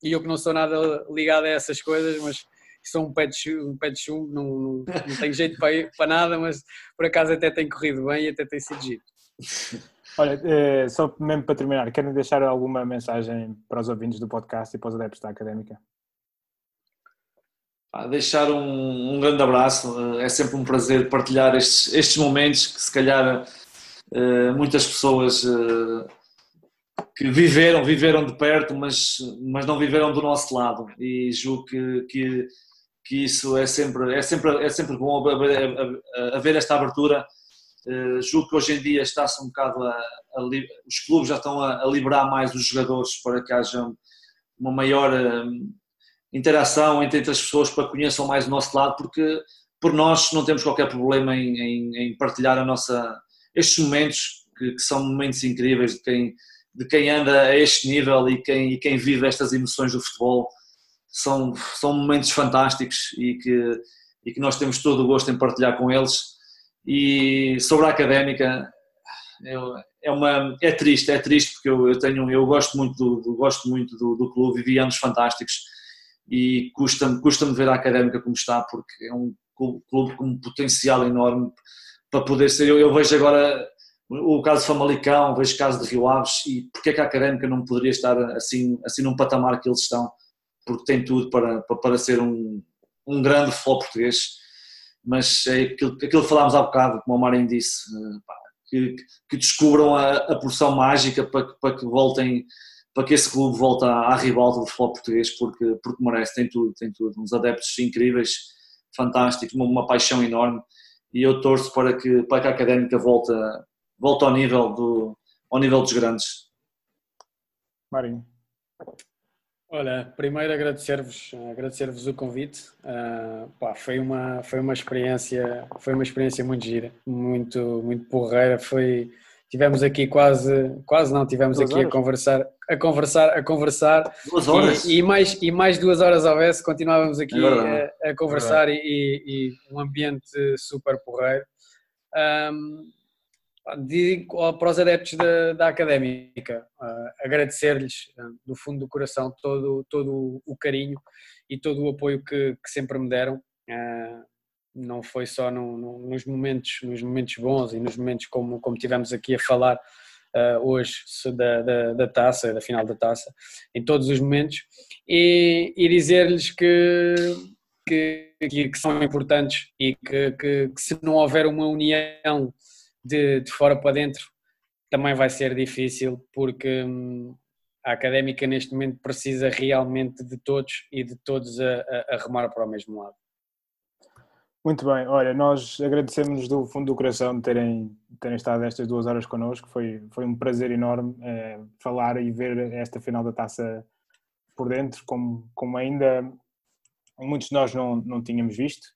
E eu que não sou nada ligado a essas coisas, mas sou um pé de chumbo, um pé de chumbo não, não, não tenho jeito para, ir, para nada, mas por acaso até tem corrido bem e até tem sido giro. Olha, eh, só mesmo para terminar, querem deixar alguma mensagem para os ouvintes do podcast e para os adeptos da Académica? deixar um, um, grande abraço, eh, é sempre um prazer partilhar estes, estes momentos que se calhar eh, muitas pessoas que viveram, viveram de perto, mas, mas não viveram do nosso lado e julgo que, que, que isso é sempre, é sempre, é sempre bom haver, esta abertura Uh, julgo que hoje em dia está-se um bocado a, a, os clubes já estão a, a, liberar mais os jogadores para que haja uma maior uh, interação entre, entre, as pessoas para que conheçam mais o nosso lado, porque por nós não temos qualquer problema em, em, em partilhar a nossa, estes momentos que, que, são momentos incríveis de quem, de quem anda a este nível e quem, e quem vive estas emoções do futebol. São, são momentos fantásticos e que, e que nós temos todo o gosto em partilhar com eles e sobre a académica, eu, é, uma, é triste, é triste porque eu, eu tenho, eu gosto muito do, do gosto muito do, do, clube, vivi anos fantásticos e custa-me custa ver a académica como está, porque é um clube com um potencial enorme para poder ser. Eu, eu vejo agora o caso de Famalicão, vejo o caso de Rio Aves e porque é que a académica não poderia estar assim, assim num patamar que eles estão, porque tem tudo para, para, ser um, um grande futebol português mas é aquilo, aquilo que falámos há bocado, como o Marinho disse, eh, que, que, descubram a, a porção mágica para, para que voltem, para que esse clube volte à, à ribalta do futebol português, porque, porque merece, tem tudo, tem tudo, uns adeptos incríveis, fantásticos, uma, uma paixão enorme, e eu torço para que, para que a Académica volte, volte ao, nível do, ao nível dos grandes. Marinho. Olha, primeiro agradecer-vos, agradecer-vos o convite. Uh, pá, foi uma foi uma experiência, foi uma experiência muito gira, muito muito porreira. Foi tivemos aqui quase quase não tivemos duas aqui horas. a conversar, a conversar, a conversar. Duas horas. E, e mais e mais duas horas houvesse, continuávamos aqui é a, a, conversar é e, e, um ambiente super porreiro. Um, para os adeptos da, da académica, uh, agradecer-lhes uh, do fundo do coração todo, todo o carinho e todo o apoio que, que sempre me deram. Uh, não foi só no, no, nos, momentos, nos momentos bons e nos momentos como, como tivemos aqui a falar hoje da, da, da, taça, da final da taça, em todos os momentos, e, e dizer-lhes que, que, que, são importantes e que, que, que se não houver uma união de, de fora para dentro também vai ser difícil porque hum, a académica neste momento precisa realmente de todos e de todos a, a, a remar para o mesmo lado. Muito bem, olha, nós agradecemos do fundo do coração de terem, terem estado estas duas horas connosco, foi, foi um prazer enorme é, falar e ver esta final da taça por dentro, como, como ainda muitos de nós não, não tínhamos visto.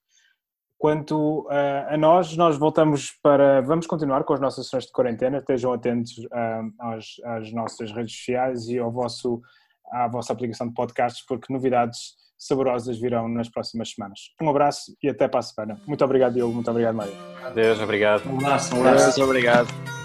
Quanto a, a nós, nós voltamos para. Vamos continuar com as nossas sessões de quarentena. Estejam atentos às, às, nossas redes sociais e ao vosso, à vossa aplicação de podcasts, porque novidades saborosas virão nas próximas semanas. Um abraço e até para a semana. Muito obrigado, Diogo. Muito obrigado, Mário. Deus, obrigado. Um abraço, um abraço. Deus, obrigado.